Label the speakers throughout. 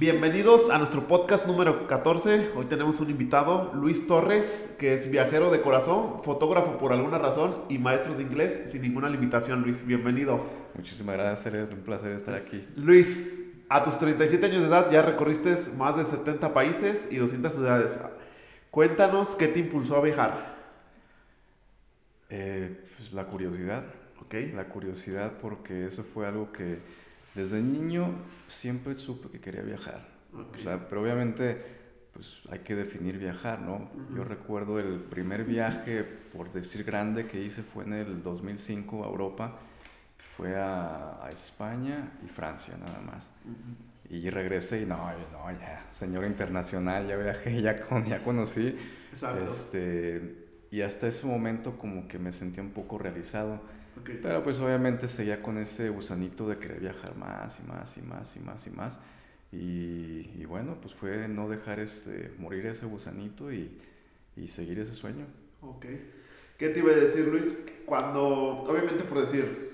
Speaker 1: Bienvenidos a nuestro podcast número 14. Hoy tenemos un invitado, Luis Torres, que es viajero de corazón, fotógrafo por alguna razón y maestro de inglés sin ninguna limitación. Luis, bienvenido.
Speaker 2: Muchísimas gracias, es un placer estar aquí.
Speaker 1: Luis, a tus 37 años de edad ya recorriste más de 70 países y 200 ciudades. Cuéntanos qué te impulsó a viajar.
Speaker 2: Eh, pues la curiosidad.
Speaker 1: Ok.
Speaker 2: La curiosidad porque eso fue algo que desde niño siempre supe que quería viajar. O sea, pero obviamente pues hay que definir viajar, ¿no? Yo recuerdo el primer viaje, por decir grande, que hice fue en el 2005 a Europa. Fue a, a España y Francia nada más. Y regresé y no, no, ya, señor internacional, ya viajé, ya, con, ya conocí.
Speaker 1: Exacto.
Speaker 2: Este, y hasta ese momento como que me sentía un poco realizado. Pero pues obviamente seguía con ese gusanito de querer viajar más y más y más y más y más. Y, y bueno, pues fue no dejar este, morir ese gusanito y, y seguir ese sueño.
Speaker 1: Ok. ¿Qué te iba a decir, Luis? Cuando, obviamente por decir,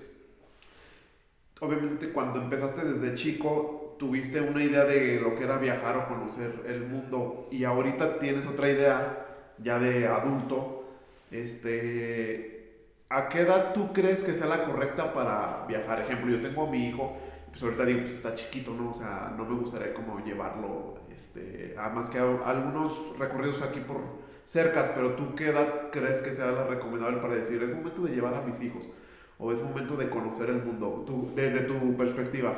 Speaker 1: obviamente cuando empezaste desde chico, tuviste una idea de lo que era viajar o conocer el mundo y ahorita tienes otra idea ya de adulto, este, ¿a qué edad tú crees que sea la correcta para viajar? Ejemplo, yo tengo a mi hijo, pues ahorita digo, pues está chiquito, ¿no? O sea, no me gustaría como llevarlo, este, además que algunos recorridos aquí por cercas, pero tú qué edad crees que sea la recomendable para decir, es momento de llevar a mis hijos o es momento de conocer el mundo, tú, desde tu perspectiva?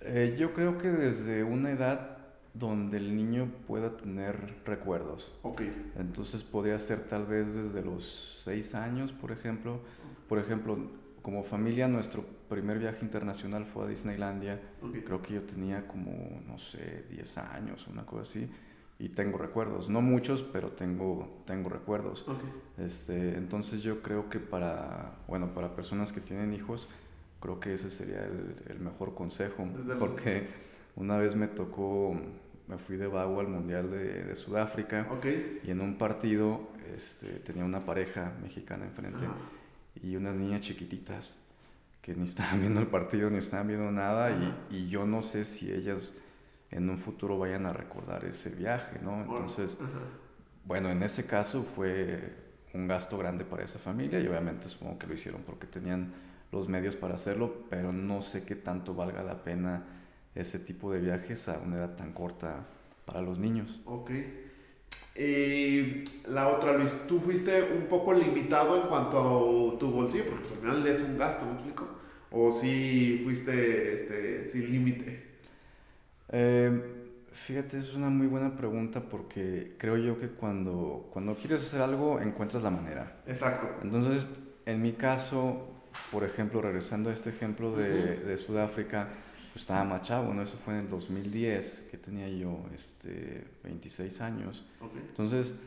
Speaker 2: Eh, yo creo que desde una edad donde el niño pueda tener recuerdos.
Speaker 1: Ok,
Speaker 2: Entonces podría ser tal vez desde los seis años, por ejemplo. Por ejemplo, como familia, nuestro primer viaje internacional fue a Disneylandia.
Speaker 1: ok,
Speaker 2: Creo que yo tenía como, no sé, 10 años, una cosa así. Y tengo recuerdos, no muchos, pero tengo, tengo recuerdos.
Speaker 1: ok,
Speaker 2: Este, entonces yo creo que para, bueno, para personas que tienen hijos, creo que ese sería el, el mejor consejo.
Speaker 1: Desde los-
Speaker 2: Porque una vez me tocó, me fui de vago al Mundial de, de Sudáfrica.
Speaker 1: ok,
Speaker 2: Y en un partido este, tenía una pareja mexicana enfrente
Speaker 1: Ajá.
Speaker 2: y unas niñas chiquititas que ni estaban viendo el partido ni estaban viendo nada y, y yo no sé si ellas en un futuro vayan a recordar ese viaje, ¿no? Entonces,
Speaker 1: Ajá.
Speaker 2: bueno, en ese caso fue un gasto grande para esa familia y obviamente supongo que lo hicieron porque tenían los medios para hacerlo, pero no sé qué tanto valga la pena ese tipo de viajes a una edad tan corta para los niños.
Speaker 1: Ok. Y la otra, Luis, tú fuiste un poco limitado en cuanto a tu bolsillo, porque pues, al final es un gasto, ¿me explico? O si fuiste este, sin límite.
Speaker 2: Eh, fíjate, es una muy buena pregunta porque creo yo que cuando, cuando quieres hacer algo encuentras la manera.
Speaker 1: Exacto.
Speaker 2: Entonces, en mi caso, por ejemplo, regresando a este ejemplo de, de Sudáfrica, pues estaba más chavo, ¿no? Eso fue en el 2010, que tenía yo este, 26 años.
Speaker 1: Ok.
Speaker 2: Entonces,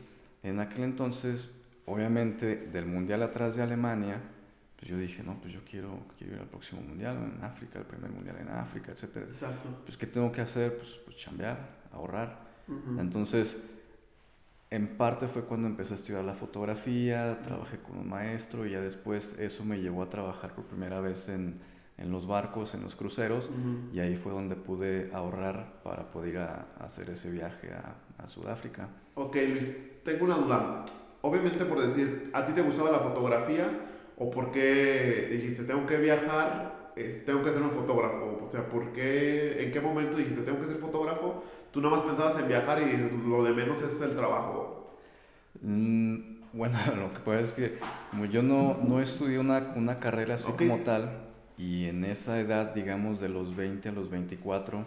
Speaker 2: en aquel entonces, obviamente, del mundial atrás de Alemania, pues yo dije, no, pues yo quiero, quiero ir al próximo mundial en África, el primer mundial en África, etcétera.
Speaker 1: Exacto.
Speaker 2: Pues, ¿qué tengo que hacer? Pues, pues chambear, ahorrar.
Speaker 1: Ujú.
Speaker 2: Entonces, en parte fue cuando empecé a estudiar la fotografía, trabajé con un maestro y ya después eso me llevó a trabajar por primera vez en, en los barcos, en los cruceros
Speaker 1: Ujú.
Speaker 2: y ahí fue donde pude ahorrar para poder ir a, a hacer ese viaje a, a Sudáfrica.
Speaker 1: Ok, Luis, tengo una duda. Obviamente por decir, ¿a ti te gustaba la fotografía o por qué dijiste, tengo que viajar, este, tengo que ser un fotógrafo? O sea, ¿por qué, en qué momento dijiste, tengo que ser fotógrafo? Tú nada más pensabas en viajar y lo de menos es el trabajo.
Speaker 2: Mm, bueno, lo que pasa es que como yo no, no estudié una, una carrera así
Speaker 1: Ok.
Speaker 2: como tal, y en esa edad, digamos, de los 20 a los 24,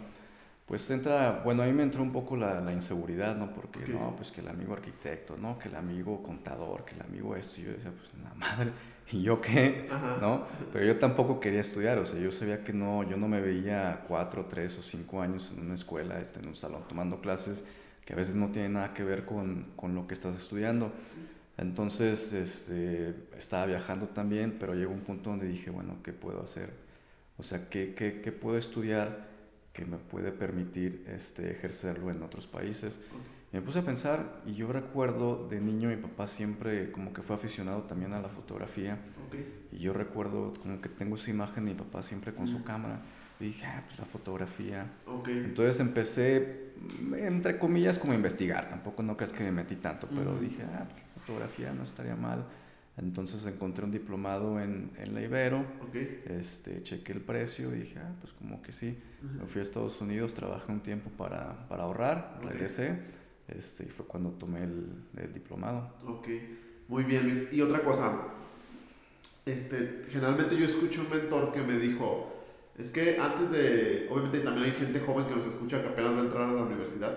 Speaker 2: pues entra, bueno, a mí me entró un poco la, la inseguridad, ¿no? Porque,
Speaker 1: Ok.
Speaker 2: no, pues que el amigo arquitecto, ¿no? Que el amigo contador, que el amigo esto, y yo decía, pues la madre, ¿y yo qué?
Speaker 1: Ajá.
Speaker 2: ¿No? Pero yo tampoco quería estudiar, o sea, yo sabía que no, yo no me veía cuatro, tres o cinco años en una escuela, este, en un salón, tomando clases que a veces no tienen nada que ver con, con lo que estás estudiando. Entonces, este, estaba viajando también, pero llegó un punto donde dije, bueno, ¿qué puedo hacer? O sea, ¿qué, qué, qué puedo estudiar que me puede permitir este, ejercerlo en otros países? Y me puse a pensar, y yo recuerdo de niño mi papá siempre como que fue aficionado también a la fotografía,
Speaker 1: Ok.
Speaker 2: y yo recuerdo como que tengo esa imagen de mi papá siempre con su
Speaker 1: Mm.
Speaker 2: cámara. Y dije, ah, pues la fotografía.
Speaker 1: Ok.
Speaker 2: Entonces empecé, entre comillas, como a investigar. Tampoco no crees que me metí tanto, pero
Speaker 1: Ujú.
Speaker 2: dije, ah, pues fotografía no estaría mal. Entonces encontré un diplomado en, en la Ibero,
Speaker 1: Ok.
Speaker 2: este, chequé el precio y dije, ah, pues como que sí.
Speaker 1: Ujú.
Speaker 2: Me fui a Estados Unidos, trabajé un tiempo para, para ahorrar,
Speaker 1: Ok.
Speaker 2: regresé, este, y fue cuando tomé el, el diplomado.
Speaker 1: Ok, muy bien Luis. Y otra cosa, este, generalmente yo escucho un mentor que me dijo, es que antes de, obviamente también hay gente joven que nos escucha que apenas va a entrar a la universidad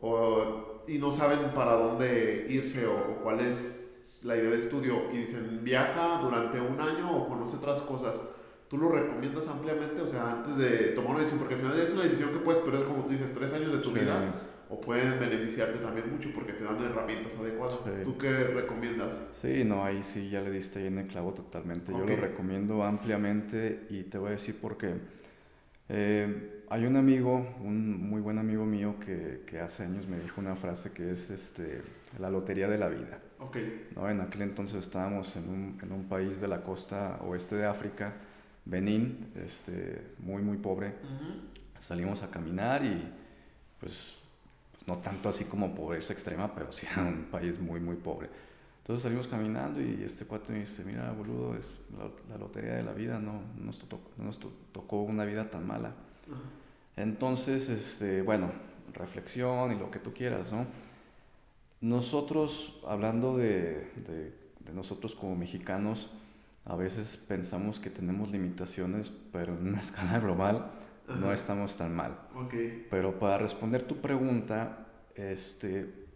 Speaker 1: o- y no saben para dónde irse o, o cuál es la idea de estudio y dicen, viaja durante un año o conoce otras cosas. ¿Tú lo recomiendas ampliamente? O sea, antes de tomar una decisión, porque al final es una decisión que puedes perder, como tú dices, tres años de tu
Speaker 2: Sí.
Speaker 1: vida o pueden beneficiarte también mucho porque te dan herramientas adecuadas.
Speaker 2: Sí.
Speaker 1: ¿Tú qué recomiendas?
Speaker 2: Sí, no, ahí sí ya le diste ahí en el clavo totalmente. Yo
Speaker 1: Ok.
Speaker 2: lo recomiendo ampliamente y te voy a decir por qué. Eh, hay un amigo, un muy buen amigo mío que, que hace años me dijo una frase que es este, la lotería de la vida.
Speaker 1: Ok,
Speaker 2: ¿no? En aquel entonces estábamos en un, en un país de la costa oeste de África, Benín, este, muy, muy pobre. Salimos a caminar y pues, pues, no tanto así como pobreza extrema, pero sí era un país muy, muy pobre. Entonces salimos caminando y este cuate me dice, mira, boludo, es la, la lotería de la vida, no, no nos, no nos to- tocó una vida tan mala.
Speaker 1: Ajá.
Speaker 2: Entonces, este, bueno, reflexión y lo que tú quieras, ¿no? Nosotros, hablando de, de- de nosotros como mexicanos, a veces pensamos que tenemos limitaciones, pero en una escala global no estamos tan mal.
Speaker 1: ok,
Speaker 2: Pero para responder tu pregunta, este,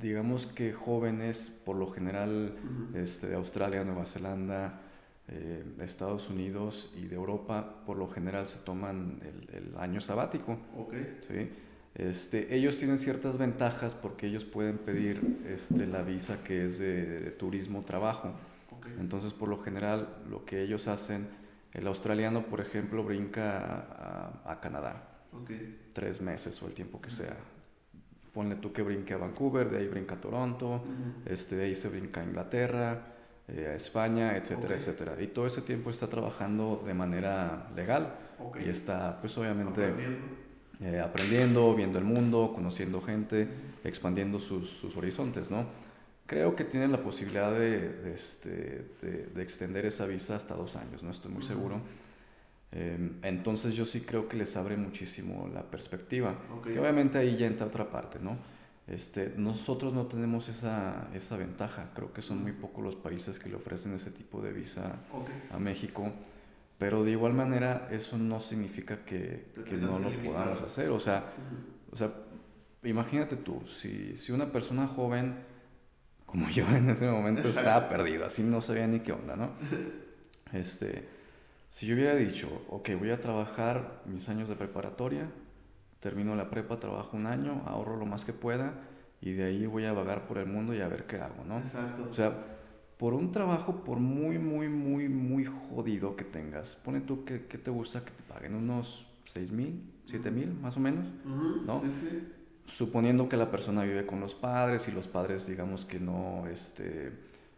Speaker 2: digamos que jóvenes, por lo general, este, de Australia, Nueva Zelanda, eh, de Estados Unidos y de Europa, por lo general se toman el, el año sabático.
Speaker 1: ok,
Speaker 2: ¿sí? Este, ellos tienen ciertas ventajas porque ellos pueden pedir este, la visa que es de, de turismo trabajo.
Speaker 1: ok,
Speaker 2: Entonces, por lo general, lo que ellos hacen, el australiano, por ejemplo, brinca a, a- a Canadá
Speaker 1: ok,
Speaker 2: tres meses o el tiempo que sea. Ponle tú que brinque a Vancouver, de ahí brinca a Toronto,
Speaker 1: Ujú.
Speaker 2: este, de ahí se brinca a Inglaterra, eh, a España, etcétera,
Speaker 1: Ok.
Speaker 2: etcétera. Y todo ese tiempo está trabajando de manera legal y está, pues obviamente,
Speaker 1: Aprendiendo.
Speaker 2: eh, aprendiendo, viendo el mundo, conociendo gente, expandiendo sus, sus horizontes, ¿no? Creo que tienen la posibilidad de, de, este, de- de extender esa visa hasta dos años, no estoy muy seguro. Eh, entonces yo sí creo que les abre muchísimo la perspectiva. Que obviamente ahí ya entra otra parte, ¿no? Este, nosotros no tenemos esa, esa ventaja. Creo que son muy pocos los países que le ofrecen ese tipo de visa
Speaker 1: Ok,
Speaker 2: a México. Pero de igual manera eso no significa que, que no lo podamos hacer. O sea,
Speaker 1: Ujú.
Speaker 2: o sea, imagínate tú, si, si una persona joven, como yo en ese momento, estaba perdido, así no sabía ni qué onda, ¿no? Este, si yo hubiera dicho, ok, voy a trabajar mis años de preparatoria, termino la prepa, trabajo un año, ahorro lo más que pueda y de ahí voy a vagar por el mundo y a ver qué hago, ¿no?
Speaker 1: Exacto.
Speaker 2: O sea, por un trabajo, por muy, muy, muy, muy jodido que tengas, pone tú que, que te gusta que te paguen unos 6 mil, 7 mil, más o menos, ¿no?
Speaker 1: Sí, sí.
Speaker 2: suponiendo que la persona vive con los padres y los padres, digamos que no, este,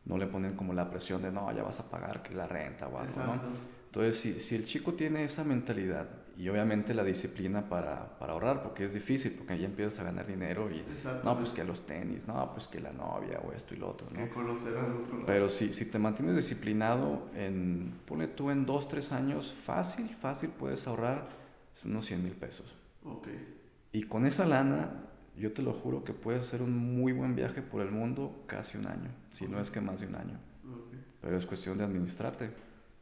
Speaker 2: no le ponen como la presión de no, ya vas a pagar que la renta o algo, ¿no?
Speaker 1: Exacto.
Speaker 2: Entonces, si, si el chico tiene esa mentalidad y obviamente la disciplina para, para ahorrar, porque es difícil, porque ahí empiezas a ganar dinero y no, pues que los tenis, no, pues que la novia o esto y lo otro, ¿no?
Speaker 1: Que conocer al otro lado.
Speaker 2: Pero si, si te mantienes disciplinado, en, ponle tú en dos, tres años, fácil, fácil puedes ahorrar unos 100 mil pesos.
Speaker 1: Ok,
Speaker 2: Y con esa lana, yo te lo juro que puedes hacer un muy buen viaje por el mundo casi un año, si no es que más de un año.
Speaker 1: ok.
Speaker 2: Pero es cuestión de administrarte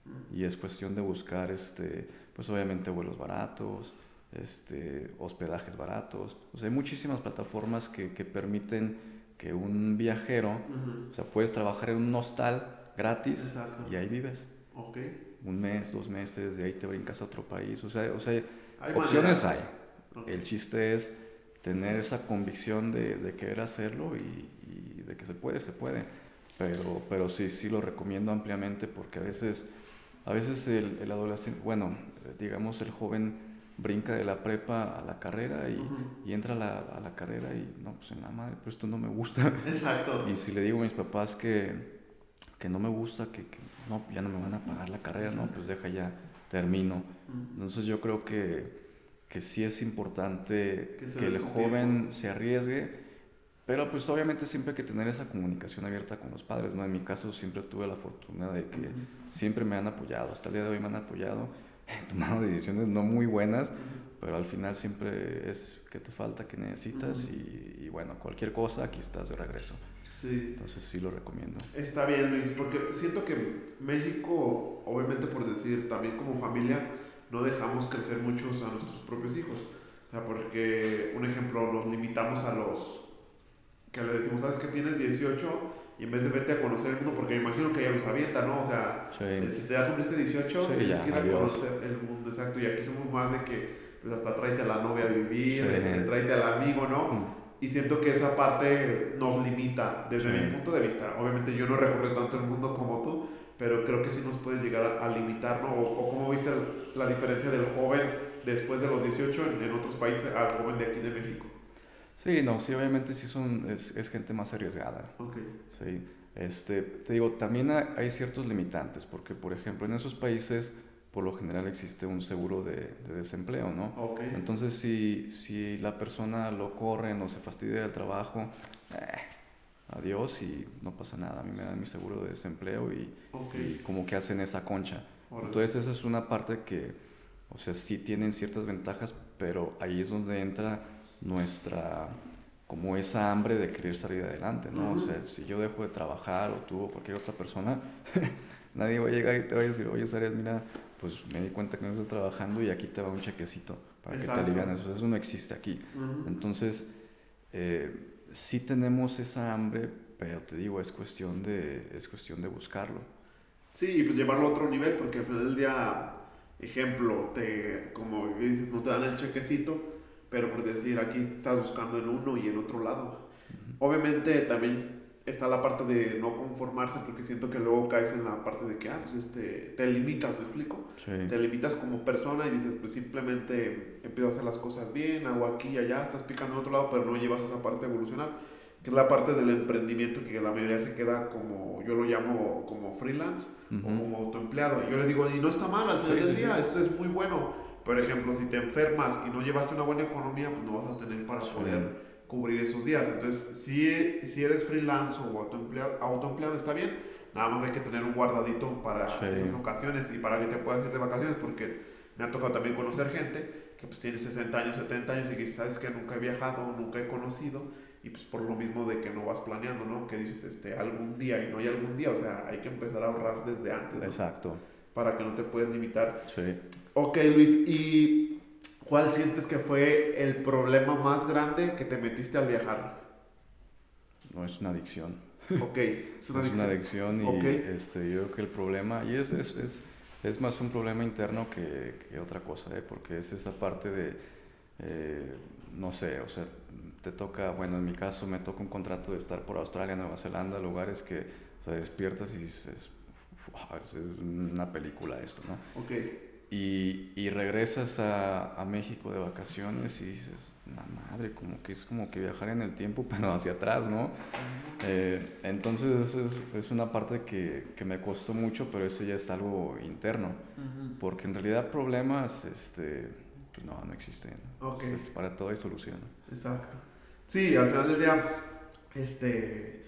Speaker 1: Mm.
Speaker 2: y es cuestión de buscar, este, pues obviamente vuelos baratos, este, hospedajes baratos. O sea, hay muchísimas plataformas que, que permiten que un viajero,
Speaker 1: Ujú.
Speaker 2: o sea, puedes trabajar en un hostal gratis
Speaker 1: Exacto.
Speaker 2: y ahí vives.
Speaker 1: Ok.
Speaker 2: Un mes, dos meses, de ahí te brincas a otro país. O sea, o sea
Speaker 1: Hay
Speaker 2: opciones
Speaker 1: manera.
Speaker 2: hay.
Speaker 1: Ok.
Speaker 2: El chiste es tener esa convicción de, de querer hacerlo y, y de que se puede, se puede. Pero, pero sí, sí lo recomiendo ampliamente porque a veces, a veces el, el adolescente, bueno, digamos el joven brinca de la prepa a la carrera y,
Speaker 1: Ujú.
Speaker 2: y entra a la, a la carrera y no, pues en la madre, pues esto no me gusta.
Speaker 1: Exacto.
Speaker 2: Y si le digo a mis papás que, que no me gusta, que, que no, ya no me van a pagar la carrera, no, pues deja ya, termino. Entonces yo creo que, que sí es importante
Speaker 1: Que
Speaker 2: que el joven
Speaker 1: tiempo.
Speaker 2: se arriesgue, pero pues obviamente siempre hay que tener esa comunicación abierta con los padres, ¿no? En mi caso siempre tuve la fortuna de que siempre me han apoyado, hasta el día de hoy me han apoyado, tomado decisiones no muy buenas, pero al final siempre es que te falta, que necesitas
Speaker 1: Ujú.
Speaker 2: y, y bueno, cualquier cosa, aquí estás de regreso.
Speaker 1: Sí.
Speaker 2: Entonces sí lo recomiendo.
Speaker 1: Está bien, Luis, porque siento que México, obviamente por decir, también como familia, no dejamos crecer muchos a nuestros propios hijos. O sea, porque, un ejemplo, nos limitamos a los que le decimos, sabes que tienes 18 y en vez de vete a conocer el mundo, porque me imagino que ya los avienta, ¿no? O sea,
Speaker 2: Sí,
Speaker 1: si te ya cumpliste 18,
Speaker 2: Sí,
Speaker 1: tienes
Speaker 2: ya,
Speaker 1: que ir a
Speaker 2: adiós.
Speaker 1: conocer el mundo, exacto. Y aquí somos más de que, pues hasta tráete a la novia a vivir,
Speaker 2: Sí.
Speaker 1: este, tráete al amigo, ¿no?
Speaker 2: Mm,
Speaker 1: Y siento que esa parte nos limita desde mi punto de vista. Obviamente yo no recorro tanto el mundo como tú, pero creo que sí nos puede llegar a, a limitar, ¿no? O, o cómo viste el- la diferencia del joven después de los 18 en, en otros países al joven de aquí de México.
Speaker 2: Sí, no, sí, obviamente sí son, es, es gente más arriesgada.
Speaker 1: Ok.
Speaker 2: Sí, este, te digo, también hay, ciertos limitantes, porque por ejemplo en esos países por lo general existe un seguro de, de desempleo, ¿no?
Speaker 1: Ok.
Speaker 2: Entonces si, si la persona lo corre o se fastidia del trabajo, eh, adiós y no pasa nada, a mí me dan mi seguro de desempleo y,
Speaker 1: Ok.
Speaker 2: y como que hacen esa concha. Entonces esa es una parte que, o sea, sí tienen ciertas ventajas, pero ahí es donde entra nuestra, como esa hambre de querer salir adelante, ¿no? O
Speaker 1: Ujú.
Speaker 2: sea, si yo dejo de trabajar o tú o cualquier otra persona, nadie va a llegar y te va a decir, oye, Sarias, mira, pues me di cuenta que no estás trabajando y aquí te va un chequecito para que
Speaker 1: Exacto.
Speaker 2: te alivianes. O sea, eso no existe aquí.
Speaker 1: Ujú.
Speaker 2: Entonces, eh, sí tenemos esa hambre, pero te digo, es cuestión de, es cuestión de buscarlo.
Speaker 1: Sí, y pues llevarlo a otro nivel, porque al final del día, ejemplo, te, como dices, no te dan el chequecito, pero por decir, aquí estás buscando en uno y en otro lado. Obviamente también está la parte de no conformarse, porque siento que luego caes en la parte de que, ah, pues este, te limitas, ¿me explico?
Speaker 2: Sí.
Speaker 1: Te limitas como persona y dices, pues simplemente empiezo a hacer las cosas bien, hago aquí y allá, estás picando en otro lado, pero no llevas esa parte de evolucionar, que es la parte del emprendimiento que la mayoría se queda como, yo lo llamo como freelance o
Speaker 2: Ujú.
Speaker 1: como autoempleado. Y yo les digo, y no está mal, al final
Speaker 2: Sí,
Speaker 1: del día,
Speaker 2: sí.
Speaker 1: eso es muy bueno. Por ejemplo, si te enfermas y no llevaste una buena economía, pues no vas a tener para
Speaker 2: Sí.
Speaker 1: poder cubrir esos días. Entonces, si, si eres freelance o autoempleado, autoempleado, está bien. Nada más hay que tener un guardadito para
Speaker 2: Sí.
Speaker 1: esas ocasiones y para que te puedas ir de vacaciones, porque me ha tocado también conocer gente que pues tiene 60 años, 70 años y que sabes que nunca he viajado, nunca he conocido y pues por lo mismo de que no vas planeando, ¿no? Que dices, este, algún día y no hay algún día, o sea, hay que empezar a ahorrar desde antes, ¿no?
Speaker 2: Exacto.
Speaker 1: Para que no te puedas limitar.
Speaker 2: Sí.
Speaker 1: Ok, Luis, ¿y cuál sientes que fue el problema más grande que te metiste al viajar?
Speaker 2: No es una adicción.
Speaker 1: Ok, es una
Speaker 2: es una
Speaker 1: adicción.
Speaker 2: adicción y
Speaker 1: Ok.
Speaker 2: este, yo creo que el problema, y es, es, es, es más un problema interno que, que otra cosa, ¿eh? porque es esa parte de, eh, no sé, o sea, te toca, bueno, en mi caso me toca un contrato de estar por Australia, Nueva Zelanda, lugares que, o sea, despiertas y dices, "Wow, es una película esto, ¿no?
Speaker 1: Ok,
Speaker 2: Y, y regresas a, a México de vacaciones y dices, la madre, como que es como que viajar en el tiempo, pero hacia atrás, ¿no? Eh, entonces es, es una parte que, que me costó mucho, pero eso ya es algo interno,
Speaker 1: Ujú.
Speaker 2: porque en realidad problemas, este, pues no, no existen.
Speaker 1: Ok.
Speaker 2: Entonces, para todo hay solución.
Speaker 1: exacto. Sí, al final del día, este,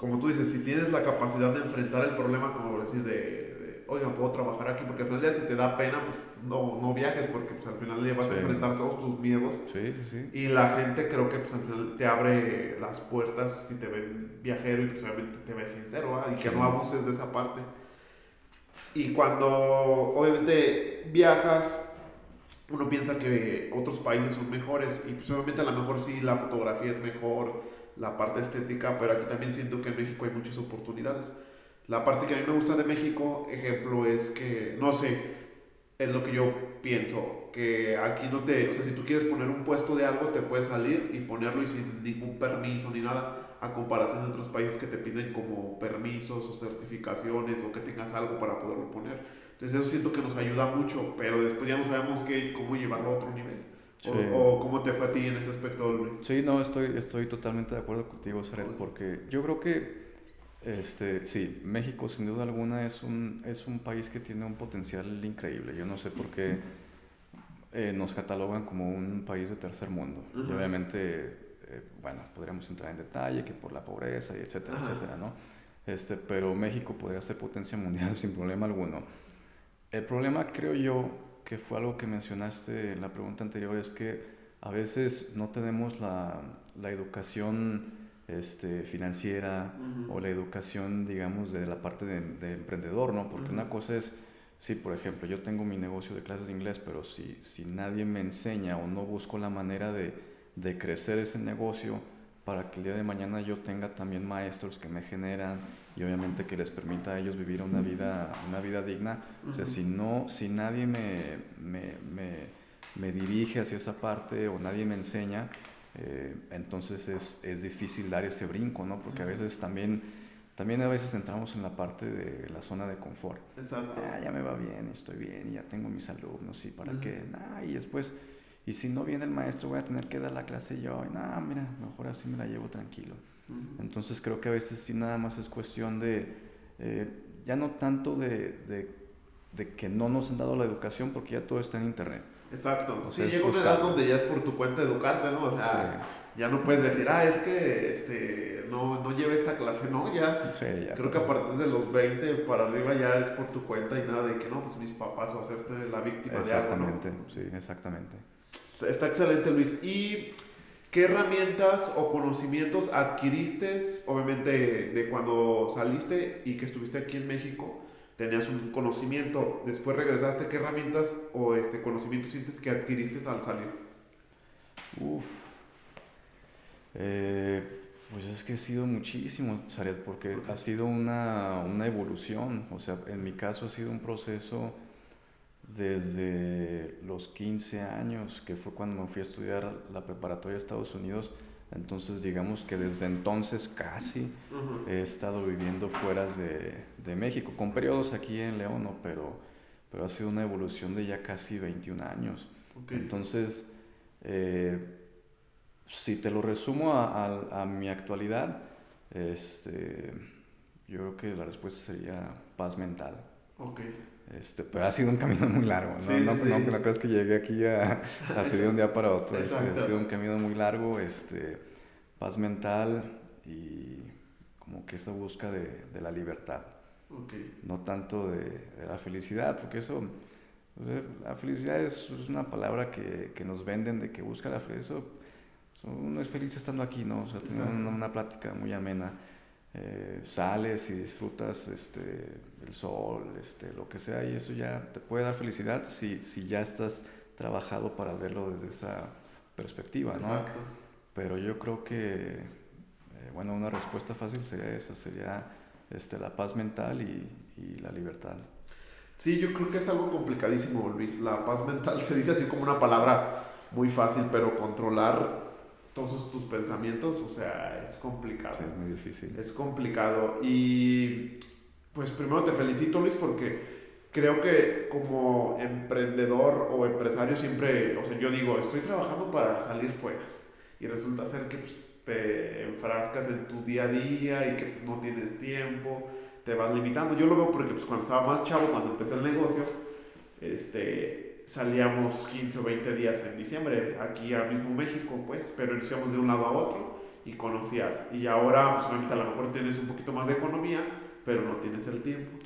Speaker 1: como tú dices, si tienes la capacidad de enfrentar el problema, como decir, de, de, oiga, puedo trabajar aquí, porque al final del día si te da pena, pues no, no viajes, porque pues, al final del día vas
Speaker 2: Sí.
Speaker 1: a enfrentar todos tus miedos.
Speaker 2: Sí, sí, sí.
Speaker 1: Y la gente creo que pues al final te abre las puertas si te ven viajero y pues obviamente te ves sincero ¿ah? y que no abuses de esa parte. Y cuando obviamente viajas, uno piensa que otros países son mejores y pues obviamente a lo mejor sí la fotografía es mejor, la parte estética, pero aquí también siento que en México hay muchas oportunidades. La parte que a mí me gusta de México, ejemplo, es que, no sé, es lo que yo pienso, que aquí no te, o sea, si tú quieres poner un puesto de algo, te puedes salir y ponerlo y sin ningún permiso ni nada, a comparación de otros países que te piden como permisos o certificaciones o que tengas algo para poderlo poner. Entonces eso siento que nos ayuda mucho, pero después ya no sabemos qué, cómo llevarlo a otro nivel. O,
Speaker 2: Sí.
Speaker 1: o cómo te fue a ti en ese aspecto, Luis.
Speaker 2: Sí, no, estoy, estoy totalmente de acuerdo contigo, Saret, porque yo creo que Este, sí, México sin duda alguna es un, es un país que tiene un potencial increíble. Yo no sé por qué eh, nos catalogan como un país de tercer mundo. Y obviamente, eh, bueno, podríamos entrar en detalle que por la pobreza y etcétera, etcétera, ¿no? Este, pero México podría ser potencia mundial sin problema alguno. El problema creo yo que fue algo que mencionaste en la pregunta anterior es que a veces no tenemos la, la educación este, financiera o la educación, digamos, de la parte de, emprendedor, ¿no? Porque una cosa es, sí, por ejemplo, yo tengo mi negocio de clases de inglés, pero si, si nadie me enseña o no busco la manera de, de crecer ese negocio para que el día de mañana yo tenga también maestros que me generan y obviamente que les permita a ellos vivir una vida, una vida digna. O sea, si, no, si nadie me, me, me, me dirige hacia esa parte o nadie me enseña, eh, entonces es, es, difícil dar ese brinco, ¿no? Porque a veces también, también a veces entramos en la parte de la zona de confort.
Speaker 1: Exacto.
Speaker 2: Ah, ya me va bien, estoy bien, y ya tengo mis alumnos, y para qué, nah, y después, y si no viene el maestro voy a tener que dar la clase yo, y nada, mira, mejor así me la llevo tranquilo. Entonces creo que a veces sí nada más es cuestión de, eh, ya no tanto de, de, de que no nos han dado la educación, porque ya todo está en internet.
Speaker 1: Exacto. sí, llega una edad donde ya es por tu cuenta educarte, ¿no? O sea, ya no puedes decir, ah, es que este, no, no lleve esta clase, no, ya. creo que a partir de los 20 para arriba ya es por tu cuenta y nada de que no, pues mis papás o hacerte la víctima
Speaker 2: de algo. Exactamente, sí, exactamente.
Speaker 1: Está excelente, Luis. ¿Y qué herramientas o conocimientos adquiriste, obviamente, de cuando saliste y que estuviste aquí en México? tenías un conocimiento, después regresaste, ¿qué herramientas o este conocimiento sientes que adquiriste al salir?
Speaker 2: Uf. Eh, pues es que ha sido muchísimo, porque ha sido una, una, evolución. O sea, en mi caso ha sido un proceso desde los 15 años, que fue cuando me fui a estudiar la preparatoria de Estados Unidos entonces, digamos que desde entonces casi he estado viviendo fuera de, de, México, con periodos aquí en León, ¿no? pero, pero ha sido una evolución de ya casi 21 años. Entonces, eh, si te lo resumo a, a, mi actualidad, este, yo creo que la respuesta sería paz mental.
Speaker 1: Okay.
Speaker 2: Este, pero ha sido un camino muy largo, ¿no? no, no, no, no, crees que llegué aquí a, así de un día para otro. ha sido un camino muy largo, este, paz mental y como que esa busca de, de la libertad.
Speaker 1: Okay.
Speaker 2: No tanto de, la felicidad, porque eso, la felicidad es, es una palabra que, que, nos venden de que busca la felicidad. uno es feliz estando aquí, ¿no? O sea, tener una, una plática muy amena eh, sales y disfrutas este, el sol, este, lo que sea, y eso ya te puede dar felicidad si, si ya estás trabajado para verlo desde esa perspectiva, ¿no? Pero yo creo que, eh, bueno, una respuesta fácil sería esa, sería este, la paz mental y, y la libertad.
Speaker 1: Sí, yo creo que es algo complicadísimo, Luis. La paz mental se dice así como una palabra muy fácil, pero controlar todos tus pensamientos, o sea, es complicado.
Speaker 2: es muy difícil.
Speaker 1: Es complicado. Y pues primero te felicito, Luis, porque creo que como emprendedor o empresario siempre, o sea, yo digo, estoy trabajando para salir fuera. Y resulta ser que pues, te enfrascas en tu día a día y que pues, no tienes tiempo, te vas limitando. Yo lo veo porque pues, cuando estaba más chavo, cuando empecé el negocio, este, salíamos 15 o 20 días en diciembre, aquí a mismo México, pues, pero íbamos de un lado a otro y conocías. Y ahora, pues obviamente a lo mejor tienes un poquito más de economía, pero no tienes el tiempo.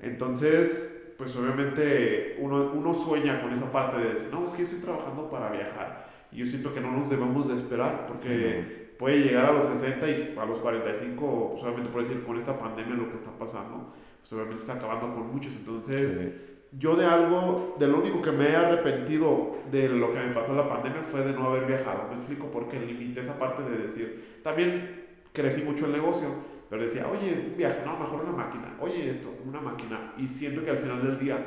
Speaker 1: Entonces, pues obviamente uno, uno sueña con esa parte de decir, no, es que yo estoy trabajando para viajar. Y yo siento que no nos debemos de esperar, porque puede llegar a los 60 y a los 45, pues obviamente por decir, con esta pandemia lo que está pasando, pues obviamente está acabando con muchos. Entonces yo de algo, de lo único que me he arrepentido de lo que me pasó en la pandemia fue de no haber viajado. Me explico porque limité esa parte de decir, también crecí mucho el negocio, pero decía, oye, un viaje, no, mejor una máquina, oye esto, una máquina. Y siento que al final del día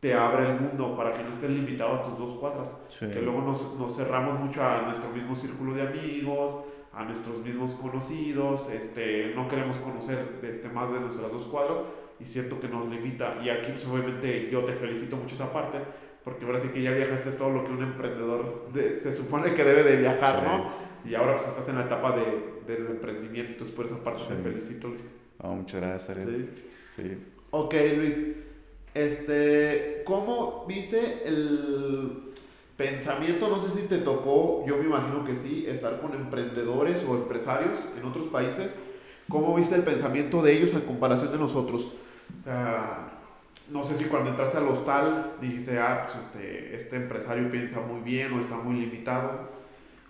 Speaker 1: te abre el mundo para que no estés limitado a tus dos cuadras. Que luego nos, nos, cerramos mucho a nuestro mismo círculo de amigos, a nuestros mismos conocidos, este, no queremos conocer este, más de nuestras dos cuadras y siento que nos limita. Y aquí, pues, obviamente, yo te felicito mucho esa parte, porque ahora sí que ya viajaste todo lo que un emprendedor se supone que debe de viajar, ¿no? Y ahora, pues, estás en la etapa de, del emprendimiento, entonces por esa parte te felicito, Luis.
Speaker 2: muchas gracias, Ariel.
Speaker 1: Sí. sí. Ok, Luis. Este, ¿cómo viste el pensamiento? No sé si te tocó, yo me imagino que sí, estar con emprendedores o empresarios en otros países. ¿Cómo viste el pensamiento de ellos en comparación de nosotros? O sea, no sé si cuando entraste al hostal dijiste, ah, pues este, este empresario piensa muy bien o está muy limitado.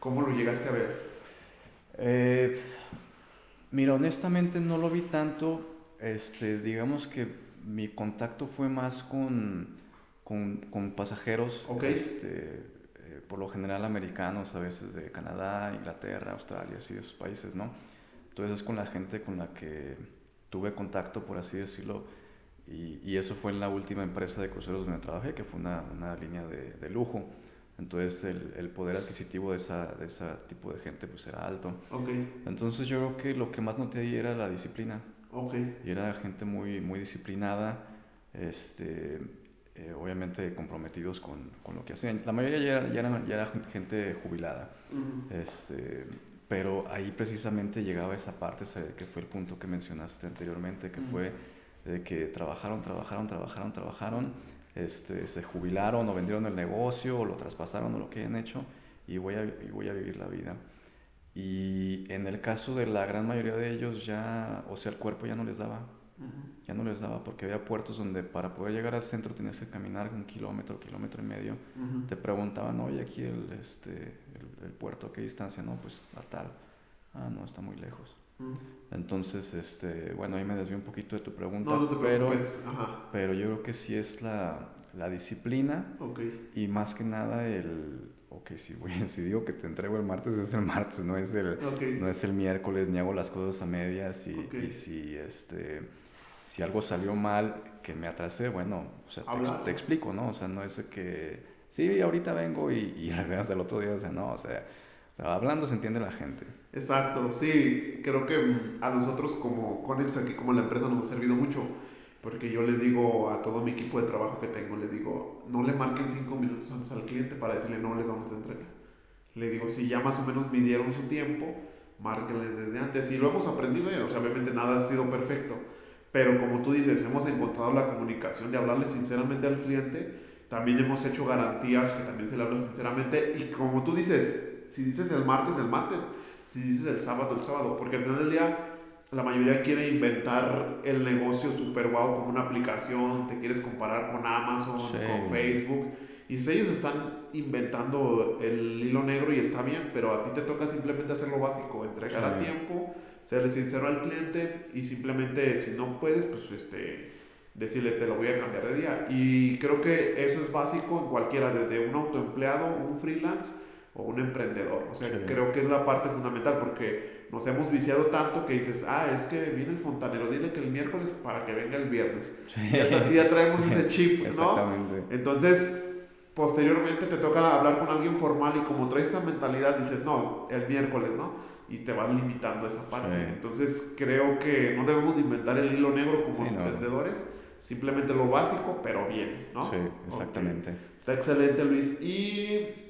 Speaker 1: ¿Cómo lo llegaste a ver?
Speaker 2: Eh, mira, honestamente no lo vi tanto. Este, digamos que mi contacto fue más con, con, con pasajeros, este, eh, por lo general americanos, a veces de Canadá, Inglaterra, Australia, así de esos países, ¿no? Entonces es con la gente con la que tuve contacto, por así decirlo, y, y eso fue en la última empresa de cruceros donde trabajé, que fue una, una línea de, de, lujo. Entonces el, el, poder adquisitivo de, esa, de ese tipo de gente pues era alto.
Speaker 1: Okay.
Speaker 2: Entonces yo creo que lo que más noté ahí era la disciplina.
Speaker 1: Okay.
Speaker 2: Y era gente muy, muy disciplinada, este, eh, obviamente comprometidos con, con, lo que hacían. La mayoría ya era, ya era, ya era gente jubilada.
Speaker 1: Uh -huh.
Speaker 2: este, pero ahí precisamente llegaba esa parte, que fue el punto que mencionaste anteriormente, que uh -huh. fue de que trabajaron, trabajaron, trabajaron, trabajaron, este, se jubilaron o vendieron el negocio o lo traspasaron o lo que hayan hecho y voy a, y voy a vivir la vida. Y en el caso de la gran mayoría de ellos ya, o sea, el cuerpo ya no les daba,
Speaker 1: uh -huh.
Speaker 2: ya no les daba porque había puertos donde para poder llegar al centro tenías que caminar un kilómetro, kilómetro y medio.
Speaker 1: Uh -huh.
Speaker 2: Te preguntaban, oye, aquí el, este, el, el, puerto, ¿a qué distancia? No, pues a tal. Ah, no, está muy lejos.
Speaker 1: Uh -huh.
Speaker 2: Entonces, este, bueno, ahí me desvío un poquito de tu pregunta.
Speaker 1: No, no te
Speaker 2: pero,
Speaker 1: Ajá.
Speaker 2: pero yo creo que sí es la, la disciplina
Speaker 1: okay.
Speaker 2: y más que nada el, ok, si, voy, si digo que te entrego el martes, es el martes, no es el,
Speaker 1: okay.
Speaker 2: no es el miércoles, ni hago las cosas a medias y,
Speaker 1: okay.
Speaker 2: y si, este, si algo salió mal, que me atrasé, bueno, o sea, te, te, explico, ¿no? O sea, no es que, sí, ahorita vengo y, y regresas el otro día, o sea, no, o sea, hablando se entiende la gente.
Speaker 1: Exacto, sí, creo que a nosotros como Conex aquí como la empresa nos ha servido mucho, porque yo les digo a todo mi equipo de trabajo que tengo, les digo, no le marquen cinco minutos antes al cliente para decirle no les vamos a entregar. Le digo, si ya más o menos midieron su tiempo, márquenles desde antes. Y lo hemos aprendido, o sea, obviamente nada ha sido perfecto, pero como tú dices, hemos encontrado la comunicación de hablarle sinceramente al cliente, también hemos hecho garantías que también se le habla sinceramente, y como tú dices, si dices el martes, el martes, si dices el sábado, el sábado, porque al final del día la mayoría quiere inventar el negocio super wow como una aplicación, te quieres comparar con Amazon,
Speaker 2: sí.
Speaker 1: con Facebook, y si ellos están inventando el hilo negro y está bien, pero a ti te toca simplemente hacer lo básico, entregar sí. a tiempo, serle sincero al cliente y simplemente si no puedes, pues este decirle te lo voy a cambiar de día. Y creo que eso es básico en cualquiera, desde un autoempleado, un freelance o un emprendedor. O sea, sí. creo que es la parte fundamental porque nos hemos viciado tanto que dices, ah, es que viene el fontanero, dile que el miércoles para que venga el viernes.
Speaker 2: Sí.
Speaker 1: Y, ya, ya, traemos sí. ese chip, ¿no?
Speaker 2: Exactamente.
Speaker 1: Entonces, posteriormente te toca hablar con alguien formal y como traes esa mentalidad dices, no, el miércoles, ¿no? Y te vas limitando esa parte. Entonces, creo que no debemos de inventar el hilo negro como emprendedores. No. Simplemente lo básico, pero bien, ¿no?
Speaker 2: Sí, exactamente.
Speaker 1: Okay. Está excelente, Luis. Y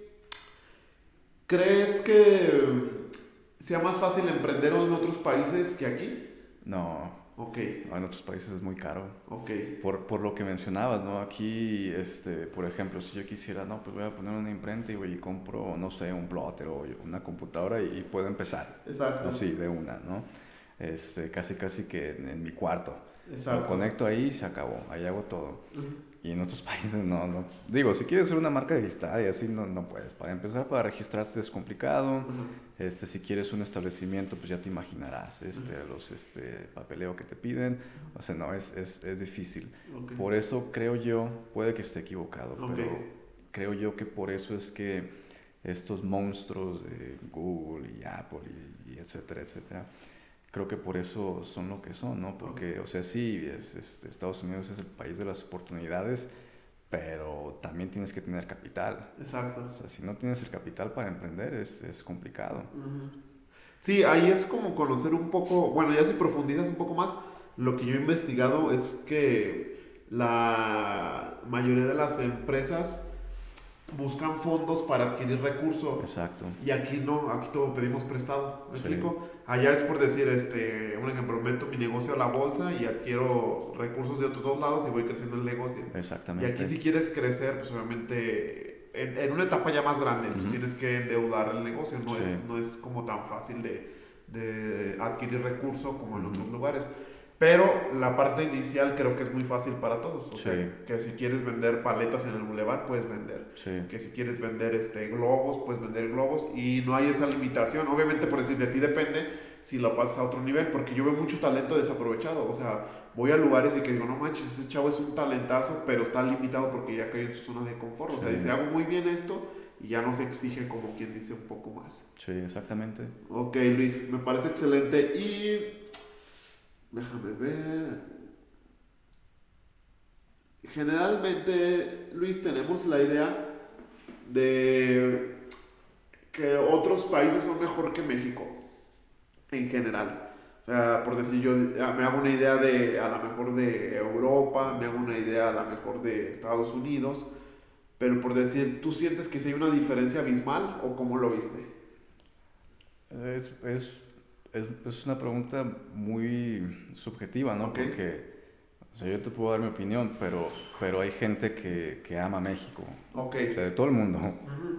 Speaker 1: ¿Crees que sea más fácil emprender en otros países que aquí?
Speaker 2: No.
Speaker 1: Ok.
Speaker 2: No, en otros países es muy caro.
Speaker 1: Ok.
Speaker 2: Por, por lo que mencionabas, ¿no? Aquí, este, por ejemplo, si yo quisiera, no, pues voy a poner una imprenta y, voy y compro, no sé, un plotter o una computadora y, y puedo empezar.
Speaker 1: Exacto.
Speaker 2: Así, de una, ¿no? Este, casi, casi que en, en mi cuarto.
Speaker 1: Exacto.
Speaker 2: Lo conecto ahí y se acabó. Ahí hago todo.
Speaker 1: Uh -huh.
Speaker 2: Y en otros países no, no. Digo, si quieres ser una marca registrada y así no, no puedes. Para empezar, para registrarte es complicado.
Speaker 1: Uh -huh.
Speaker 2: este, si quieres un establecimiento, pues ya te imaginarás este, los este, papeleo que te piden. O sea, no, es, es, es difícil.
Speaker 1: Ok.
Speaker 2: Por eso creo yo, puede que esté equivocado,
Speaker 1: Ok.
Speaker 2: pero creo yo que por eso es que estos monstruos de Google y Apple y, y etcétera, etcétera, creo que por eso son lo que son, ¿no? Porque, o sea, sí, es, es- Estados Unidos es el país de las oportunidades, pero también tienes que tener capital.
Speaker 1: Exacto.
Speaker 2: O sea, si no tienes el capital para emprender es, es complicado.
Speaker 1: Sí, ahí es como conocer un poco, bueno, ya si profundizas un poco más, lo que yo he investigado es que la mayoría de las empresas buscan fondos para adquirir recursos.
Speaker 2: Exacto.
Speaker 1: Y aquí no, aquí todo pedimos prestado. ¿Me explico? Allá es por decir, este, un ejemplo, meto mi negocio a la bolsa y adquiero recursos de otros dos lados y voy creciendo el negocio.
Speaker 2: Exactamente.
Speaker 1: Y aquí si quieres crecer, pues obviamente en, en una etapa ya más grande, pues tienes que endeudar el negocio. No, es, no es como tan fácil de, de adquirir recursos como en otros lugares. Pero la parte inicial creo que es muy fácil para todos. O sea, que si quieres vender paletas en el boulevard, puedes vender. Que si quieres vender este, globos, puedes vender globos. Y no hay esa limitación. Obviamente, por decir, de ti depende si lo pasas a otro nivel. Porque yo veo mucho talento desaprovechado. O sea, voy a lugares y que digo, no manches, ese chavo es un talentazo, pero está limitado porque ya cayó en su zona de confort. O sea, dice, hago muy bien esto y ya no se exige como quien dice un poco más.
Speaker 2: Sí, exactamente.
Speaker 1: Ok, Luis, me parece excelente. Y Déjame ver. Generalmente, Luis, tenemos la idea de que otros países son mejor que México, en general. O sea, por decir, yo ah, me hago una idea de a lo mejor de Europa, me hago una idea a lo mejor de Estados Unidos, pero por decir, ¿tú sientes que si hay una diferencia abismal o cómo lo viste?
Speaker 2: Es, es es, es, una pregunta muy subjetiva, ¿no? Porque o sea, yo te puedo dar mi opinión, pero, pero hay gente que, que ama México.
Speaker 1: Okay.
Speaker 2: O sea, de todo el mundo.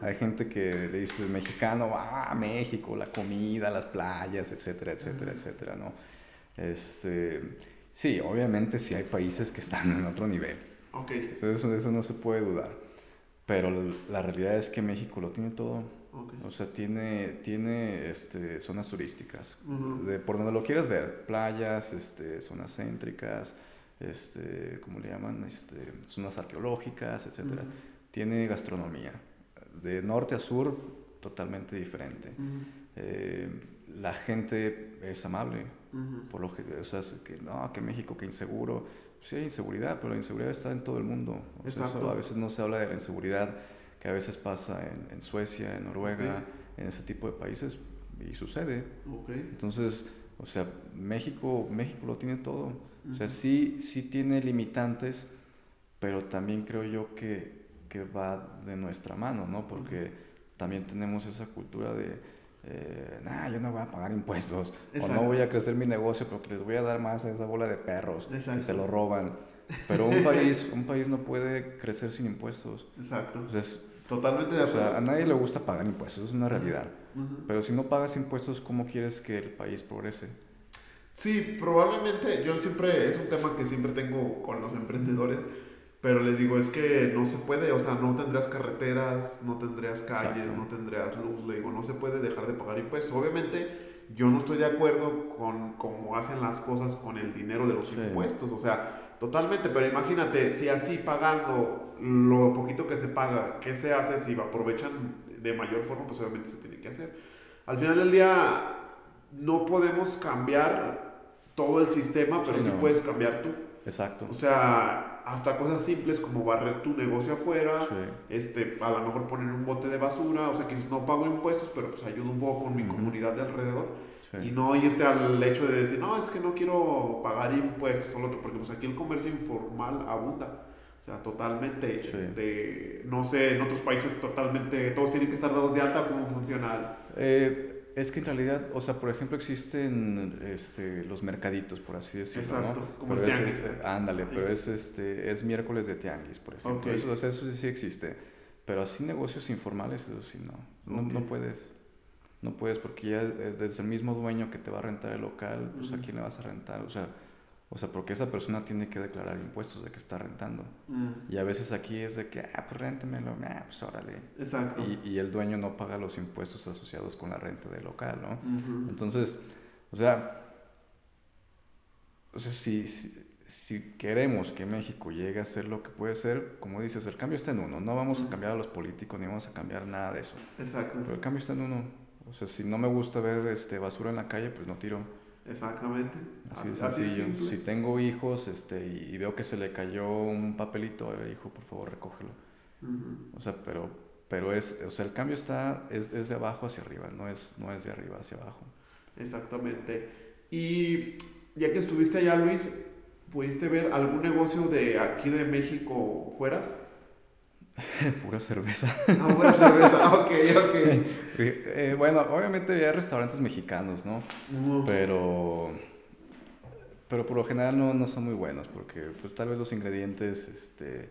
Speaker 2: Hay gente que le dice mexicano, ah, México, la comida, las playas, etcétera, etcétera, etcétera, ¿no? Este, sí, obviamente sí hay países que están en otro nivel.
Speaker 1: Okay.
Speaker 2: Eso, eso no se puede dudar. Pero la realidad es que México lo tiene todo o sea, tiene, tiene este, zonas turísticas, de, por donde lo quieras ver, playas, este, zonas céntricas, este, ¿cómo le llaman? Este, zonas arqueológicas, etc. Tiene gastronomía, de norte a sur, totalmente diferente. Eh, la gente es amable, por lo que, o sea, que no, que México, que inseguro. Sí hay inseguridad, pero la inseguridad está en todo el mundo. a veces no se habla de la inseguridad que a veces pasa en, Suecia, en Noruega, en ese tipo de países y sucede. Entonces, o sea, México, México lo tiene todo. O sea, sí, sí tiene limitantes, pero también creo yo que, que va de nuestra mano, ¿no? Porque también tenemos esa cultura de, eh, nah, yo no voy a pagar impuestos, o no voy a crecer mi negocio porque les voy a dar más a esa bola de perros y se lo roban. Pero un país, un país no puede crecer sin impuestos.
Speaker 1: Exacto.
Speaker 2: Entonces,
Speaker 1: Totalmente de acuerdo.
Speaker 2: O sea, a nadie le gusta pagar impuestos, es una realidad. Pero si no pagas impuestos, ¿cómo quieres que el país progrese?
Speaker 1: Sí, probablemente, yo siempre, es un tema que siempre tengo con los emprendedores, pero les digo, es que no se puede, o sea, no tendrías carreteras, no tendrías calles, no tendrías luz, le digo, no se puede dejar de pagar impuestos. Obviamente, yo no estoy de acuerdo con cómo hacen las cosas con el dinero de los impuestos, o sea, Totalmente, pero imagínate, si así pagando lo poquito que se paga, ¿qué se hace si aprovechan de mayor forma? Pues obviamente se tiene que hacer. Al final del día, no podemos cambiar todo el sistema, pero sí, puedes cambiar tú.
Speaker 2: Exacto.
Speaker 1: O sea, hasta cosas simples como barrer tu negocio afuera, este, a lo mejor poner un bote de basura, o sea, que no pago impuestos, pero pues ayudo un poco con mi comunidad de alrededor y no irte al hecho de decir, no, es que no quiero pagar impuestos o lo otro, porque pues aquí el comercio informal abunda. O sea, totalmente, este, no sé, en otros países totalmente, todos tienen que estar dados de alta, ¿cómo funciona?
Speaker 2: Eh, es que en realidad, o sea, por ejemplo, existen este, los mercaditos, por así decirlo,
Speaker 1: Exacto,
Speaker 2: ¿no?
Speaker 1: como el tianguis.
Speaker 2: Es, ándale, pero es, este, es miércoles de tianguis, por ejemplo. Eso, eso sí existe. Pero así negocios informales, eso sí no. No, no puedes. No puedes porque ya eh, desde el mismo dueño que te va a rentar el local, pues a quién le vas a rentar, o sea, o sea, porque esa persona tiene que declarar impuestos de que está rentando. Y a veces aquí es de que, ah, pues réntemelo, ah, pues órale.
Speaker 1: Exacto.
Speaker 2: Y, y, el dueño no paga los impuestos asociados con la renta del local, ¿no? Entonces, o sea, o sea si, si, si, queremos que México llegue a ser lo que puede ser, como dices, el cambio está en uno. No vamos a cambiar a los políticos ni vamos a cambiar nada de eso.
Speaker 1: Exacto.
Speaker 2: Pero el cambio está en uno. O sea, si no me gusta ver este, basura en la calle, pues no tiro.
Speaker 1: Exactamente.
Speaker 2: Así de sencillo. si tengo hijos este, y, veo que se le cayó un papelito, a ver, hijo, por favor, recógelo. O sea, pero, pero es, o sea, el cambio está, es, es, de abajo hacia arriba, no es, no es de arriba hacia abajo.
Speaker 1: Exactamente. Y ya que estuviste allá, Luis, ¿pudiste ver algún negocio de aquí de México fueras?
Speaker 2: pura cerveza.
Speaker 1: Ah, pura cerveza, ok, ok.
Speaker 2: Eh, bueno, obviamente hay restaurantes mexicanos, ¿no?
Speaker 1: Mm,
Speaker 2: Pero, pero por lo general no, no son muy buenos porque pues tal vez los ingredientes este,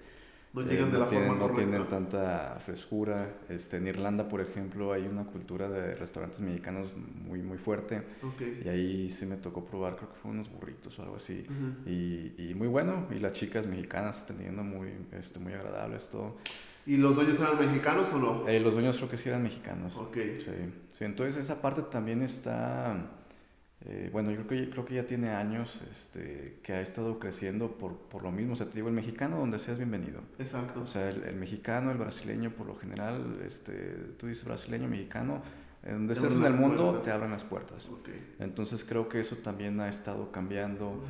Speaker 1: No
Speaker 2: eh,
Speaker 1: llegan de
Speaker 2: no
Speaker 1: la
Speaker 2: tienen,
Speaker 1: forma
Speaker 2: no tienen tanta frescura. Este, en Irlanda, por ejemplo, hay una cultura de restaurantes mexicanos muy, muy fuerte
Speaker 1: Ok.
Speaker 2: y ahí sí me tocó probar, creo que fueron unos burritos o algo así. Y, y muy bueno, y las chicas mexicanas atendiendo muy, este, muy agradables, todo.
Speaker 1: ¿Y los dueños eran mexicanos o no?
Speaker 2: Eh, los dueños creo que sí eran mexicanos.
Speaker 1: Ok.
Speaker 2: Sí, sí, entonces esa parte también está, eh, bueno, yo creo que, creo que ya tiene años este, que ha estado creciendo por, por lo mismo. O sea, te digo, el mexicano donde seas bienvenido.
Speaker 1: Exacto.
Speaker 2: O sea, el, el mexicano, el brasileño, por lo general, este, tú dices brasileño, mexicano, en donde estés en el mundo
Speaker 1: puertas.
Speaker 2: te abren las puertas. Entonces creo que eso también ha estado cambiando.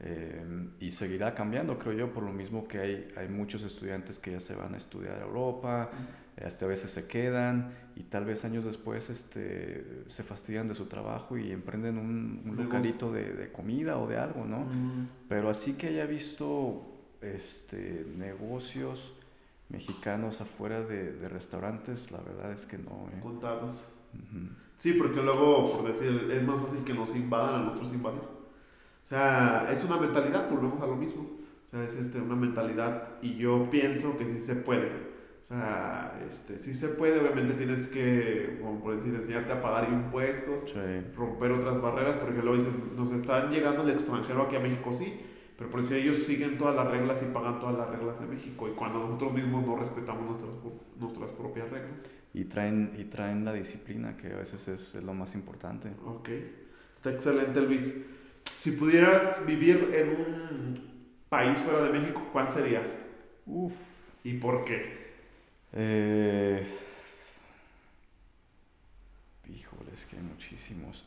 Speaker 2: Eh, y seguirá cambiando, creo yo, por lo mismo que hay, hay muchos estudiantes que ya se van a estudiar a Europa, eh, hasta a veces se quedan y tal vez años después este, se fastidian de su trabajo y emprenden un, localito de, de comida o de algo, ¿no?
Speaker 1: Mm,
Speaker 2: Pero así que haya visto este, negocios mexicanos afuera de, de restaurantes, la verdad es que no. ¿eh?
Speaker 1: Contados.
Speaker 2: Ujú.
Speaker 1: Sí, porque luego, por decir, es más fácil que nos invadan a nosotros invadir. O sea, es una mentalidad, volvemos a lo mismo. O sea, es este, una mentalidad y yo pienso que sí se puede. O sea, este, sí se puede, obviamente tienes que, como por decir, enseñarte a pagar impuestos,
Speaker 2: Sí.
Speaker 1: romper otras barreras, porque luego dices, nos están llegando el extranjero aquí a México, sí, pero por si ellos siguen todas las reglas y pagan todas las reglas de México, y cuando nosotros mismos no respetamos nuestras, nuestras propias reglas.
Speaker 2: Y traen, y traen la disciplina, que a veces es, es lo más importante.
Speaker 1: Ok, está excelente Luis. Si pudieras vivir en un país fuera de México, ¿cuál sería?
Speaker 2: Uf.
Speaker 1: ¿Y por qué?
Speaker 2: Eh, híjole, es que hay muchísimos.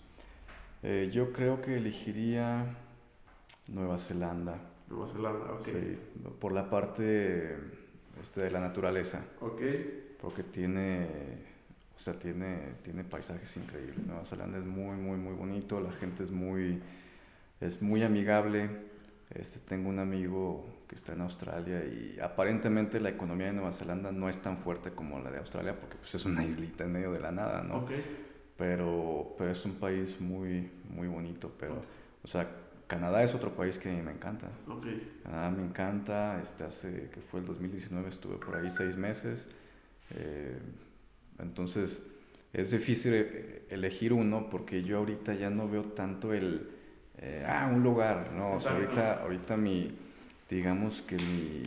Speaker 2: Eh, yo creo que elegiría Nueva Zelanda.
Speaker 1: Nueva Zelanda, ok.
Speaker 2: Sí, por la parte este, de la naturaleza,
Speaker 1: Ok,
Speaker 2: porque tiene, o sea, tiene, tiene paisajes increíbles. Nueva Zelanda es muy, muy, muy bonito, la gente es muy, es muy amigable. Este, tengo un amigo que está en Australia y aparentemente la economía de Nueva Zelanda no es tan fuerte como la de Australia porque pues, es una islita en medio de la nada, ¿no? Pero, pero es un país muy, muy bonito. Pero, o sea, Canadá es otro país que me encanta. Canadá me encanta. Este, hace que fue el 2019 estuve por ahí seis meses. Eh, entonces, es difícil eh, elegir uno porque yo ahorita ya no veo tanto el, eh, ah, un lugar, ¿no? O sea, ahorita, ahorita mi, digamos que mi,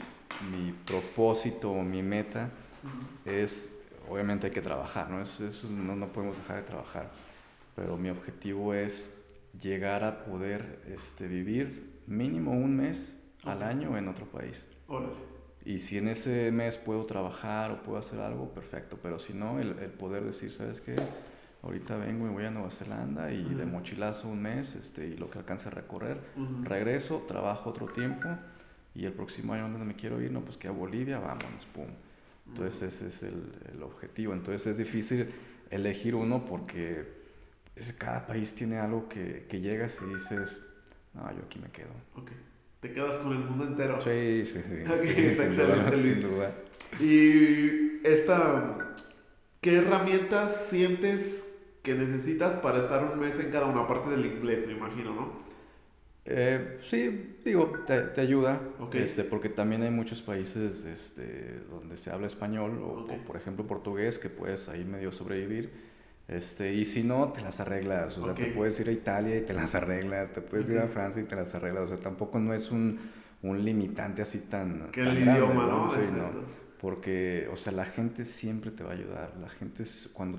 Speaker 2: mi propósito o mi meta es, obviamente hay que trabajar, ¿no? Es- eso no, no podemos dejar de trabajar, pero mi objetivo es llegar a poder este, vivir mínimo un mes al año en otro país.
Speaker 1: órale.
Speaker 2: Y si en ese mes puedo trabajar o puedo hacer algo, perfecto. Pero si no, el, el poder decir, ¿sabes qué? Ahorita vengo y voy a Nueva Zelanda y de
Speaker 1: Ujú.
Speaker 2: mochilazo un mes este, y lo que alcance a recorrer.
Speaker 1: Ujú.
Speaker 2: Regreso, trabajo otro tiempo y el próximo año donde me quiero ir, no, pues que a Bolivia, vámonos, pum. Entonces ese es el, el objetivo. Entonces es difícil elegir uno porque es- cada país tiene algo que, que llegas y dices, no, yo aquí me quedo.
Speaker 1: Ok, te quedas con el mundo entero.
Speaker 2: Sí, sí, sí.
Speaker 1: Ok,
Speaker 2: sí,
Speaker 1: está
Speaker 2: sin duda,
Speaker 1: excelente, Luis.
Speaker 2: sin duda.
Speaker 1: Y esta, ¿qué herramientas sientes que necesitas para estar un mes en cada una? Aparte del inglés, me imagino, ¿no?
Speaker 2: Eh, sí, digo, te, te ayuda,
Speaker 1: Ok.
Speaker 2: este, porque también hay muchos países este, donde se habla español o,
Speaker 1: Ok.
Speaker 2: o, por ejemplo portugués que puedes ahí medio sobrevivir. Este, y si no, te las arreglas. O sea, te puedes ir a Italia y te las arreglas, te puedes ir a. Francia y te las arreglas. O sea, tampoco no es un, un limitante así tan.
Speaker 1: Que el
Speaker 2: grande,
Speaker 1: idioma, ¿no?
Speaker 2: Sí, no. Porque, o sea, la gente siempre te va a ayudar. La gente, es- cuando,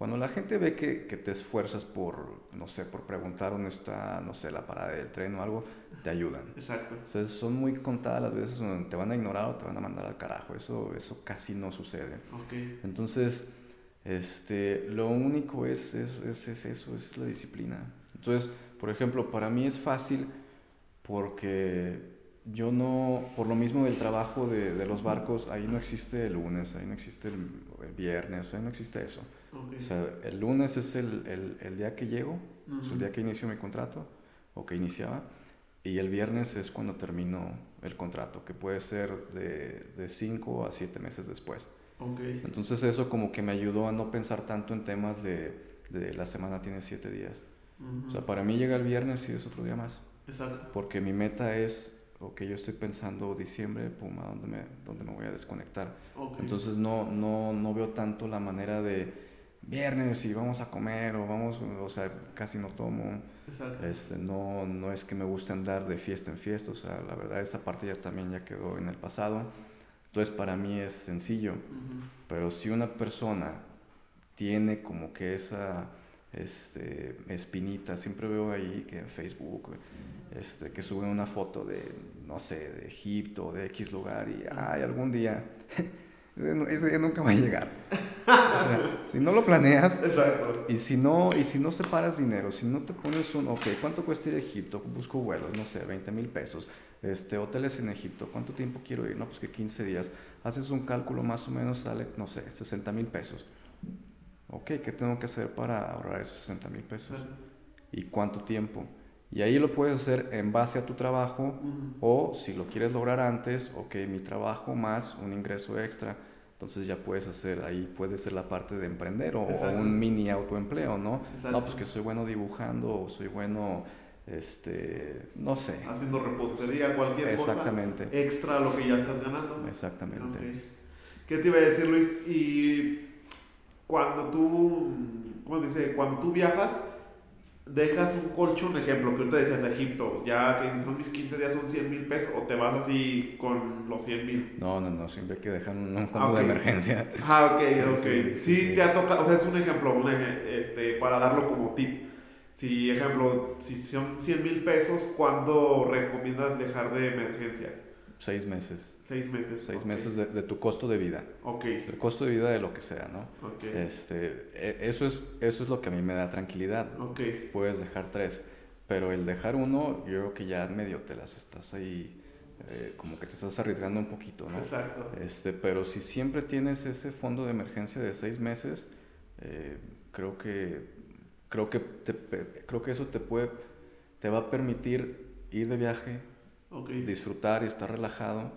Speaker 2: cuando la gente ve que, que te esfuerzas por, no sé, por preguntar dónde está, no sé, la parada del tren o algo, te ayudan.
Speaker 1: Exacto.
Speaker 2: O sea, son muy contadas las veces donde te van a ignorar o te van a mandar al carajo. Eso, eso casi no sucede.
Speaker 1: Ok.
Speaker 2: Entonces, este, lo único es, es, es- es eso, es la disciplina. Entonces, por ejemplo, para mí es fácil porque yo no, por lo mismo del trabajo de, de los barcos, ahí no existe el lunes, ahí no existe el viernes, ahí no existe eso.
Speaker 1: Ok.
Speaker 2: O sea, el lunes es el, el, el día que llego, es el día que inicio mi contrato o que iniciaba. y el viernes es cuando termino el contrato, que puede ser de 5 a 7 meses después.
Speaker 1: Okay.
Speaker 2: Entonces eso como que me ayudó a no pensar tanto en temas de, de la semana tiene 7 días. O sea, para mí llega el viernes y es otro día más.
Speaker 1: Exacto.
Speaker 2: Porque mi meta es, ok, yo estoy pensando diciembre, pum, ¿a dónde me, dónde me voy a desconectar? Entonces no, no, no veo tanto la manera de viernes y vamos a comer o vamos, o sea, casi no tomo. Este, no, no es que me guste andar de fiesta en fiesta, o sea, la verdad esa parte ya también ya quedó en el pasado. Entonces para mí es sencillo, pero si una persona tiene como que esa este, espinita, siempre veo ahí que en Facebook, este, que suben una foto de, no sé, de Egipto, de X lugar y, ay, algún día ese día nunca va a llegar. O sea, si no lo planeas y si no y si no separas dinero, si no te pones un, ok, ¿cuánto cuesta ir a Egipto? Busco vuelos, no sé, 20 mil pesos. Este, hoteles en Egipto, ¿cuánto tiempo quiero ir? No, pues que 15 días. Haces un cálculo más o menos, sale, no sé, 60 mil pesos. Ok, ¿qué tengo que hacer para ahorrar esos 60 mil pesos? ¿Y cuánto tiempo? Y ahí lo puedes hacer en base a tu trabajo o si lo quieres lograr antes, ok, mi trabajo más un ingreso extra. Entonces ya puedes hacer, ahí puede ser la parte de emprender o, un mini autoempleo, ¿no? No, pues que soy bueno dibujando o soy bueno, este, no sé.
Speaker 1: Haciendo repostería, cualquier
Speaker 2: Exactamente.
Speaker 1: cosa extra a lo que ya estás ganando.
Speaker 2: Exactamente.
Speaker 1: ¿Qué te iba a decir, Luis? Y cuando tú, ¿cómo dice? Cuando tú viajas, dejas un colchón, ejemplo, que ahorita decías de Egipto, ya que son mis 15 días son 100 mil pesos, o te vas así con los 100 mil.
Speaker 2: No, no, no, siempre hay que dejar un, fondo de emergencia.
Speaker 1: Ah, ok, ok. Sí, te ha tocado, o sea, es un ejemplo, un, este, para darlo como tip. Si, ejemplo, si son 100 mil pesos, ¿cuándo recomiendas dejar de emergencia?
Speaker 2: Seis meses.
Speaker 1: Seis meses.
Speaker 2: Seis meses de, de, tu costo de vida.
Speaker 1: Ok.
Speaker 2: El costo de vida de lo que sea, ¿no?
Speaker 1: Ok.
Speaker 2: Este, e, eso, es, eso es lo que a mí me da tranquilidad.
Speaker 1: Ok.
Speaker 2: Puedes dejar tres, pero el dejar uno, yo creo que ya medio te las estás ahí, eh, como que te estás arriesgando un poquito, ¿no?
Speaker 1: Exacto.
Speaker 2: Este, pero si siempre tienes ese fondo de emergencia de seis meses, eh, creo que, creo que, te, creo que eso te puede, te va a permitir ir de viaje, disfrutar y estar relajado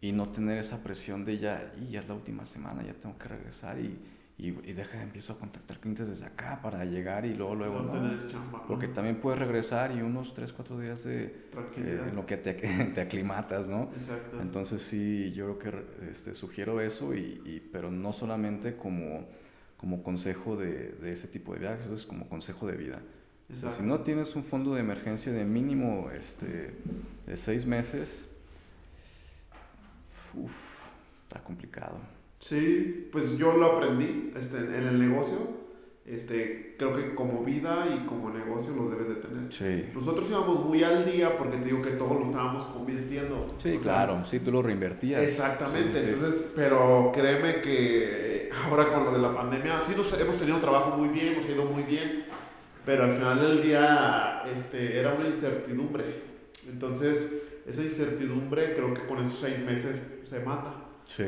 Speaker 2: y no tener esa presión de ya, y ya es la última semana, ya tengo que regresar y, y, deja, empiezo a contactar clientes desde acá para llegar y luego, luego,
Speaker 1: no,
Speaker 2: porque también puedes regresar y unos 3, 4 días de, eh, en lo que te, te aclimatas, ¿no?
Speaker 1: Exacto.
Speaker 2: Entonces sí, yo creo que este, sugiero eso, y, y, pero no solamente como, como consejo de, de ese tipo de viajes, es como consejo de vida. O sea, si no tienes un fondo de emergencia de mínimo este, de seis meses, uf, está complicado.
Speaker 1: Sí, pues yo lo aprendí este, en el negocio. Este, creo que como vida y como negocio los debes de tener.
Speaker 2: Sí.
Speaker 1: Nosotros íbamos muy al día porque te digo que todos lo estábamos convirtiendo.
Speaker 2: Sí, claro, sí, tú lo reinvertías.
Speaker 1: Exactamente, entonces, pero créeme que ahora con lo de la pandemia, sí nos, hemos tenido un trabajo muy bien, hemos ido muy bien, pero al final del día este, era una incertidumbre. Entonces, esa incertidumbre creo que con esos seis meses se mata.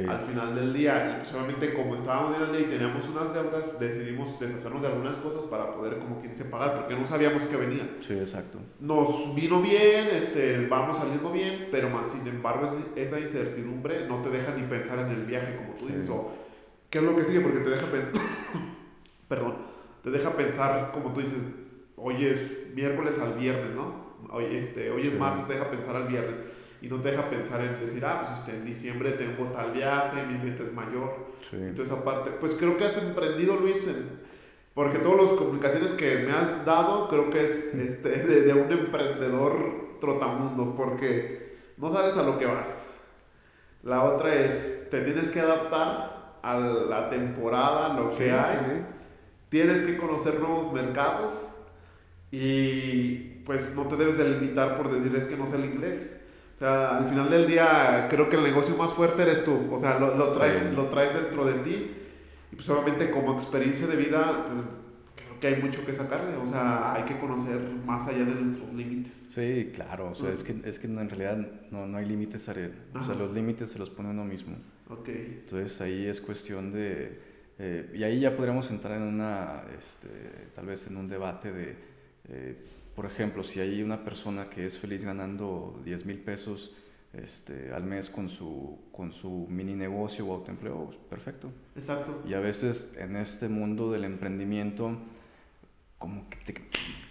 Speaker 1: Al final del día, y pues obviamente como estábamos en el día y teníamos unas deudas, decidimos deshacernos de algunas cosas para poder como quien dice pagar, porque no sabíamos que venía.
Speaker 2: Sí, exacto.
Speaker 1: Nos vino bien, este, vamos saliendo bien, pero más sin embargo esa incertidumbre no te deja ni pensar en el viaje, como tú dices, o qué es lo que sigue, porque te deja pensar, perdón, te deja pensar, como tú dices, hoy es miércoles al viernes, ¿no? Hoy, este, hoy es martes, te deja pensar al viernes. Y no te deja pensar en decir, ah, pues este, en diciembre tengo tal viaje, mi meta es mayor. Entonces, aparte, pues creo que has emprendido, Luis, porque todas las comunicaciones que me has dado, creo que es este, de, de un emprendedor trotamundos, porque no sabes a lo que vas. La otra es, te tienes que adaptar a la temporada, lo que hay tienes que conocer nuevos mercados y pues no te debes de limitar por decirles que no sé el inglés. O sea, al final del día creo que el negocio más fuerte eres tú. O sea, lo, lo traes, lo traes dentro de ti. Y pues obviamente como experiencia de vida, pues creo que hay mucho que sacarle. O sea, hay que conocer más allá de nuestros límites.
Speaker 2: Sí, claro. O sea, es, que, es que en realidad no, no hay límites. O sea, los límites se los pone uno mismo.
Speaker 1: Ok.
Speaker 2: Entonces ahí es cuestión de eh, y ahí ya podríamos entrar en una, este, tal vez en un debate de, eh, por ejemplo, si hay una persona que es feliz ganando 10 mil pesos este, al mes con su, con su mini negocio o autoempleo, pues, perfecto.
Speaker 1: Exacto.
Speaker 2: Y a veces en este mundo del emprendimiento, como que te,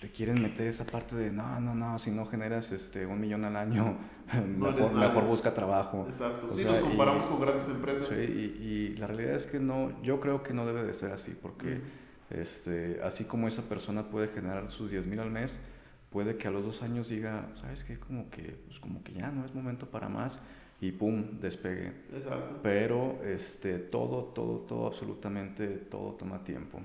Speaker 2: te, quieren meter esa parte de, no, no, no, si no generas este, un millón al año, mejor, mejor, busca trabajo.
Speaker 1: Exacto. sí, nos comparamos con grandes empresas.
Speaker 2: Sí, y, y, la realidad es que no, yo creo que no debe de ser así, porque este, así como esa persona puede generar sus 10 mil al mes, puede que a los dos años diga, ¿sabes qué? Como que, pues como que ya no es momento para más y pum, despegue.
Speaker 1: Exacto.
Speaker 2: Pero este, todo, todo, todo, absolutamente todo toma tiempo.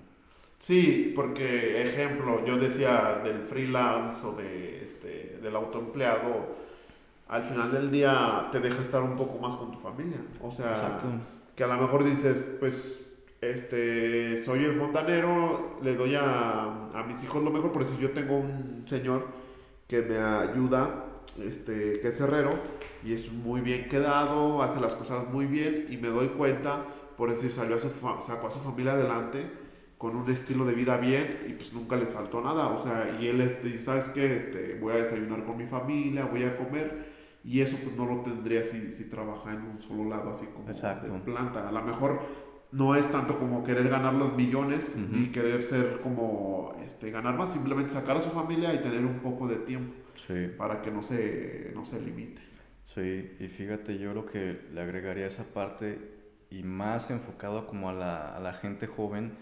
Speaker 1: Sí, porque ejemplo, yo decía del freelance o de, este, del autoempleado, al final del día te deja estar un poco más con tu familia. O sea,
Speaker 2: Exacto.
Speaker 1: que a lo mejor dices, pues este, soy el fontanero, le doy a, a, mis hijos lo mejor, por eso yo tengo un señor que me ayuda, este, que es herrero, y es muy bien quedado, hace las cosas muy bien, y me doy cuenta, por eso salió a su, sacó a su familia adelante, con un estilo de vida bien, y pues nunca les faltó nada, o sea, y él este, ¿sabes qué? Este, voy a desayunar con mi familia, voy a comer, y eso pues no lo tendría si, si trabaja en un solo lado, así como
Speaker 2: Exacto.
Speaker 1: de planta, a lo mejor no es tanto como querer ganar los millones uh -huh. y querer ser como este, ganar más, simplemente sacar a su familia y tener un poco de tiempo
Speaker 2: sí.
Speaker 1: para que no se, no se limite.
Speaker 2: Sí, y fíjate, yo lo que le agregaría a esa parte y más enfocado como a la, a la gente joven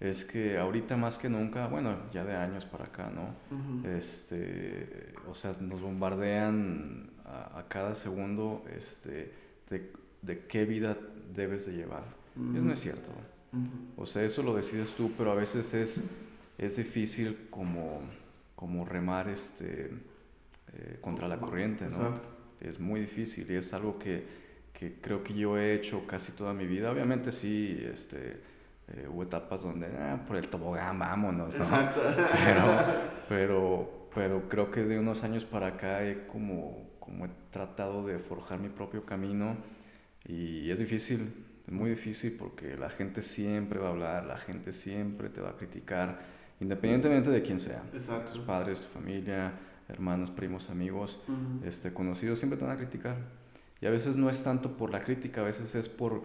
Speaker 2: es que ahorita más que nunca, bueno, ya de años para acá, ¿no?
Speaker 1: Uh -huh.
Speaker 2: este, o sea, nos bombardean a, a cada segundo este, de, de qué vida debes de llevar.
Speaker 1: Uh
Speaker 2: Eso no es cierto.
Speaker 1: -huh.
Speaker 2: O sea, eso lo decides tú, pero a veces es, es difícil como, como remar este, eh, contra la corriente, ¿no?
Speaker 1: Exacto.
Speaker 2: Es muy difícil y es algo que, que, creo que yo he hecho casi toda mi vida. Obviamente sí, este, eh, hubo etapas donde, ah, por el tobogán, vámonos, ¿no? Pero, pero, pero creo que de unos años para acá he como, como he tratado de forjar mi propio camino y es difícil, es muy difícil porque la gente siempre va a hablar, la gente siempre te va a criticar, independientemente de quién sea.
Speaker 1: Exacto.
Speaker 2: Tus padres, tu familia, hermanos, primos, amigos,
Speaker 1: Uh -huh.
Speaker 2: este, conocidos, siempre te van a criticar. Y a veces no es tanto por la crítica, a veces es por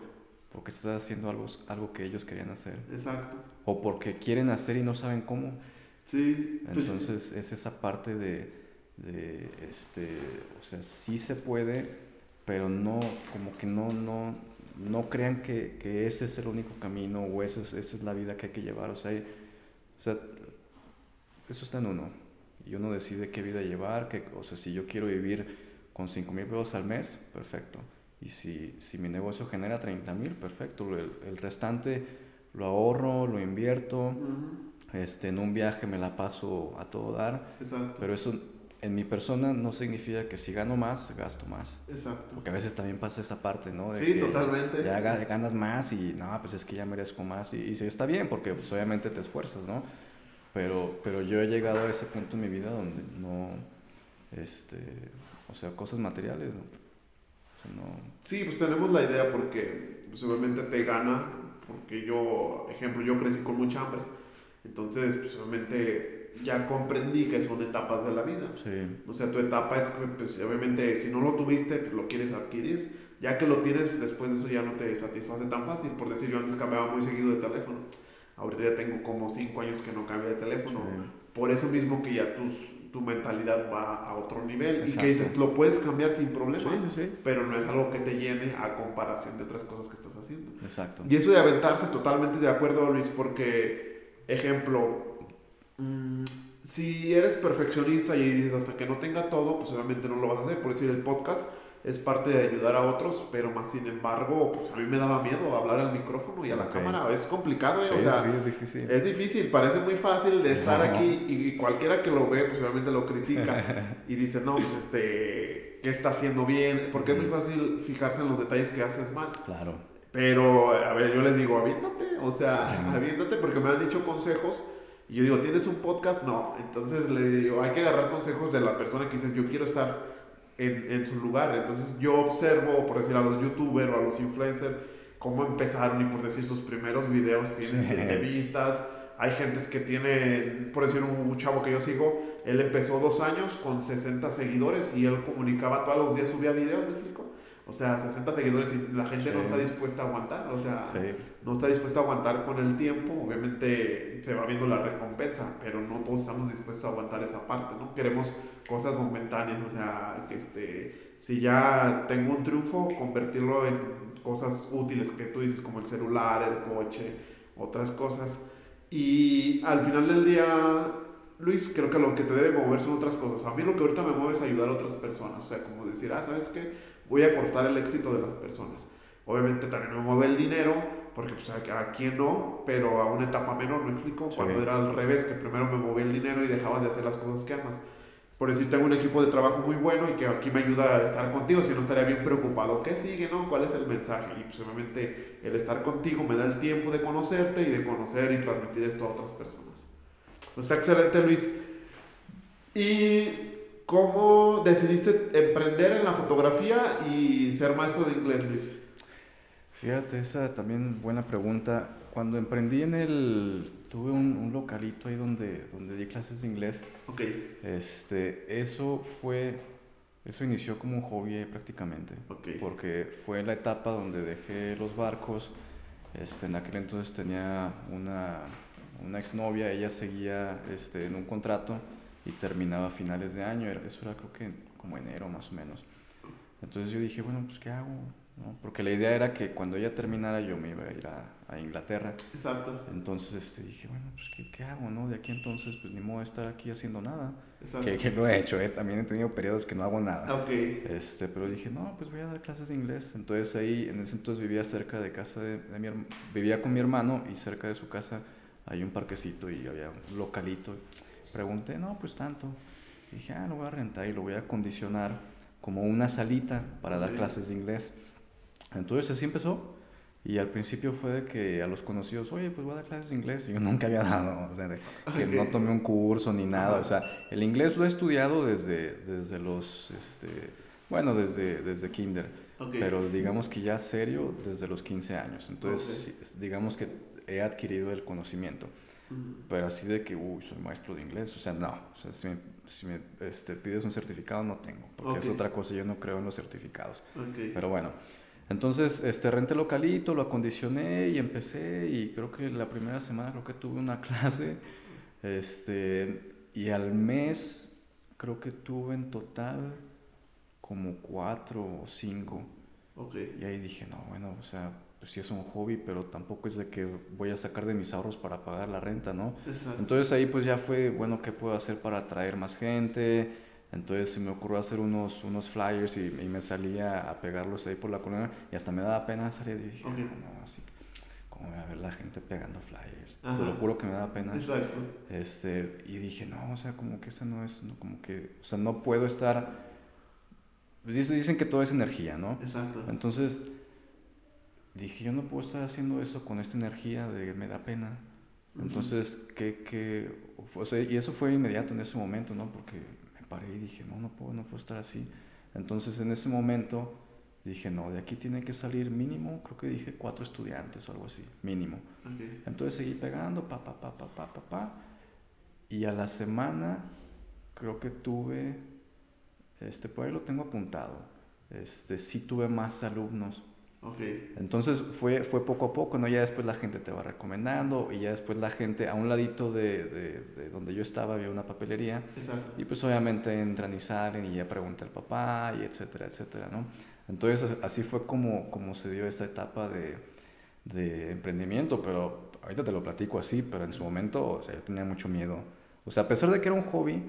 Speaker 2: porque estás haciendo algo, algo que ellos querían hacer.
Speaker 1: Exacto.
Speaker 2: O porque quieren hacer y no saben cómo.
Speaker 1: Sí.
Speaker 2: Entonces es esa parte de, de este, o sea, sí se puede, pero no, como que no, no, no crean que, que, ese es el único camino o esa es, esa es la vida que hay que llevar. O sea, hay, o sea, eso está en uno. Y uno decide qué vida llevar. Que, o sea, si yo quiero vivir con 5 mil pesos al mes, perfecto. Y si, si mi negocio genera 30 mil, perfecto. El, el, restante lo ahorro, lo invierto.
Speaker 1: Uh -huh.
Speaker 2: este, en un viaje me la paso a todo dar.
Speaker 1: Exacto.
Speaker 2: Pero eso en mi persona no significa que si gano más, gasto más.
Speaker 1: Exacto.
Speaker 2: Porque a veces también pasa esa parte, ¿no? De
Speaker 1: sí,
Speaker 2: que
Speaker 1: totalmente.
Speaker 2: Ya ganas más y no, pues es que ya merezco más. Y, y sí, está bien porque pues, obviamente te esfuerzas, ¿no? Pero, pero yo he llegado a ese punto en mi vida donde no, este, o sea, cosas materiales, ¿no? O sea, no...
Speaker 1: Sí, pues tenemos la idea porque pues, obviamente te gana, porque yo, ejemplo, yo crecí con mucha hambre. Entonces, pues obviamente ya comprendí que son etapas de la vida.
Speaker 2: Sí.
Speaker 1: O sea, tu etapa es pues, obviamente, si no lo tuviste, pues lo quieres adquirir. Ya que lo tienes, después de eso ya no te satisface tan fácil. Por decir, yo antes cambiaba muy seguido de teléfono. Ahorita ya tengo como 5 años que no cambio de teléfono.
Speaker 2: Sí.
Speaker 1: Por eso mismo que ya tus, tu mentalidad va a otro nivel.
Speaker 2: Exacto.
Speaker 1: Y que dices, lo puedes cambiar sin problemas.
Speaker 2: Sí, sí, sí.
Speaker 1: Pero no es algo que te llene a comparación de otras cosas que estás haciendo.
Speaker 2: Exacto.
Speaker 1: Y eso de aventarse, totalmente de acuerdo, Luis, porque, ejemplo, mmm, si eres perfeccionista y dices hasta que no tenga todo, pues obviamente no lo vas a hacer. Por decir, el podcast es parte de ayudar a otros, pero más sin embargo, pues a mí me daba miedo hablar al micrófono y a la
Speaker 2: Okay.
Speaker 1: cámara. Es complicado, ¿eh?
Speaker 2: Sí,
Speaker 1: o sea,
Speaker 2: sí, es difícil.
Speaker 1: es difícil, parece muy fácil de estar
Speaker 2: No.
Speaker 1: aquí y cualquiera que lo ve, pues obviamente lo critica y dice, no, pues este, ¿qué está haciendo bien? Porque es muy fácil fijarse en los detalles que haces mal.
Speaker 2: Claro.
Speaker 1: Pero, a ver, yo les digo, aviéntate, o sea, aviéntate porque me han dicho consejos y yo digo, ¿tienes un podcast? No. Entonces le digo, hay que agarrar consejos de la persona que dice, yo quiero estar en, en su lugar. Entonces yo observo, por decir, a los youtubers o a los influencers, cómo empezaron y por decir, sus primeros videos tienen. 7 vistas, hay gentes que tiene, por decir un chavo que yo sigo, él empezó dos años con 60 seguidores y él comunicaba todos los días, subía videos, ¿me explico? O sea, 60 seguidores y la gente no está dispuesta a aguantar, o sea, no está dispuesta a aguantar con el tiempo, obviamente se va viendo la recompensa, pero no todos estamos dispuestos a aguantar esa parte, ¿no? Queremos cosas momentáneas, o sea, que este, si ya tengo un triunfo, convertirlo en cosas útiles que tú dices, como el celular, el coche, otras cosas. Y al final del día, Luis, creo que lo que te debe mover son otras cosas. A mí lo que ahorita me mueve es ayudar a otras personas, o sea, como decir, ah, ¿sabes qué? Voy a cortar el éxito de las personas. Obviamente también me mueve el dinero, porque pues a, quien no, pero a una etapa menor, ¿me explico? Cuando era al revés, que primero me movía el dinero y dejabas de hacer las cosas que amas. Por eso tengo un equipo de trabajo muy bueno y que aquí me ayuda a estar contigo, si no estaría bien preocupado. ¿Qué sigue, no? ¿Cuál es el mensaje? Y pues obviamente el estar contigo me da el tiempo de conocerte y de conocer y transmitir esto a otras personas. Pues está excelente, Luis. Y ¿Cómo decidiste emprender en la fotografía y ser maestro de inglés, Luis?
Speaker 2: Fíjate, esa también buena pregunta. Cuando emprendí en el... Tuve un, localito ahí donde, donde di clases de inglés.
Speaker 1: Ok.
Speaker 2: Este, eso fue... Eso inició como un hobby prácticamente.
Speaker 1: Okay.
Speaker 2: Porque fue la etapa donde dejé los barcos. Este, en aquel entonces tenía una, una exnovia, ella seguía este, en un contrato y terminaba a finales de año, eso era creo que como enero más o menos. Entonces yo dije, bueno, pues ¿qué hago? ¿No? Porque la idea era que cuando ella terminara yo me iba a ir a, a Inglaterra.
Speaker 1: Exacto.
Speaker 2: Entonces este, dije, bueno, pues ¿qué, ¿qué, hago? ¿no? De aquí entonces, pues ni modo de estar aquí haciendo nada. Exacto. Que, que, lo he hecho, ¿eh? también he tenido periodos que no hago nada.
Speaker 1: Ok.
Speaker 2: Este, pero dije, no, pues voy a dar clases de inglés. Entonces ahí, en ese entonces vivía cerca de casa de, de mi vivía con mi hermano y cerca de su casa hay un parquecito y había un localito. Pregunté, no, pues tanto. dije, ah, lo voy a rentar y lo voy a acondicionar como una salita para dar clases de inglés. Entonces así empezó. Y al principio fue de que a los conocidos, oye, pues voy a dar clases de inglés. Y yo nunca había dado, o sea, que no tomé un curso ni nada. O sea, el inglés lo he estudiado desde, desde los, este, bueno, desde, desde kinder. Pero digamos que ya serio desde los 15 años. Entonces, digamos que he adquirido el conocimiento. Pero así de que, uy, soy maestro de inglés, o sea, no. O sea, si me, si me este, pides un certificado, no tengo, porque es otra cosa, yo no creo en los certificados. Pero bueno, entonces este, renté localito, lo acondicioné y empecé, y creo que la primera semana creo que tuve una clase, este, y al mes creo que tuve en total como cuatro o cinco.
Speaker 1: Okay.
Speaker 2: Y ahí dije, no, bueno, o sea, pues sí es un hobby, pero tampoco es de que voy a sacar de mis ahorros para pagar la renta, ¿no? Entonces ahí pues ya fue, bueno, ¿qué puedo hacer para atraer más gente? Entonces se me ocurrió hacer unos, unos flyers y, me salía a pegarlos ahí por la colonia y hasta me daba pena salir y dije, ah, no, así, ¿cómo voy a ver la gente pegando flyers? Te lo juro que me da pena.
Speaker 1: Exacto.
Speaker 2: Este, y dije, no, o sea, como que eso no es, no, como que, o sea, no puedo estar... Dicen, dicen que todo es energía, ¿no?
Speaker 1: Exacto.
Speaker 2: Entonces dije, yo no puedo estar haciendo eso con esta energía de me da pena. Entonces, ¿qué, qué? O sea, y eso fue inmediato en ese momento, ¿no? Porque me paré y dije, no, no puedo, no puedo estar así. Entonces, en ese momento dije, no, de aquí tiene que salir mínimo, creo que dije cuatro estudiantes o algo así, mínimo. Entonces seguí pegando, pa, pa, pa, pa, pa, pa, pa. Y a la semana creo que tuve, este, por ahí lo tengo apuntado, este, sí tuve más alumnos entonces fue, fue poco a poco, ¿no? Ya después la gente te va recomendando y ya después la gente, a un ladito de, de, donde yo estaba había una papelería y pues obviamente entran y salen y ya pregunta el papá y etcétera, etcétera, ¿no? Entonces así fue como, como se dio esta etapa de, de emprendimiento, pero ahorita te lo platico así, pero en su momento, o sea, yo tenía mucho miedo. O sea, a pesar de que era un hobby,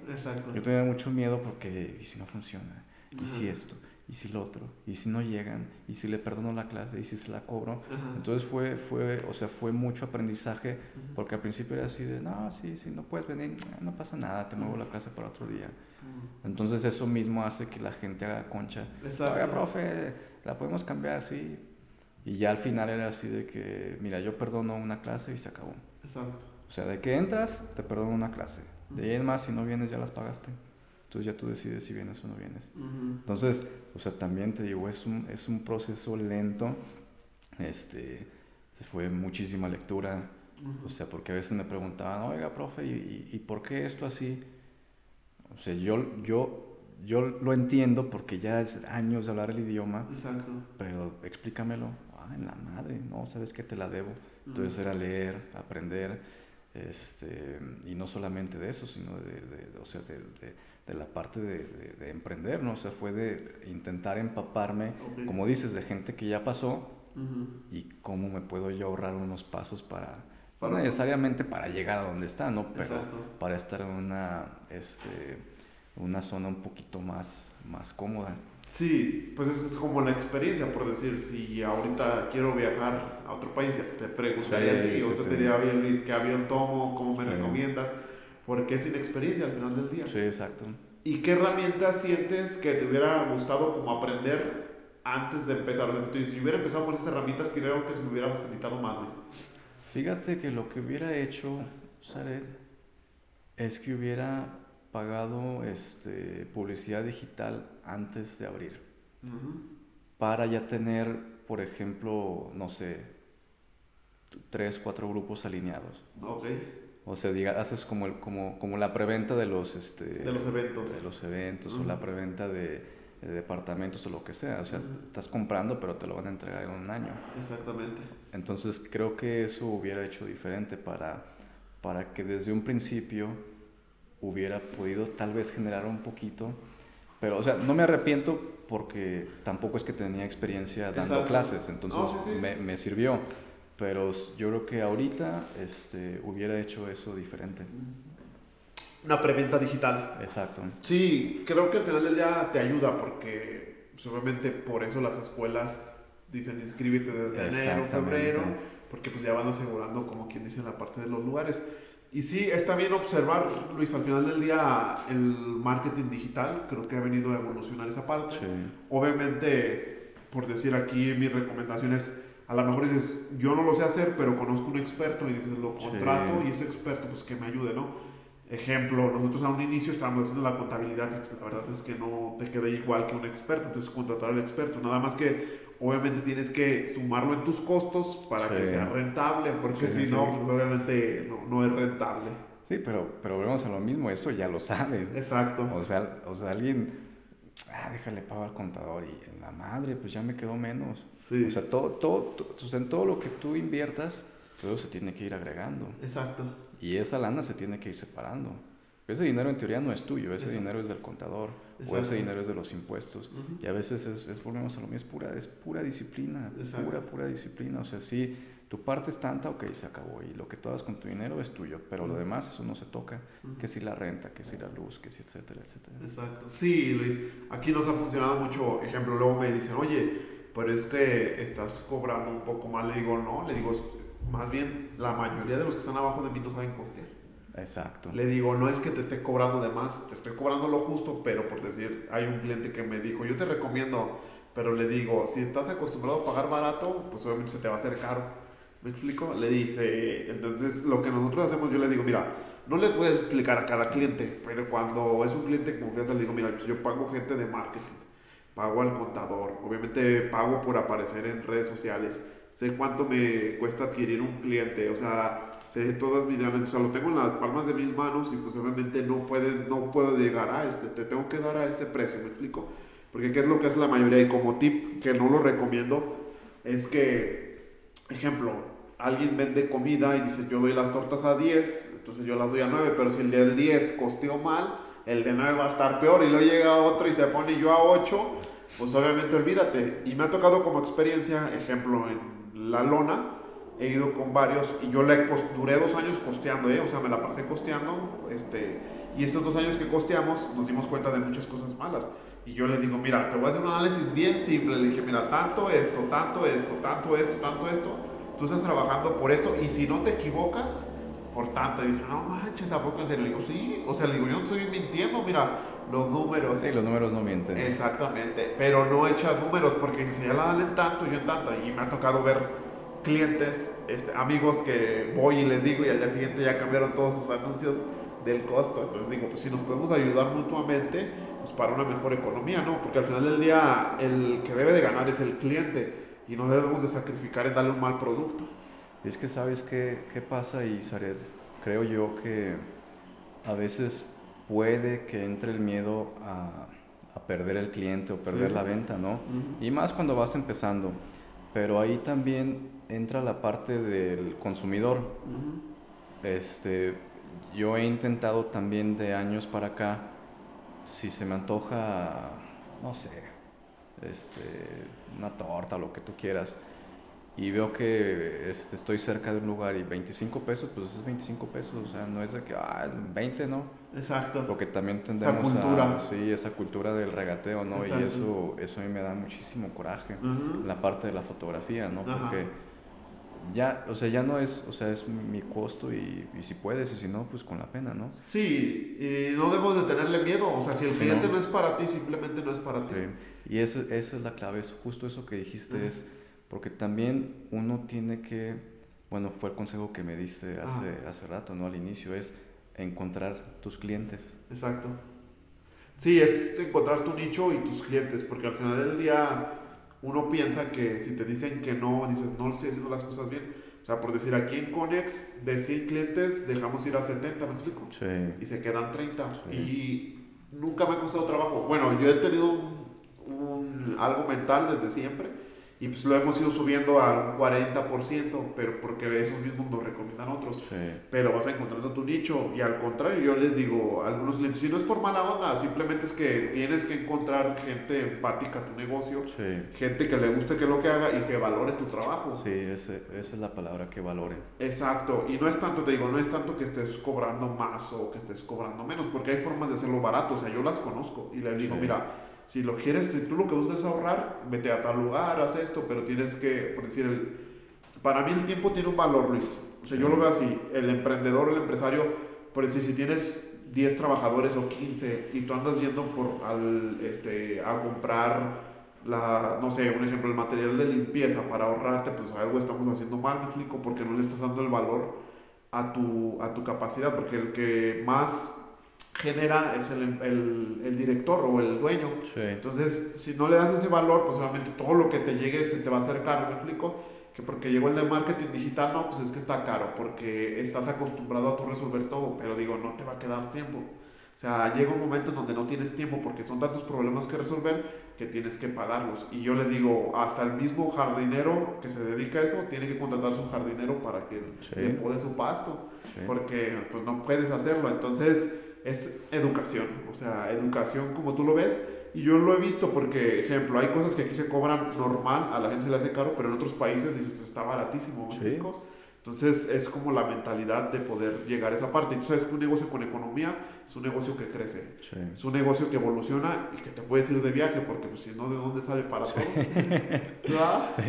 Speaker 2: yo tenía mucho miedo porque, ¿y si no funciona? ¿Y si esto? Y si lo otro, y si no llegan, y si le perdono la clase, y si se la cobro. Entonces fue, fue, o sea, fue mucho aprendizaje, porque al principio era así de, no, sí, sí, no puedes venir, no pasa nada, te muevo la clase para otro día. Entonces eso mismo hace que la gente haga concha. Oiga, profe, la podemos cambiar, sí. Y ya al final era así de que, mira, yo perdono una clase y se acabó.
Speaker 1: Exacto.
Speaker 2: O sea, de que entras, te perdono una clase. De ahí en más, si no vienes, ya las pagaste. Entonces ya tú decides si vienes o no vienes. Entonces, o sea, también te digo, es un, es un proceso lento. Este, fue muchísima lectura, O sea, porque a veces me preguntaban, oiga, profe, ¿y, y, por qué esto así? O sea, yo, yo, yo lo entiendo porque ya es años de hablar el idioma.
Speaker 1: Exacto.
Speaker 2: Pero explícamelo. Ah, en la madre, no, sabes que te la debo. Entonces era leer, aprender, este, y no solamente de eso, sino de, de o sea, de, de, la parte de, emprender, ¿no? O sea, fue de intentar empaparme, como dices, de gente que ya pasó y cómo me puedo yo ahorrar unos pasos para, no necesariamente para llegar a donde está, ¿no? Pero para estar en una, este, una zona un poquito más, más cómoda.
Speaker 1: Sí, pues es, es como la experiencia, por decir, si ahorita quiero viajar a otro país, te preguntaría a ti, o sea, te diría, oye Luis, ¿qué avión tomo? ¿Cómo me recomiendas? Porque es inexperiencia al final del día.
Speaker 2: Sí, exacto.
Speaker 1: ¿Y qué herramientas sientes que te hubiera gustado como aprender antes de empezar? O sea, si tú dices, si hubiera empezado con esas herramientas, creo que se me hubiera facilitado más, Luis.
Speaker 2: Fíjate que lo que hubiera hecho, Saret, es que hubiera pagado este, publicidad digital antes de abrir. Para ya tener, por ejemplo, no sé, tres, cuatro grupos alineados. O sea, diga, haces como, el, como, como la preventa de los, este,
Speaker 1: de los eventos.
Speaker 2: De los eventos o la preventa de, departamentos o lo que sea. O sea, estás comprando, pero te lo van a entregar en un año.
Speaker 1: Exactamente.
Speaker 2: Entonces, creo que eso hubiera hecho diferente para, para que desde un principio hubiera podido tal vez generar un poquito, pero o sea, no me arrepiento porque tampoco es que tenía experiencia dando clases, entonces Me, me, sirvió, pero yo creo que ahorita este, hubiera hecho eso diferente.
Speaker 1: Una preventa digital.
Speaker 2: Exacto.
Speaker 1: Sí, creo que al final del día te ayuda porque pues, obviamente por eso las escuelas dicen inscríbete desde enero, febrero, porque pues ya van asegurando como quien dice la parte de los lugares. Y sí, está bien observar, Luis, al final del día el marketing digital creo que ha venido a evolucionar esa parte. Obviamente, por decir aquí mis recomendaciones, a lo mejor dices, yo no lo sé hacer, pero conozco un experto y dices, lo contrato y ese experto pues que me ayude, ¿no? Ejemplo, nosotros a un inicio estábamos haciendo la contabilidad y pues, la verdad es que no te quedé igual que un experto, entonces contratar al experto, nada más que obviamente tienes que sumarlo en tus costos para que sea rentable, porque si no, pues obviamente no, es rentable.
Speaker 2: Sí, pero, pero volvemos a lo mismo, eso ya lo sabes.
Speaker 1: Exacto.
Speaker 2: O sea, o sea alguien, ah, déjale pago al contador y la madre, pues ya me quedó menos. Sí. O sea, todo, todo, en todo lo que tú inviertas, todo se tiene que ir agregando.
Speaker 1: Exacto.
Speaker 2: Y esa lana se tiene que ir separando. Ese dinero en teoría no es tuyo, ese dinero es del contador o ese dinero es de los impuestos. Y a veces es, es, volvemos a lo mismo, es pura, es pura disciplina, pura, pura disciplina. O sea, si tu parte es tanta, ok, se acabó. Y lo que tú hagas con tu dinero es tuyo, pero lo demás, eso no se toca. Que si la renta, que si la luz, que si etcétera, etcétera.
Speaker 1: Exacto. Sí, Luis, aquí nos ha funcionado mucho. Ejemplo, luego me dicen, oye, pero es que estás cobrando un poco más. Le digo, no, le digo, más bien, la mayoría de los que están abajo de mí no saben costear.
Speaker 2: Exacto.
Speaker 1: Le digo, no es que te esté cobrando de más, te estoy cobrando lo justo, pero por decir, hay un cliente que me dijo, yo te recomiendo, pero le digo, si estás acostumbrado a pagar barato, pues obviamente se te va a hacer caro. ¿Me explico? Le dice, entonces lo que nosotros hacemos, yo le digo, mira, no le puedes explicar a cada cliente, pero cuando es un cliente de confianza, le digo, mira, yo pago gente de marketing, pago al contador, obviamente pago por aparecer en redes sociales, sé cuánto me cuesta adquirir un cliente, o sea, sé todas mis ganas, o sea, lo tengo en las palmas de mis manos y pues obviamente no, puede, no puedo llegar a este, te tengo que dar a este precio, ¿me explico? Porque qué es lo que hace la mayoría y como tip que no lo recomiendo es que, ejemplo, alguien vende comida y dice yo doy las tortas a 10, entonces yo las doy a 9, pero si el del 10 costeó mal, el de 9 va a estar peor y luego llega otro y se pone yo a 8, pues obviamente olvídate. Y me ha tocado como experiencia, ejemplo, en la lona, he ido con varios y yo le duré dos años costeando, ¿eh? o sea, me la pasé costeando, este, y esos dos años que costeamos nos dimos cuenta de muchas cosas malas. Y yo les digo, mira, te voy a hacer un análisis bien simple. Le dije, mira, tanto esto, tanto esto, tanto esto, tanto esto. Tú estás trabajando por esto y si no te equivocas, por tanto. Y dice, no manches, ¿a poco Le digo, sí. O sea, le digo, yo no estoy mintiendo, mira, los números.
Speaker 2: Sí, los números no mienten.
Speaker 1: Exactamente. Pero no echas números porque si ya la dan en tanto, yo en tanto. Y me ha tocado ver clientes, este, amigos que voy y les digo y al día siguiente ya cambiaron todos sus anuncios del costo. Entonces digo, pues si nos podemos ayudar mutuamente, pues para una mejor economía, ¿no? Porque al final del día el que debe de ganar es el cliente y no le debemos de sacrificar en darle un mal producto.
Speaker 2: Y es que sabes qué, qué pasa y creo yo que a veces puede que entre el miedo a, a perder el cliente o perder
Speaker 1: Sí.
Speaker 2: la venta, ¿no? Y más cuando vas empezando. Pero ahí también entra la parte del consumidor. Este, yo he intentado también de años para acá, si se me antoja, no sé, este, una torta, lo que tú quieras, y veo que este, estoy cerca de un lugar y 25 pesos, pues es 25 pesos, o sea, no es de que, ah, 20, ¿no?
Speaker 1: Exacto.
Speaker 2: Porque también tendemos
Speaker 1: cultura.
Speaker 2: a, sí, esa cultura del regateo, ¿no? Y
Speaker 1: Exacto.
Speaker 2: eso, eso a mí me da muchísimo coraje
Speaker 1: Ujú.
Speaker 2: la parte de la fotografía, ¿no?
Speaker 1: Ajá.
Speaker 2: Porque ya, o sea, ya no es, o sea, es mi costo y, y si puedes y si no, pues con la pena, ¿no?
Speaker 1: Sí, y no debemos de tenerle miedo. O sea, si el
Speaker 2: Sí,
Speaker 1: cliente
Speaker 2: ¿no?
Speaker 1: no. es para ti, simplemente no es para ti.
Speaker 2: Sí. Y eso, esa es la clave, es justo eso que dijiste,
Speaker 1: Ajá.
Speaker 2: es porque también uno tiene que, bueno, fue el consejo que me diste hace, hace rato, ¿no? Al inicio, es encontrar tus clientes.
Speaker 1: Exacto. Sí, es encontrar tu nicho y tus clientes, porque al final del día uno piensa que si te dicen que no, dices, no estoy haciendo las cosas bien. O sea, por decir, aquí en Conex, de 100 clientes, dejamos ir a 70, ¿me explico?
Speaker 2: Sí.
Speaker 1: Y se quedan 30.
Speaker 2: Sí.
Speaker 1: Y nunca me ha costado trabajo. Bueno, yo he tenido un, un- algo mental desde siempre. Y pues lo hemos ido subiendo a un 40%, pero porque esos mismos nos recomiendan otros
Speaker 2: Sí.
Speaker 1: pero vas encontrando tu nicho y al contrario yo les digo a algunos clientes si no es por mala onda simplemente es que tienes que encontrar gente empática a tu negocio
Speaker 2: Sí.
Speaker 1: gente que le guste que lo que haga y que valore tu trabajo
Speaker 2: Sí, ese- esa es la palabra que valore.
Speaker 1: exacto y no es tanto te digo no es tanto que estés cobrando más o que estés cobrando menos porque hay formas de hacerlo barato o sea yo las conozco y les digo
Speaker 2: Sí.
Speaker 1: mira si lo quieres si tú lo que buscas es ahorrar vete a tal lugar haz esto pero tienes que por decir el para mí el tiempo tiene un valor, Luis. O sea, yo lo veo así. El emprendedor, el empresario, por decir, si tienes 10 trabajadores o 15 y tú andas yendo por al, este, a comprar, la, no sé, un ejemplo, el material de limpieza para ahorrarte, pues algo estamos haciendo mal, me explico, porque no le estás dando el valor a tu, a tu capacidad, porque el que más genera es el, el, el director o el dueño.
Speaker 2: Sí.
Speaker 1: Entonces, si no le das ese valor, pues obviamente todo lo que te llegue se te va a hacer caro, ¿me explico? Que porque llegó el de marketing digital, no, pues es que está caro, porque estás acostumbrado a tú resolver todo, pero digo, no te va a quedar tiempo. O sea, llega un momento en donde no tienes tiempo porque son tantos problemas que resolver que tienes que pagarlos. Y yo les digo, hasta el mismo jardinero que se dedica a eso tiene que contratar su jardinero para que
Speaker 2: Sí.
Speaker 1: le pode su pasto
Speaker 2: sí.
Speaker 1: porque pues no puedes hacerlo. Entonces es educación, o sea, educación como tú lo ves. Y yo lo he visto porque, ejemplo, hay cosas que aquí se cobran normal, a la gente se le hace caro, pero en otros países dices, esto está baratísimo, ¿me
Speaker 2: Sí.
Speaker 1: Entonces es como la mentalidad de poder llegar a esa parte. Sabes que un negocio con economía es un negocio que crece,
Speaker 2: Sí.
Speaker 1: es un negocio que evoluciona y que te puedes ir de viaje, porque pues, si no, ¿de dónde sale para.
Speaker 2: Sí.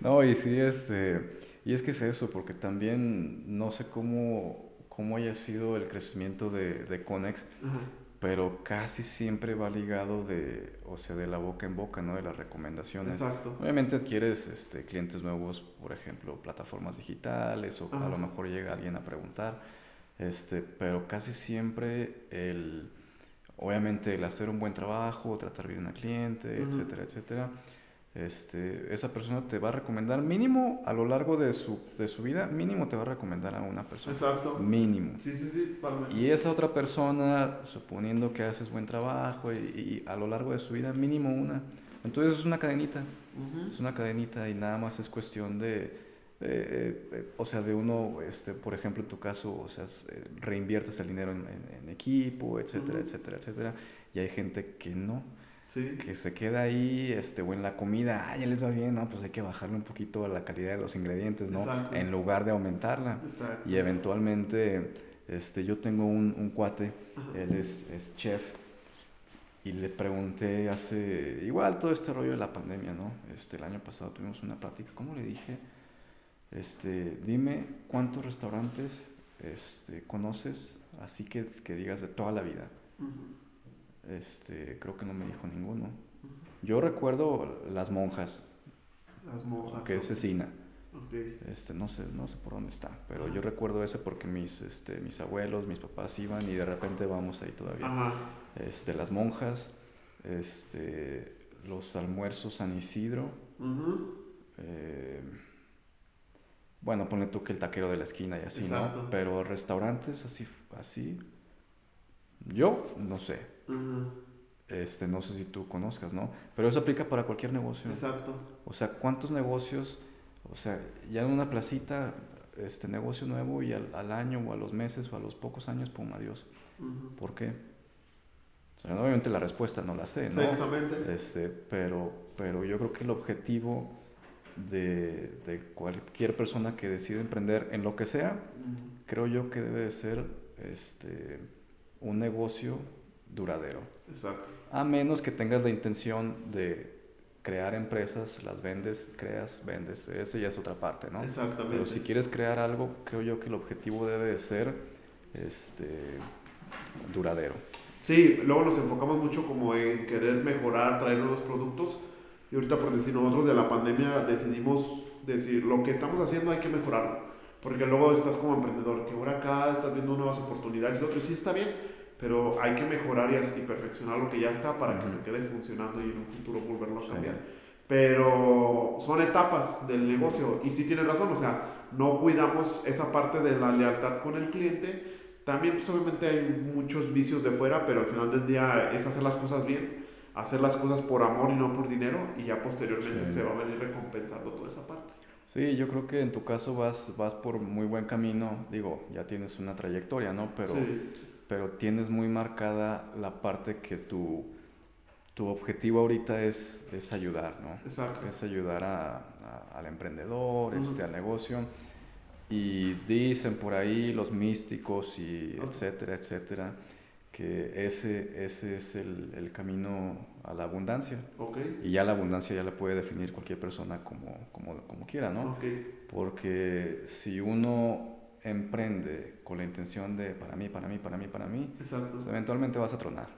Speaker 2: No, y sí, este, y es que es eso, porque también no sé cómo, cómo haya sido el crecimiento de, de Conex,
Speaker 1: Ajá.
Speaker 2: pero casi siempre va ligado de, o sea, de la boca en boca, ¿no? De las recomendaciones.
Speaker 1: Exacto.
Speaker 2: Obviamente adquieres este, clientes nuevos, por ejemplo, plataformas digitales, o
Speaker 1: Ajá.
Speaker 2: a lo mejor llega alguien a preguntar, este, pero casi siempre el, obviamente el hacer un buen trabajo, tratar bien al cliente, etcétera, etcétera, este, esa persona te va a recomendar mínimo a lo largo de su, de su vida, mínimo te va a recomendar a una persona,
Speaker 1: Exacto.
Speaker 2: mínimo.
Speaker 1: Sí, sí, sí, totalmente.
Speaker 2: Y esa otra persona, suponiendo que haces buen trabajo y, y a lo largo de su vida, mínimo una. Entonces es una cadenita, es una cadenita y nada más es cuestión de, de, eh, eh, o sea, de uno, este, por ejemplo, en tu caso, o sea, eh, reinviertes el dinero en, en- en equipo, etcétera, etcétera, etcétera. Y hay gente que no,
Speaker 1: Sí.
Speaker 2: que se queda ahí, este, o en la comida, ah, ya les va bien, no, pues hay que bajarle un poquito a la calidad de los ingredientes, ¿no?
Speaker 1: Exacto.
Speaker 2: En lugar de aumentarla.
Speaker 1: Exacto.
Speaker 2: Y eventualmente, este, yo tengo un, un cuate,
Speaker 1: Ajá.
Speaker 2: él es, es chef, y le pregunté hace, igual todo este rollo de la pandemia, ¿no? Este, el año pasado tuvimos una plática, ¿cómo le dije? Este, dime cuántos restaurantes este, conoces, así que, que digas de toda la vida. Este, creo que no me dijo ninguno. Yo recuerdo las monjas,
Speaker 1: Las monjas.
Speaker 2: que es cecina.
Speaker 1: Ok.
Speaker 2: Este, no sé, no sé por dónde está, pero
Speaker 1: Ajá.
Speaker 2: yo recuerdo ese porque mis, este, mis abuelos, mis papás iban y de repente vamos ahí todavía.
Speaker 1: Ajá.
Speaker 2: Este, las monjas, este, los almuerzos San Isidro, eh, bueno, ponle tú que el taquero de la esquina y así, ¿no? Pero restaurantes así, así, yo no sé. Este, no sé si tú conozcas, ¿no? Pero eso aplica para cualquier negocio.
Speaker 1: Exacto.
Speaker 2: O sea, ¿cuántos negocios, o sea, ya en una placita, este negocio nuevo y al, año o a los meses o a los pocos años, pum, adiós. ¿Por qué? O sea, obviamente la respuesta no la sé, ¿no?
Speaker 1: Exactamente.
Speaker 2: Este, pero, pero yo creo que el objetivo de, de cualquier persona que decide emprender en lo que sea, creo yo que debe ser este, un negocio duradero.
Speaker 1: Exacto.
Speaker 2: A menos que tengas la intención de crear empresas, las vendes, creas, vendes. Esa ya es otra parte, ¿no?
Speaker 1: Exactamente.
Speaker 2: Pero si quieres crear algo, creo yo que el objetivo debe de ser este, duradero.
Speaker 1: Sí, luego nos enfocamos mucho como en querer mejorar, traer nuevos productos. Y ahorita por decir, nosotros de la pandemia decidimos decir, lo que estamos haciendo hay que mejorarlo. Porque luego estás como emprendedor, que ahora acá estás viendo nuevas oportunidades y lo otro, y sí está bien, pero hay que mejorar y, y perfeccionar lo que ya está para que se quede funcionando y en un futuro volverlo a cambiar. Pero son etapas del negocio y sí tienes razón, o sea, no cuidamos esa parte de la lealtad con el cliente. También pues, obviamente hay muchos vicios de fuera, pero al final del día es hacer las cosas bien, hacer las cosas por amor y no por dinero y ya posteriormente se va a venir recompensando toda esa parte.
Speaker 2: Sí, yo creo que en tu caso vas, vas por muy buen camino, digo, ya tienes una trayectoria, ¿no? Pero sí pero tienes muy marcada la parte que tu, tu objetivo ahorita es, es ayudar, ¿no?
Speaker 1: Exacto.
Speaker 2: Es ayudar a, al emprendedor, este, al negocio. Y dicen por ahí los místicos y etcétera, etcétera, que ese, ese es el, el camino a la abundancia.
Speaker 1: Okay.
Speaker 2: Y ya la abundancia ya la puede definir cualquier persona como, como, como quiera, ¿no?
Speaker 1: Okay.
Speaker 2: Porque si uno emprende con la intención de para mí, para mí, para mí, para mí,
Speaker 1: pues,
Speaker 2: eventualmente vas a tronar.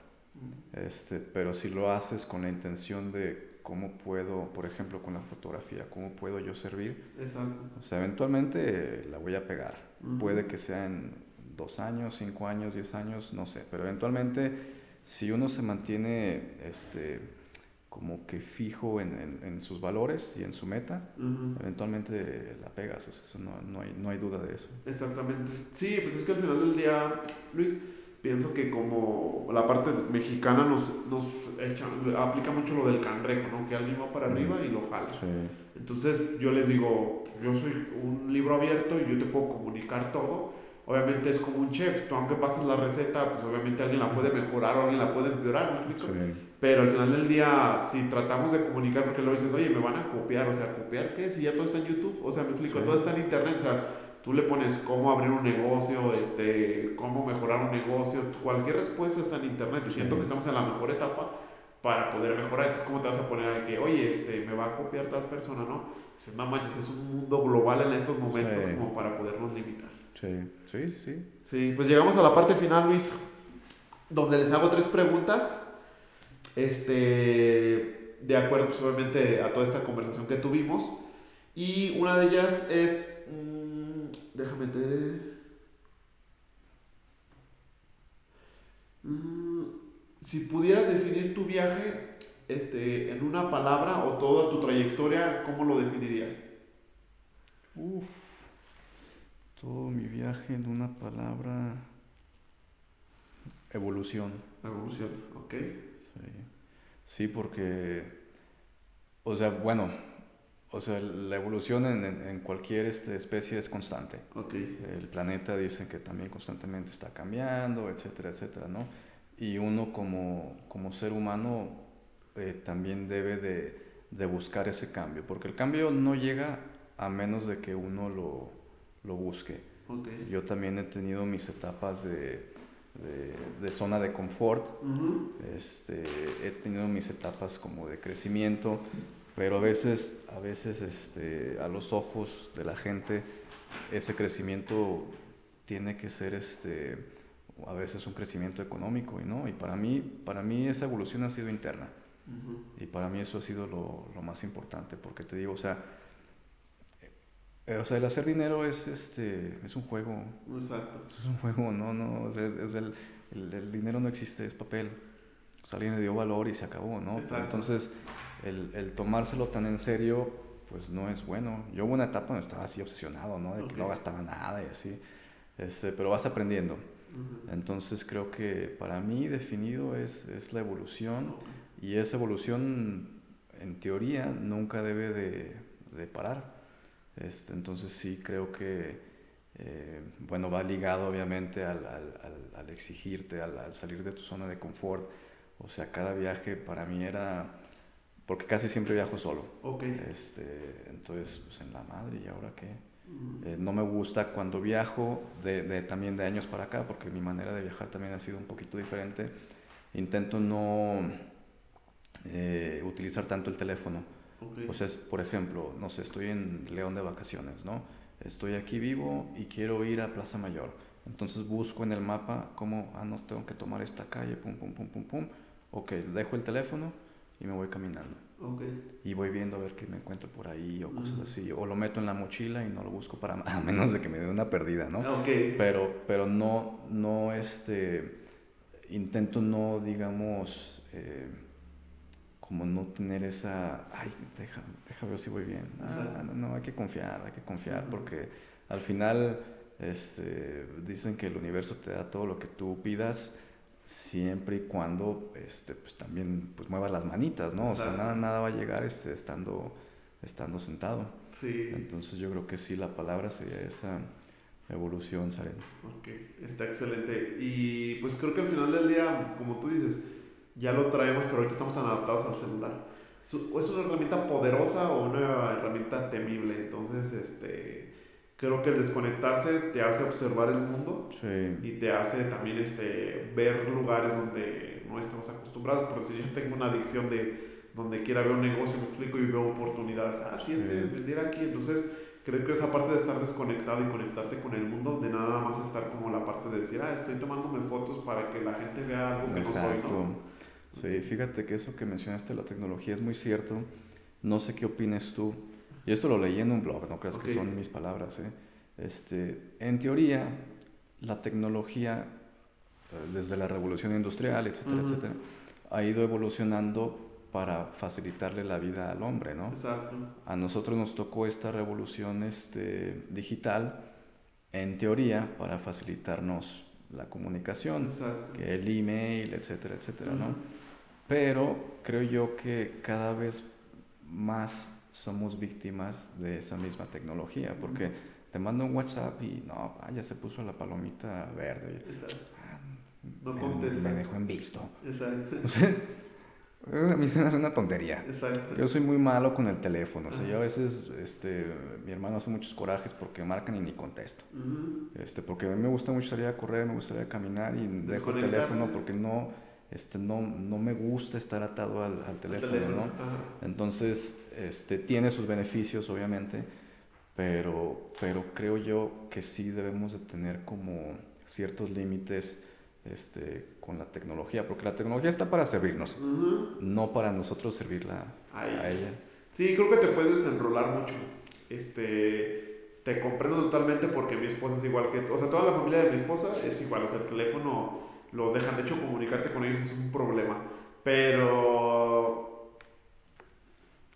Speaker 2: Este, pero si lo haces con la intención de cómo puedo, por ejemplo, con la fotografía, cómo puedo yo servir,
Speaker 1: Exacto.
Speaker 2: o sea, eventualmente la voy a pegar. Puede que sea en dos años, cinco años, diez años, no sé, pero eventualmente si uno se mantiene este, como que fijo en, en, sus valores y en su meta, eventualmente la pegas, eso no, no, hay, no hay duda de eso.
Speaker 1: Exactamente. Sí, pues es que al final del día, Luis, pienso que como la parte mexicana nos, nos echa, aplica mucho lo del cangrejo, ¿no? Que alguien va para arriba y lo jala. Entonces yo les digo, yo soy un libro abierto y yo te puedo comunicar todo. Obviamente es como un chef, tú aunque pases la receta, pues obviamente alguien la puede mejorar o alguien la puede empeorar, ¿me explico? Pero al final del día, si tratamos de comunicar, porque luego dices, oye, me van a copiar, o sea, ¿copiar qué? Si ya todo está en YouTube, o sea, me explico, todo está en Internet, o sea, tú le pones cómo abrir un negocio, este, cómo mejorar un negocio, cualquier respuesta está en Internet, y siento que estamos en la mejor etapa para poder mejorar, entonces, ¿cómo te vas a poner a que, oye, este, me va a copiar tal persona, no? Dices, no manches, es un mundo global en estos momentos como para podernos limitar.
Speaker 2: Sí, sí, sí.
Speaker 1: Sí, pues llegamos a la parte final, Luis, donde les hago tres preguntas este, de acuerdo pues, obviamente a toda esta conversación que tuvimos. Y una de ellas es, mm, déjame te... Mm, si pudieras definir tu viaje este, en una palabra o toda tu trayectoria, ¿cómo lo definirías?
Speaker 2: Uf, todo mi viaje en una palabra, evolución.
Speaker 1: Evolución, ok.
Speaker 2: Sí, porque, o sea, bueno, o sea, la evolución en, en, cualquier este, especie es constante.
Speaker 1: Okay.
Speaker 2: El planeta dicen que también constantemente está cambiando, etcétera, etcétera, ¿no? Y uno como, como ser humano eh, también debe de, de, buscar ese cambio, porque el cambio no llega a menos de que uno lo, lo busque.
Speaker 1: Okay.
Speaker 2: Yo también he tenido mis etapas de de, zona de confort. este, he tenido mis etapas como de crecimiento, pero a veces, a veces este, a los ojos de la gente ese crecimiento tiene que ser este, a veces un crecimiento económico y no y para mí para mí esa evolución ha sido interna y para mí eso ha sido lo, lo, más importante porque te digo o sea o sea, el hacer dinero es, este, es un juego.
Speaker 1: Exacto.
Speaker 2: Es un juego, no, no, o sea, es, el, el, dinero no existe, es papel. O sea, alguien le dio valor y se acabó, ¿no? Entonces, el, el, tomárselo tan en serio, pues no es bueno. Yo hubo una etapa donde estaba así obsesionado, ¿no? De que no gastaba nada y así. Este, pero vas aprendiendo. Entonces creo que para mí definido es, es la evolución y esa evolución en teoría nunca debe de, de parar. Este, entonces sí creo que, eh, bueno, va ligado obviamente al, al, al, exigirte, al, salir de tu zona de confort. O sea, cada viaje para mí era, porque casi siempre viajo solo.
Speaker 1: Okay.
Speaker 2: Este, entonces, pues en la madre, ¿y ahora qué? Eh, no me gusta cuando viajo, de, de, también de años para acá, porque mi manera de viajar también ha sido un poquito diferente. Intento no eh, utilizar tanto el teléfono. O sea, por ejemplo, no sé, estoy en León de vacaciones, ¿no? Estoy aquí vivo y quiero ir a Plaza Mayor. Entonces busco en el mapa cómo, ah, no, tengo que tomar esta calle, pum, pum, pum, pum, pum. Ok, dejo el teléfono y me voy caminando.
Speaker 1: Okay.
Speaker 2: Y voy viendo a ver qué me encuentro por ahí o cosas así. O lo meto en la mochila y no lo busco para... A menos de que me dé una perdida, ¿no?
Speaker 1: Okay.
Speaker 2: Pero, pero no, no, este... Intento no, digamos... Eh, como no tener esa, ay, deja, deja ver si voy bien. Ah, no, no, hay que confiar, hay que confiar, porque al final este, dicen que el universo te da todo lo que tú pidas siempre y cuando este, pues, también pues, muevas las manitas, ¿no? O sea, nada, nada va a llegar este, estando, estando sentado.
Speaker 1: Sí.
Speaker 2: Entonces yo creo que sí, la palabra sería esa evolución, Saren.
Speaker 1: Ok, está excelente. Y pues creo que al final del día, como tú dices, ya lo traemos, pero ahorita estamos tan adaptados al celular. ¿Es una herramienta poderosa o una herramienta temible? Entonces, este, creo que el desconectarse te hace observar el mundo y te hace también este, ver lugares donde no estamos acostumbrados. Por si yo tengo una adicción de donde quiera ver un negocio, me explico y veo oportunidades. Ah, sí, este, vender aquí. Entonces, creo que esa parte de estar desconectado y conectarte con el mundo, de nada más estar como la parte de decir, ah, estoy tomándome fotos para que la gente vea algo que no soy, ¿no?
Speaker 2: Sí, fíjate que eso que mencionaste de la tecnología es muy cierto. No sé qué opines tú. Y esto lo leí en un blog, no creas que son mis palabras. ¿eh? Este, en teoría, la tecnología, eh, desde la revolución industrial, etcétera, etcétera, ha ido evolucionando para facilitarle la vida al hombre, ¿no?
Speaker 1: Exacto.
Speaker 2: A nosotros nos tocó esta revolución este, digital, en teoría, para facilitarnos la comunicación, que el email, etcétera, etcétera, ¿no? Pero creo yo que cada vez más somos víctimas de esa misma tecnología, porque te mando un WhatsApp y no, ah, ya se puso la palomita verde.
Speaker 1: Ah, no me,
Speaker 2: me, dejó en visto.
Speaker 1: Exacto.
Speaker 2: a mí se me hace una tontería.
Speaker 1: Exacto.
Speaker 2: Yo soy muy malo con el teléfono. O sea, yo a veces, este, mi hermano hace muchos corajes porque marcan y ni contesto. este, porque a mí me gusta mucho salir a correr, me gustaría caminar y dejo el teléfono porque no este, no, no me gusta estar atado al, teléfono, ¿no? Entonces, este, tiene sus beneficios, obviamente, pero, pero creo yo que sí debemos de tener como ciertos límites este, con la tecnología, porque la tecnología está para servirnos, no para nosotros servirla a ella.
Speaker 1: Sí, creo que te puedes enrolar mucho. Este, te comprendo totalmente porque mi esposa es igual que, o sea, toda la familia de mi esposa es igual, o sea, el teléfono los dejan. De hecho, comunicarte con ellos es un problema. Pero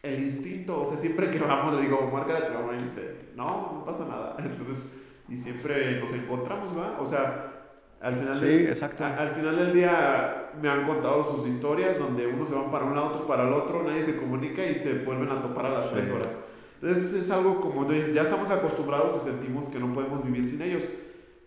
Speaker 1: el instinto, o sea, siempre que vamos le digo, marca a tu mamá y dice, no, no pasa nada. Entonces, y siempre nos encontramos, ¿va? O sea, al final,
Speaker 2: sí, exacto.
Speaker 1: al final del día me han contado sus historias donde unos se van para un lado, otros para el otro, nadie se comunica y se vuelven a topar a las tres horas. Entonces es algo como, ya estamos acostumbrados y sentimos que no podemos vivir sin ellos.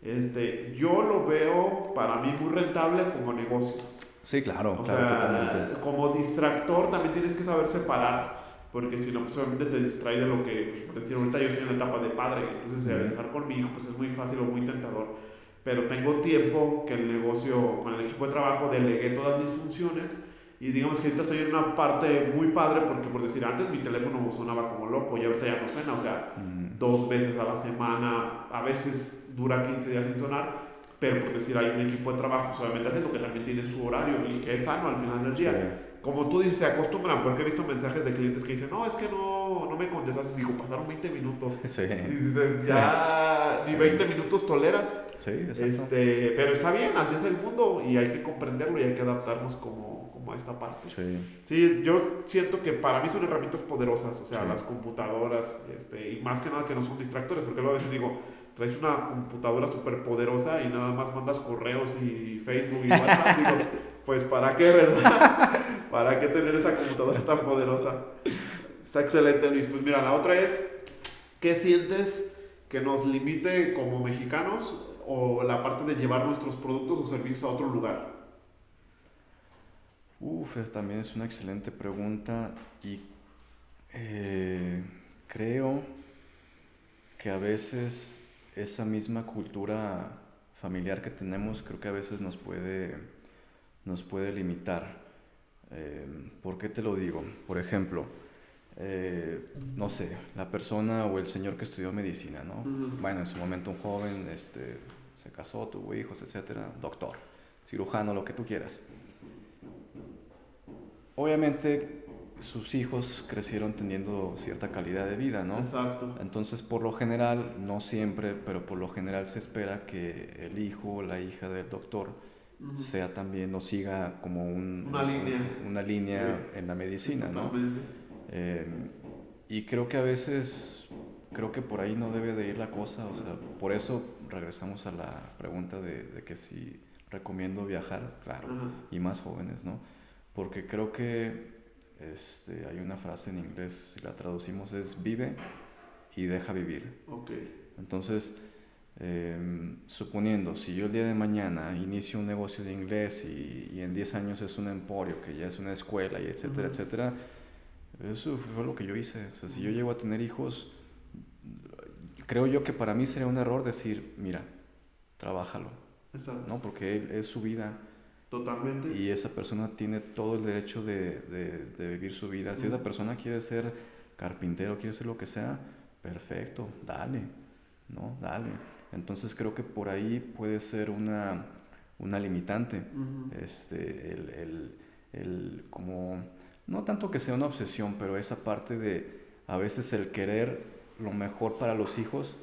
Speaker 1: Este, yo lo veo para mí muy rentable como negocio.
Speaker 2: Sí, claro,
Speaker 1: o sea, Como distractor también tienes que saber separar, porque si no, pues obviamente te distrae de lo que, pues, por decir, ahorita yo estoy en la etapa de padre, entonces estar con mi hijo pues es muy fácil o muy tentador. Pero tengo tiempo que el negocio, con el equipo de trabajo, delegué todas mis funciones y digamos que ahorita estoy en una parte muy padre porque por decir antes mi teléfono sonaba como loco y ahorita ya no suena, o sea, dos veces a la semana, a veces dura 15 días sin sonar, pero por decir hay un equipo de trabajo solamente haciendo que también tiene su horario y que es sano al final del día. Como tú dices, se acostumbran, porque he visto mensajes de clientes que dicen, no, es que no, no me contestaste. Digo, pasaron 20 minutos.
Speaker 2: Sí.
Speaker 1: Y dices, ya ni 20 minutos toleras.
Speaker 2: Sí, exacto.
Speaker 1: Este, pero está bien, así es el mundo y hay que comprenderlo y hay que adaptarnos como, como a esta parte.
Speaker 2: Sí.
Speaker 1: Sí, yo siento que para mí son herramientas poderosas, o sea, las computadoras, este, y más que nada que no son distractores, porque luego a veces digo, traes una computadora súper poderosa y nada más mandas correos y Facebook y WhatsApp, digo, pues ¿para qué, verdad? ¿Para qué tener esa computadora tan poderosa? Está excelente, Luis. Pues mira, la otra es, ¿qué sientes que nos limite como mexicanos o la parte de llevar nuestros productos o servicios a otro lugar?
Speaker 2: Uf, también es una excelente pregunta y eh, creo que a veces esa misma cultura familiar que tenemos creo que a veces nos puede, nos puede limitar. Eh, ¿Por qué te lo digo? Por ejemplo, eh, no sé, la persona o el señor que estudió medicina, ¿no? Bueno, en su momento un joven este, se casó, tuvo hijos, etcétera, doctor, cirujano, lo que tú quieras. Obviamente sus hijos crecieron teniendo cierta calidad de vida, ¿no?
Speaker 1: Exacto.
Speaker 2: Entonces, por lo general, no siempre, pero por lo general se espera que el hijo o la hija del doctor sea también o siga como un,
Speaker 1: una línea,
Speaker 2: una línea en la medicina, ¿no? Eh, y creo que a veces, creo que por ahí no debe de ir la cosa, o sea, por eso regresamos a la pregunta de, de que si recomiendo viajar, claro, y más jóvenes, ¿no? Porque creo que este, hay una frase en inglés, si la traducimos es vive y deja vivir.
Speaker 1: Okay.
Speaker 2: Entonces, em, suponiendo, si yo el día de mañana inicio un negocio de inglés y, en 10 años es un emporio, que ya es una escuela y etcétera, etcétera, eso fue lo que yo hice. O sea, si yo llego a tener hijos, creo yo que para mí sería un error decir, mira, trabájalo.
Speaker 1: Exacto.
Speaker 2: ¿no? Porque es su vida.
Speaker 1: Totalmente.
Speaker 2: Y esa persona tiene todo el derecho de, de, vivir su vida. Si esa persona quiere ser carpintero, quiere ser lo que sea, perfecto, dale, ¿no? Dale. Entonces creo que por ahí puede ser una, una limitante. este, el, el, el, como, no tanto que sea una obsesión, pero esa parte de a veces el querer lo mejor para los hijos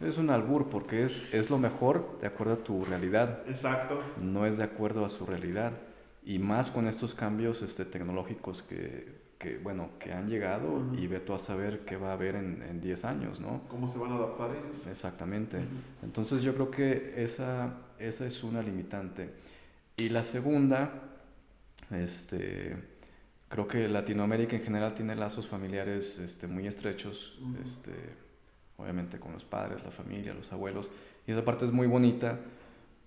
Speaker 2: es un albur porque es, es lo mejor de acuerdo a tu realidad.
Speaker 1: Exacto.
Speaker 2: No es de acuerdo a su realidad. Y más con estos cambios este, tecnológicos que, que, bueno, que han llegado y ve tú a saber qué va a haber en 10 años, ¿no?
Speaker 1: ¿Cómo se van a adaptar ellos?
Speaker 2: Exactamente. Entonces yo creo que esa, esa es una limitante. Y la segunda, este, creo que Latinoamérica en general tiene lazos familiares este, muy estrechos. este, obviamente con los padres, la familia, los abuelos, y esa parte es muy bonita,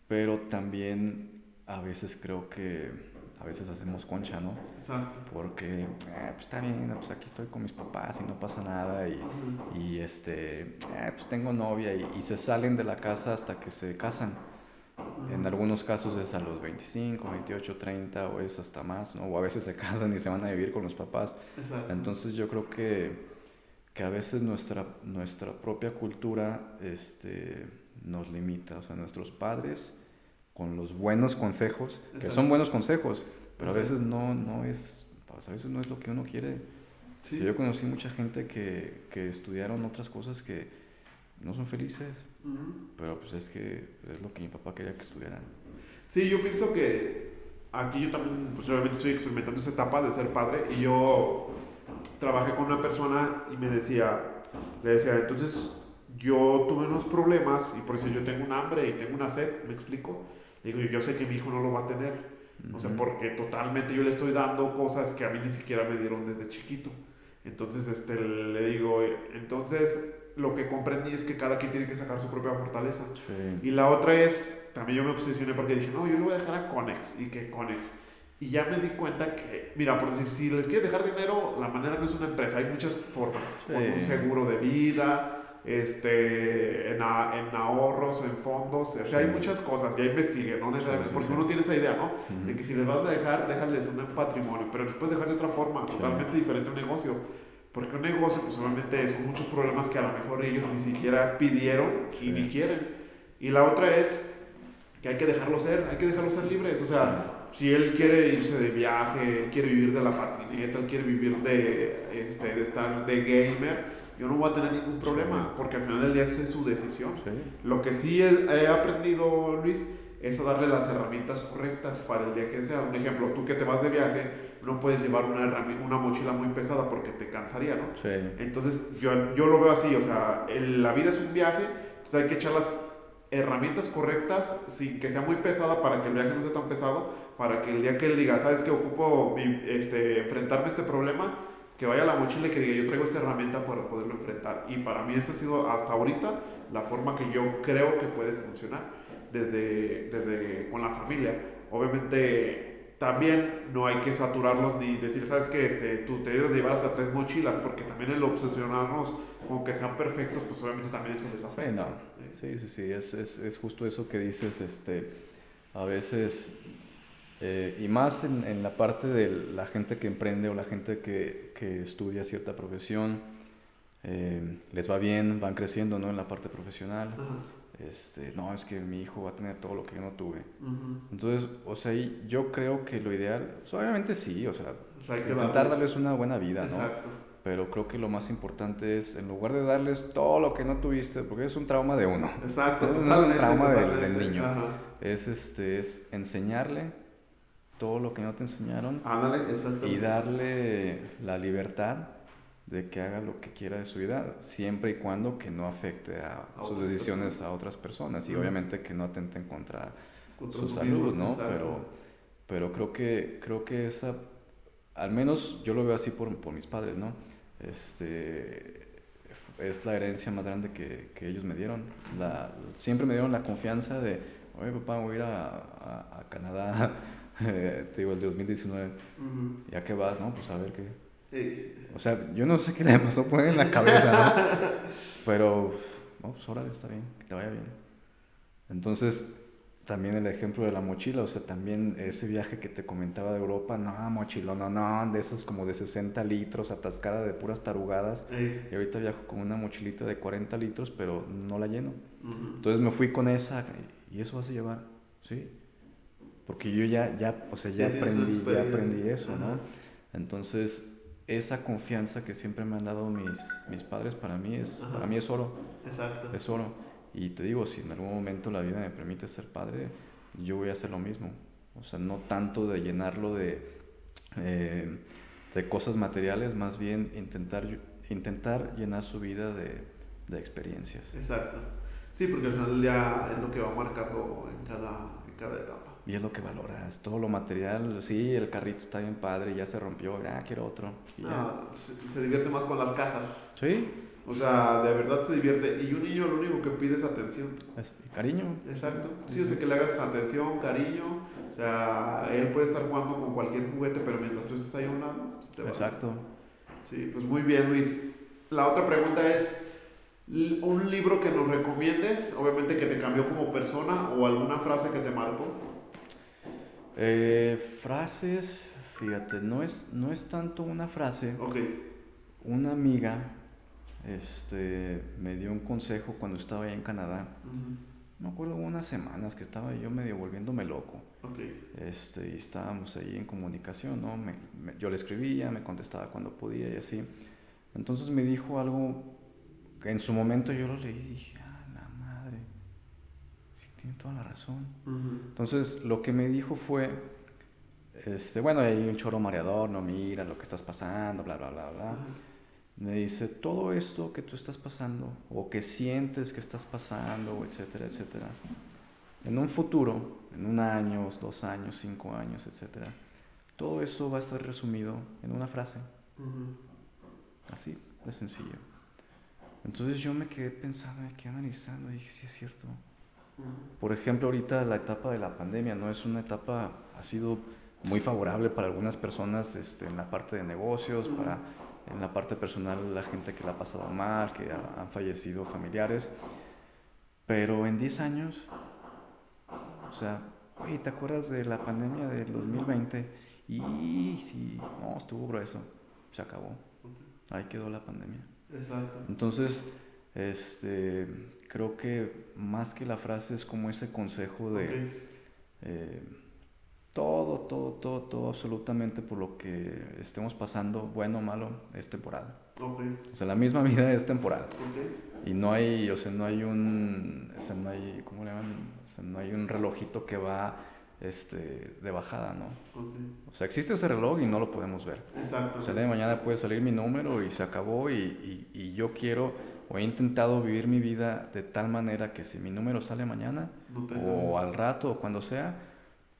Speaker 2: pero también a veces creo que a veces hacemos concha, ¿no?
Speaker 1: Exacto.
Speaker 2: Porque, eh, pues está bien, pues aquí estoy con mis papás y no pasa nada, y, y este, eh, pues tengo novia, y, y, se salen de la casa hasta que se casan. En algunos casos es a los 25, 28, 30 o es hasta más, ¿no? O a veces se casan y se van a vivir con los papás.
Speaker 1: Exacto.
Speaker 2: Entonces yo creo que que a veces nuestra, nuestra propia cultura este, nos limita, o sea, nuestros padres con los buenos consejos, que son buenos consejos, pero a veces no, no es, pues, a veces no es lo que uno quiere. Yo conocí mucha gente que, que, estudiaron otras cosas que no son felices, pero pues es que es lo que mi papá quería que estudiaran.
Speaker 1: Sí, yo pienso que aquí yo también, pues obviamente estoy experimentando esa etapa de ser padre y yo trabajé con una persona y me decía, le decía, entonces yo tuve unos problemas y por eso yo tengo un hambre y tengo una sed, ¿me explico? digo, yo sé que mi hijo no lo va a tener. O sea, porque totalmente yo le estoy dando cosas que a mí ni siquiera me dieron desde chiquito. Entonces, este, le digo, entonces lo que comprendí es que cada quien tiene que sacar su propia fortaleza. Y la otra es, también yo me obsesioné porque dije, no, yo le voy a dejar a Conex. Y que Conex y ya me di cuenta que, mira, por decir, si les quieres dejar dinero, la manera no es una empresa, hay muchas formas. Con un seguro de vida, este, en, en, ahorros, en fondos, o sea, hay muchas cosas, ya investigué, no necesariamente, porque uno tiene esa idea, ¿no? De que si les vas a dejar, déjales un patrimonio, pero después dejar de otra forma, totalmente diferente a un negocio. Porque un negocio, pues obviamente son muchos problemas que a lo mejor ellos ni siquiera pidieron y ni quieren. Y la otra es que hay que dejarlo ser, hay que dejarlo ser libres, o sea si él quiere irse de viaje, él quiere vivir de la patineta, él quiere vivir de, este, de estar de gamer, yo no voy a tener ningún problema, porque al final del día es su decisión. Lo que sí he, aprendido, Luis, es a darle las herramientas correctas para el día que sea. Un ejemplo, tú que te vas de viaje, no puedes llevar una, una mochila muy pesada porque te cansaría, ¿no?
Speaker 2: Sí.
Speaker 1: Entonces yo, yo lo veo así, o sea, la vida es un viaje, entonces hay que echar las herramientas correctas sin que sea muy pesada para que el viaje no sea tan pesado, para que el día que él diga, ¿sabes que ocupo este, enfrentarme a este problema? Que vaya a la mochila y que diga, yo traigo esta herramienta para poderlo enfrentar. Y para mí esa ha sido hasta ahorita la forma que yo creo que puede funcionar desde, desde con la familia. Obviamente también no hay que saturarlos ni decir, sabes que este, tú te debes llevar hasta tres mochilas, porque también el obsesionarnos con que sean perfectos, pues obviamente también eso les afecta.
Speaker 2: Sí, sí, sí, es, es, es, justo eso que dices, este, a veces, eh, y más en, en, la parte de la gente que emprende o la gente que, que estudia cierta profesión, eh, les va bien, van creciendo ¿no? en la parte profesional. Este, no, es que mi hijo va a tener todo lo que yo no tuve. Entonces, o sea, yo creo que lo ideal, obviamente sí, o sea, intentar darles una buena vida, ¿no? Pero creo que lo más importante es, en lugar de darles todo lo que no tuviste, porque es un trauma de uno.
Speaker 1: Exacto,
Speaker 2: es un trauma del, niño. Es, este, es enseñarle todo lo que no te enseñaron. y darle la libertad de que haga lo que quiera de su vida, siempre y cuando que no afecte a, sus decisiones a otras personas y obviamente que no atenten contra, su salud, ¿no? Pero, pero creo que, creo que esa, al menos yo lo veo así por, por mis padres, ¿no? Este, es la herencia más grande que, que ellos me dieron. La, siempre me dieron la confianza de, oye papá, voy a ir a, a, Canadá, te digo, el 2019, ya que vas, ¿no? Pues a ver qué o sea, yo no sé qué le pasó pues, en la cabeza, ¿no? Pero, no, pues órale, está bien, que te vaya bien. Entonces, también el ejemplo de la mochila, o sea, también ese viaje que te comentaba de Europa, no, mochila, no, no, de esas como de 60 litros, atascada de puras tarugadas. Y ahorita viajo con una mochilita de 40 litros, pero no la lleno. Entonces me fui con esa, y eso vas a llevar, ¿sí? Porque yo ya, ya, o sea, ya aprendí, ya aprendí eso, ¿no? Entonces, esa confianza que siempre me han dado mis, mis padres para mí es para mí es oro.
Speaker 1: Exacto.
Speaker 2: Es oro. Y te digo, si en algún momento la vida me permite ser padre, yo voy a hacer lo mismo. O sea, no tanto de llenarlo de, eh, de cosas materiales, más bien intentar, intentar llenar su vida de, de experiencias.
Speaker 1: Exacto. Sí, porque al final ya es lo que va marcando en cada, en cada etapa.
Speaker 2: Y es lo que valoras, todo lo material, sí, el carrito está bien padre, ya se rompió, ya quiero otro.
Speaker 1: no, se, divierte más con las cajas.
Speaker 2: Sí.
Speaker 1: O sea, de verdad se divierte. Y un niño lo único que pide es atención.
Speaker 2: Es, cariño.
Speaker 1: Exacto. Sí, o sea, que le hagas atención, cariño. O sea, él puede estar jugando con cualquier juguete, pero mientras tú estés ahí a un lado, pues te
Speaker 2: vas. Exacto.
Speaker 1: Sí, pues muy bien, Luis. La otra pregunta es, ¿un libro que nos recomiendes? Obviamente que te cambió como persona o alguna frase que te marcó.
Speaker 2: Eh, frases, fíjate, no es, no es tanto una frase. Una amiga este, me dio un consejo cuando estaba ahí en Canadá. No me acuerdo unas semanas que estaba yo medio volviéndome loco. Este, y estábamos ahí en comunicación, ¿no? yo le escribía, me contestaba cuando podía y así. Entonces me dijo algo que en su momento yo lo leí y dije, tiene toda la razón. Entonces, lo que me dijo fue, este, bueno, hay un choro mareador, no mira lo que estás pasando, bla, bla, bla, bla. Me dice, todo esto que tú estás pasando, o que sientes que estás pasando, etcétera, etcétera, en un futuro, en un año, dos años, cinco años, etcétera, todo eso va a estar resumido en una frase. Así, de sencillo. Entonces yo me quedé pensando, me quedé analizando y dije, sí es cierto. Por ejemplo, ahorita la etapa de la pandemia no es una etapa, ha sido muy favorable para algunas personas este, en la parte de negocios, para en la parte personal la gente que la ha pasado mal, que han fallecido familiares. Pero en 10 años, o sea, oye, ¿te acuerdas de la pandemia del 2020? Y sí, no, estuvo grueso, se acabó. Ahí quedó la pandemia.
Speaker 1: Exacto.
Speaker 2: Entonces, este, creo que más que la frase es como ese consejo de eh, todo, todo, todo, todo, absolutamente por lo que estemos pasando, bueno o malo, es temporal.
Speaker 1: Okay.
Speaker 2: O sea, la misma vida es temporal.
Speaker 1: Okay.
Speaker 2: Y no hay, o sea, no hay un, o sea, no hay, ¿cómo le llaman? O sea, no hay un relojito que va este, de bajada, ¿no?
Speaker 1: Okay.
Speaker 2: O sea, existe ese reloj y no lo podemos ver.
Speaker 1: Exacto.
Speaker 2: O sea, de mañana puede salir mi número y se acabó y, y, y yo quiero o he intentado vivir mi vida de tal manera que si mi número sale mañana
Speaker 1: No
Speaker 2: o al rato o cuando sea,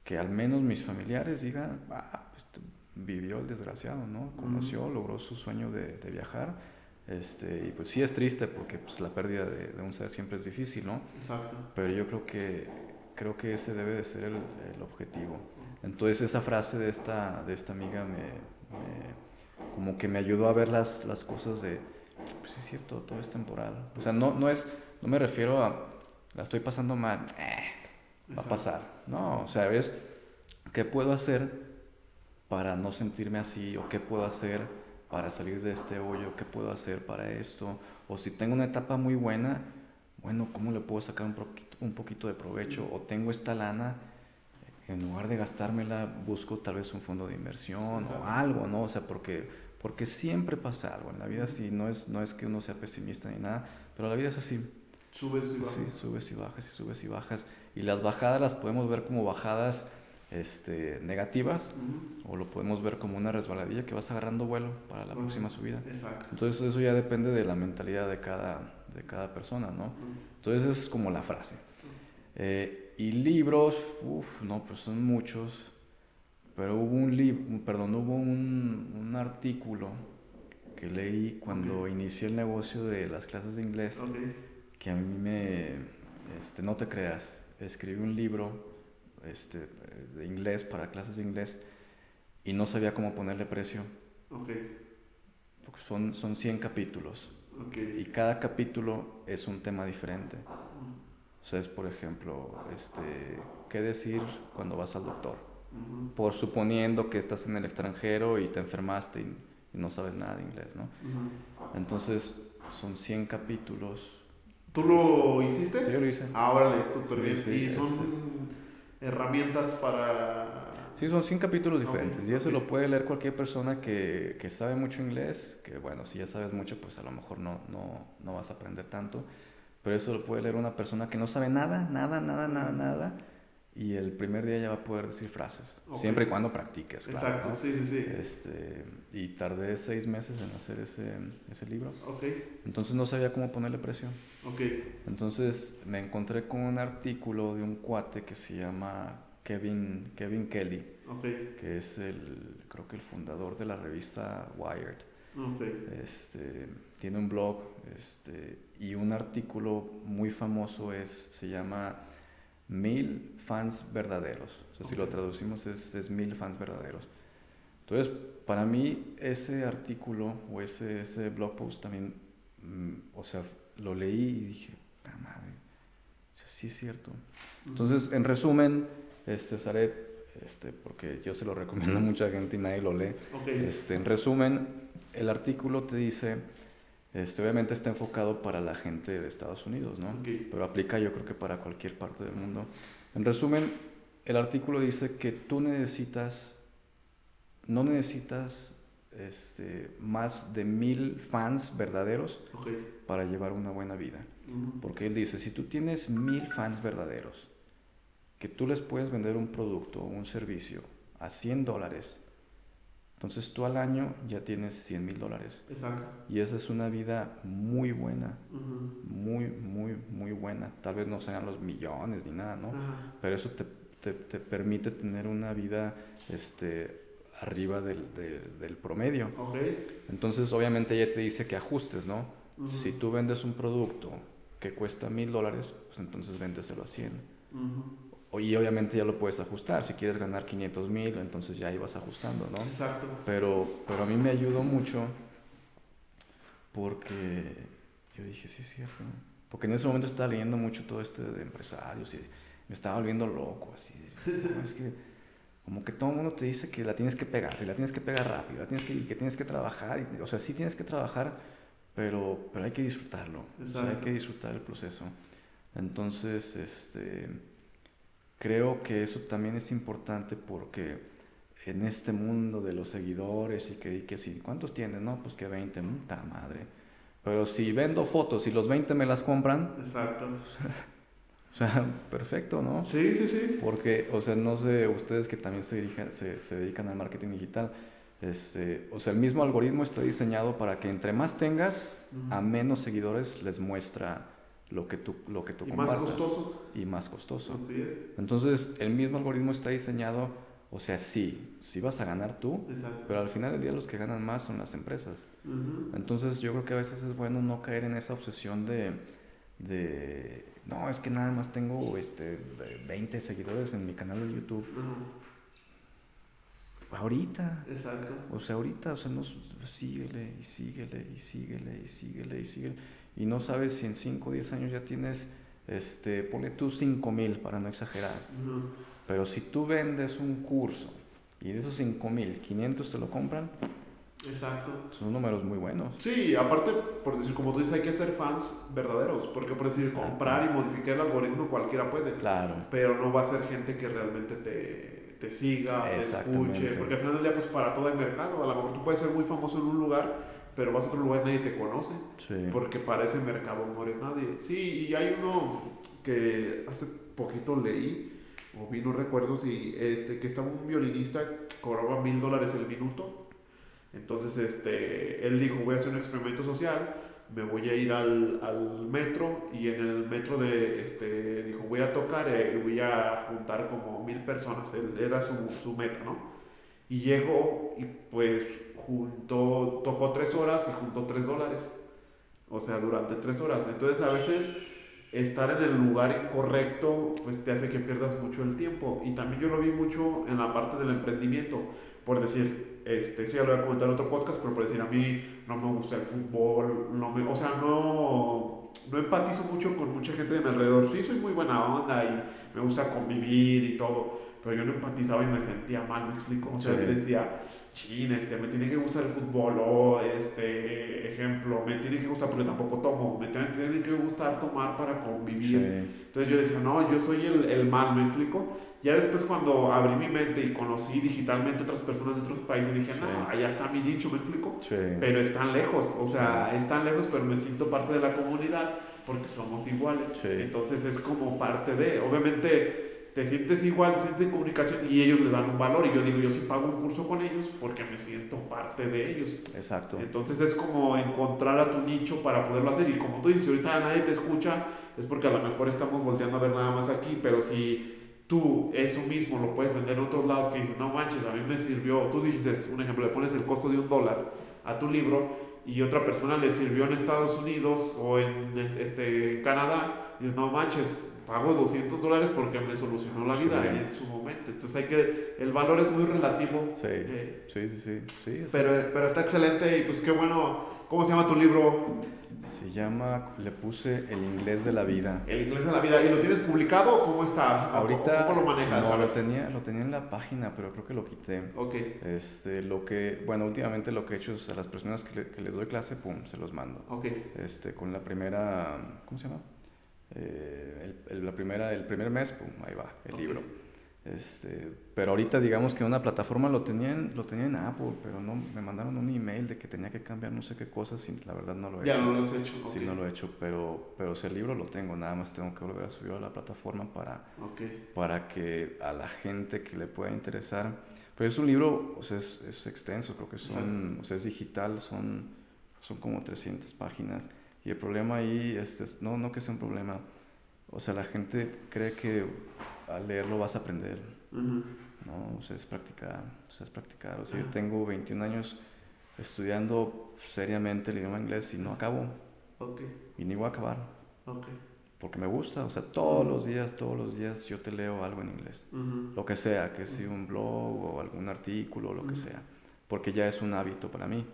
Speaker 2: que al menos mis familiares digan, ah, pues, vivió el desgraciado, ¿no? Conoció, logró su sueño de, de viajar. Este, y pues sí es triste porque pues, la pérdida de, de un ser siempre es difícil, ¿no?
Speaker 1: Exacto.
Speaker 2: Pero yo creo que, creo que ese debe de ser el, el objetivo. Entonces esa frase de esta, de esta amiga me, me- como que me ayudó a ver las, las cosas de, pues es cierto, todo es temporal. O sea, no, no es, no me refiero a, la estoy pasando mal, eh, va a pasar. No, o sea, es, ¿qué puedo hacer para no sentirme así? ¿O qué puedo hacer para salir de este hoyo? ¿Qué puedo hacer para esto? O si tengo una etapa muy buena, bueno, ¿cómo le puedo sacar un poquito, un poquito de provecho? O tengo esta lana, en lugar de gastármela, busco tal vez un fondo de inversión
Speaker 1: Exacto.
Speaker 2: o algo, ¿no? O sea, porque, porque siempre pasa algo. En la vida sí, no es, no es que uno sea pesimista ni nada, pero la vida es así.
Speaker 1: Subes y bajas.
Speaker 2: Sí, subes y bajas y subes y bajas. Y las bajadas las podemos ver como bajadas este, negativas o lo podemos ver como una resbaladilla que vas agarrando vuelo para la próxima subida.
Speaker 1: Exacto.
Speaker 2: Entonces eso ya depende de la mentalidad de cada, de cada persona, ¿no? Entonces es como la frase. Eh, y libros, uff, no, pues son muchos. Pero hubo un libro, perdón, hubo un, un artículo que leí cuando inicié el negocio de las clases de inglés
Speaker 1: Ok.
Speaker 2: que a mí me, este, no te creas, escribí un libro este, de inglés para clases de inglés y no sabía cómo ponerle precio,
Speaker 1: Ok.
Speaker 2: porque son, son 100 capítulos y cada capítulo es un tema diferente. O sea, es por ejemplo, este, ¿qué decir cuando vas al doctor? Por suponiendo que estás en el extranjero y te enfermaste y, y no sabes nada de inglés, ¿no?
Speaker 1: Ujú.
Speaker 2: Entonces, son 100 capítulos.
Speaker 1: ¿Tú lo hiciste?
Speaker 2: Sí, yo lo hice.
Speaker 1: Ah, órale, súper
Speaker 2: Sí,
Speaker 1: bien.
Speaker 2: sí,
Speaker 1: y
Speaker 2: este.
Speaker 1: son herramientas para...
Speaker 2: Sí, son 100 capítulos diferentes y eso
Speaker 1: ok.
Speaker 2: lo puede leer cualquier persona que, que sabe mucho inglés, que bueno, si ya sabes mucho, pues a lo mejor no, no, no vas a aprender tanto, pero eso lo puede leer una persona que no sabe nada, nada, nada, nada, nada, y el primer día ya va a poder decir frases,
Speaker 1: Ok.
Speaker 2: siempre y cuando practiques, claro.
Speaker 1: Exacto,
Speaker 2: ¿no?
Speaker 1: sí, sí, sí.
Speaker 2: Este, y tardé seis meses en hacer ese, ese libro,
Speaker 1: Ok,
Speaker 2: entonces no sabía cómo ponerle precio.
Speaker 1: ok.
Speaker 2: Entonces me encontré con un artículo de un cuate que se llama Kevin, Kevin Kelly, que es el, creo que el fundador de la revista Wired. Este, tiene un blog este, y un artículo muy famoso es, se llama Mil fans verdaderos. O sea, si lo traducimos es, es mil fans verdaderos. Entonces, para mí ese artículo o ese, ese blog post también, mm, o sea, lo leí y dije, "Ah, madre, o sea, sí es cierto. Entonces, en resumen, este, Zaret, este, porque yo se lo recomiendo a mucha gente y nadie lo lee.
Speaker 1: Ok,
Speaker 2: Este, en resumen, el artículo te dice, este, obviamente está enfocado para la gente de Estados Unidos, ¿no? Pero aplica yo creo que para cualquier parte del mundo. En resumen, el artículo dice que tú necesitas, no necesitas este, más de mil fans verdaderos para llevar una buena vida. Porque él dice, si tú tienes mil fans verdaderos, que tú les puedes vender un producto o un servicio a 100 dólares, entonces tú al año ya tienes 100 mil dólares.
Speaker 1: Exacto.
Speaker 2: Y esa es una vida muy buena, muy, muy, muy buena. Tal vez no sean los millones ni nada, ¿no? Pero eso te, te, te permite tener una vida este, arriba del, del- del promedio.
Speaker 1: Ok.
Speaker 2: Entonces obviamente ella te dice que ajustes, ¿no? Si tú vendes un producto que cuesta mil dólares, pues entonces véndeselo a 100. Y obviamente ya lo puedes ajustar. Si quieres ganar 500 mil, entonces ya ibas ajustando, ¿no?
Speaker 1: Exacto.
Speaker 2: Pero, pero a mí me ayudó mucho porque yo dije, sí es cierto. Porque en ese momento estaba leyendo mucho todo este de empresarios y me estaba volviendo loco, así. ¿no? Es que como que todo el mundo te dice que la tienes que pegar, y la tienes que pegar rápido, la tienes que, y que tienes que trabajar. y- o sea, sí tienes que trabajar, pero, pero hay que disfrutarlo. O sea, hay que disfrutar el proceso. Entonces, este, creo que eso también es importante porque en este mundo de los seguidores y que, y que si, ¿cuántos tienen? No, pues que 20, puta madre. Pero si vendo fotos y los 20 me las compran,
Speaker 1: Exacto.
Speaker 2: o sea, perfecto, ¿no?
Speaker 1: Sí, sí, sí.
Speaker 2: Porque, o sea, no sé, ustedes que también se, dedican- se, se dedican al marketing digital, este, o sea, el mismo algoritmo está diseñado para que entre más tengas, a menos seguidores les muestra lo que tú, lo que tú
Speaker 1: Y más costoso.
Speaker 2: Y más costoso.
Speaker 1: Así es.
Speaker 2: Entonces, el mismo algoritmo está diseñado, o sea, sí, sí vas a ganar tú,
Speaker 1: Exacto.
Speaker 2: pero al final del día los que ganan más son las empresas. Entonces, yo creo que a veces es bueno no caer en esa obsesión de, de no, es que nada más tengo este, 20 seguidores en mi canal de YouTube.
Speaker 1: Ajá.
Speaker 2: Ahorita,
Speaker 1: Exacto.
Speaker 2: o sea, ahorita, o sea, no, síguele y síguele y síguele y síguele y síguele. Y no sabes si en 5 o 10 años ya tienes, este, ponle tú 5 mil para no exagerar.
Speaker 1: Ujú.
Speaker 2: Pero si tú vendes un curso y de esos 5 mil, 500 te lo compran,
Speaker 1: Exacto.
Speaker 2: son números muy buenos.
Speaker 1: Sí, aparte, por decir, como tú dices, hay que ser fans verdaderos, porque por decir,
Speaker 2: Exacto.
Speaker 1: comprar y modificar el algoritmo cualquiera puede,
Speaker 2: Claro,
Speaker 1: pero no va a ser gente que realmente te, te siga, te escuche, porque al final del día, pues para todo hay mercado, a lo mejor tú puedes ser muy famoso en un lugar, pero vas a otro lugar y nadie te conoce,
Speaker 2: sí.
Speaker 1: porque para ese mercado no eres nadie. Sí, y hay uno que hace poquito leí, o vi, no recuerdo si, este, que estaba un violinista que cobraba mil dólares el minuto. Entonces, este, él dijo, voy a hacer un experimento social, me voy a ir al, al metro y en el metro de, este, dijo, voy a tocar eh, y voy a juntar como mil personas, él, era su, su meta, ¿no? Y llegó y pues juntó, tocó tres horas y juntó tres dólares. O sea, durante tres horas. Entonces a veces estar en el lugar incorrecto pues te hace que pierdas mucho el tiempo. Y también yo lo vi mucho en la parte del emprendimiento. Por decir, este, sí, ya lo voy a comentar en otro podcast, pero por decir, a mí no me gusta el fútbol, no me, o sea, no, no empatizo mucho con mucha gente de mi alrededor. Sí, soy muy buena onda y me gusta convivir y todo, pero yo no empatizaba y me sentía mal, me explico. O sea,
Speaker 2: Sí.
Speaker 1: yo decía, chin, este, me tiene que gustar el fútbol, o este, ejemplo, me tiene que gustar porque tampoco tomo, me tiene, tiene que gustar tomar para convivir.
Speaker 2: Sí.
Speaker 1: Entonces yo decía, no, yo soy el, el mal, ¿me explico? Ya después cuando abrí mi mente y conocí digitalmente otras personas de otros países, dije, no,
Speaker 2: Sí.
Speaker 1: allá está mi dicho, ¿me explico?
Speaker 2: Sí.
Speaker 1: Pero están lejos, o sea, están lejos, pero me siento parte de la comunidad porque somos iguales.
Speaker 2: Sí.
Speaker 1: Entonces es como parte de, obviamente te sientes igual, te sientes en comunicación y ellos le dan un valor. Y yo digo, yo sí pago un curso con ellos porque me siento parte de ellos.
Speaker 2: Exacto.
Speaker 1: Entonces es como encontrar a tu nicho para poderlo hacer. Y como tú dices, ahorita nadie te escucha, es porque a lo mejor estamos volteando a ver nada más aquí, pero si tú eso mismo lo puedes vender en otros lados que dices, no manches, a mí me sirvió, tú dices, un ejemplo, le pones el costo de un dólar a tu libro y otra persona le sirvió en Estados Unidos o en este, Canadá, dices, no manches, pago 200 dólares porque me solucionó la vida
Speaker 2: Sí.
Speaker 1: en su momento. Entonces hay que, el valor es muy relativo.
Speaker 2: Sí.
Speaker 1: eh,
Speaker 2: Sí, sí, sí.
Speaker 1: pero, pero está excelente y pues qué bueno. ¿Cómo se llama tu libro?
Speaker 2: Se llama, le puse El inglés de la vida.
Speaker 1: El inglés de la vida. ¿Y lo tienes publicado o cómo está? ¿O
Speaker 2: Ahorita
Speaker 1: ¿Cómo lo manejas?
Speaker 2: no, lo tenía, lo tenía en la página, pero creo que lo quité.
Speaker 1: Ok,
Speaker 2: Este, lo que, bueno, últimamente lo que he hecho es a las personas que, le- que les doy clase, pum, se los mando.
Speaker 1: ok.
Speaker 2: Este, con la primera, ¿cómo se llama? Eh, el, el- la primera, el primer mes, pum, ahí va, el
Speaker 1: Ok.
Speaker 2: libro. Este, pero ahorita digamos que una plataforma lo tenían, lo tenía en Apple, pero no, me mandaron un email de que tenía que cambiar no sé qué cosas y la verdad no lo he
Speaker 1: Ya
Speaker 2: hecho.
Speaker 1: no lo has hecho.
Speaker 2: Sí, no lo he hecho, pero, pero el libro lo tengo, nada más tengo que volver a subirlo a la plataforma para,
Speaker 1: Ok,
Speaker 2: para que a la gente que le pueda interesar. Pero es un libro, o sea, es, es extenso, creo que son, o sea, es digital, son, son como 300 páginas. Y el problema ahí, es, es- no, no que sea un problema, o sea, la gente cree que al leerlo vas a aprender,
Speaker 1: Ujú.
Speaker 2: ¿no? O sea, es practicar, o sea, es practicar. O sea, yo
Speaker 1: Ajá.
Speaker 2: tengo 21 años estudiando seriamente el idioma inglés y no acabo,
Speaker 1: ok,
Speaker 2: y ni voy a acabar
Speaker 1: ok.
Speaker 2: porque me gusta, o sea, todos los días, todos los días yo te leo algo en inglés, lo que sea, que sea un blog o algún artículo lo que sea, porque ya es un hábito para mí.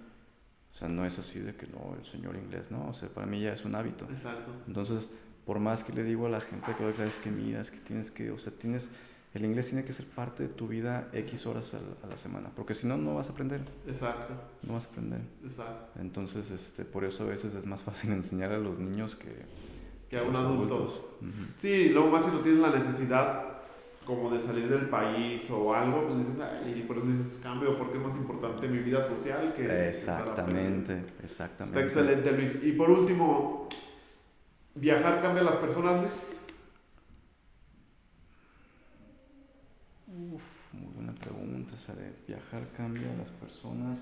Speaker 2: O sea, no es así de que no, el señor inglés, no, o sea, para mí ya es un hábito.
Speaker 1: Exacto.
Speaker 2: Entonces, por más que le digo a la gente que es que mira, es que tienes que, o sea, tienes, el inglés tiene que ser parte de tu vida X horas a la, a la semana, porque si no, no vas a aprender,
Speaker 1: Exacto.
Speaker 2: no vas a aprender.
Speaker 1: Exacto.
Speaker 2: Entonces, este, por eso a veces es más fácil enseñar a los niños que,
Speaker 1: Que a un adulto. Sí, luego más si no tienes la necesidad, como de salir del país o algo, pues dices, ay, y por eso dices cambio, porque es más importante mi vida social que...
Speaker 2: Exactamente, exactamente.
Speaker 1: Está excelente, Luis. Y por último, ¿viajar cambia a las personas, Luis?
Speaker 2: Uf, muy buena pregunta, Sare. ¿Viajar cambia a las personas?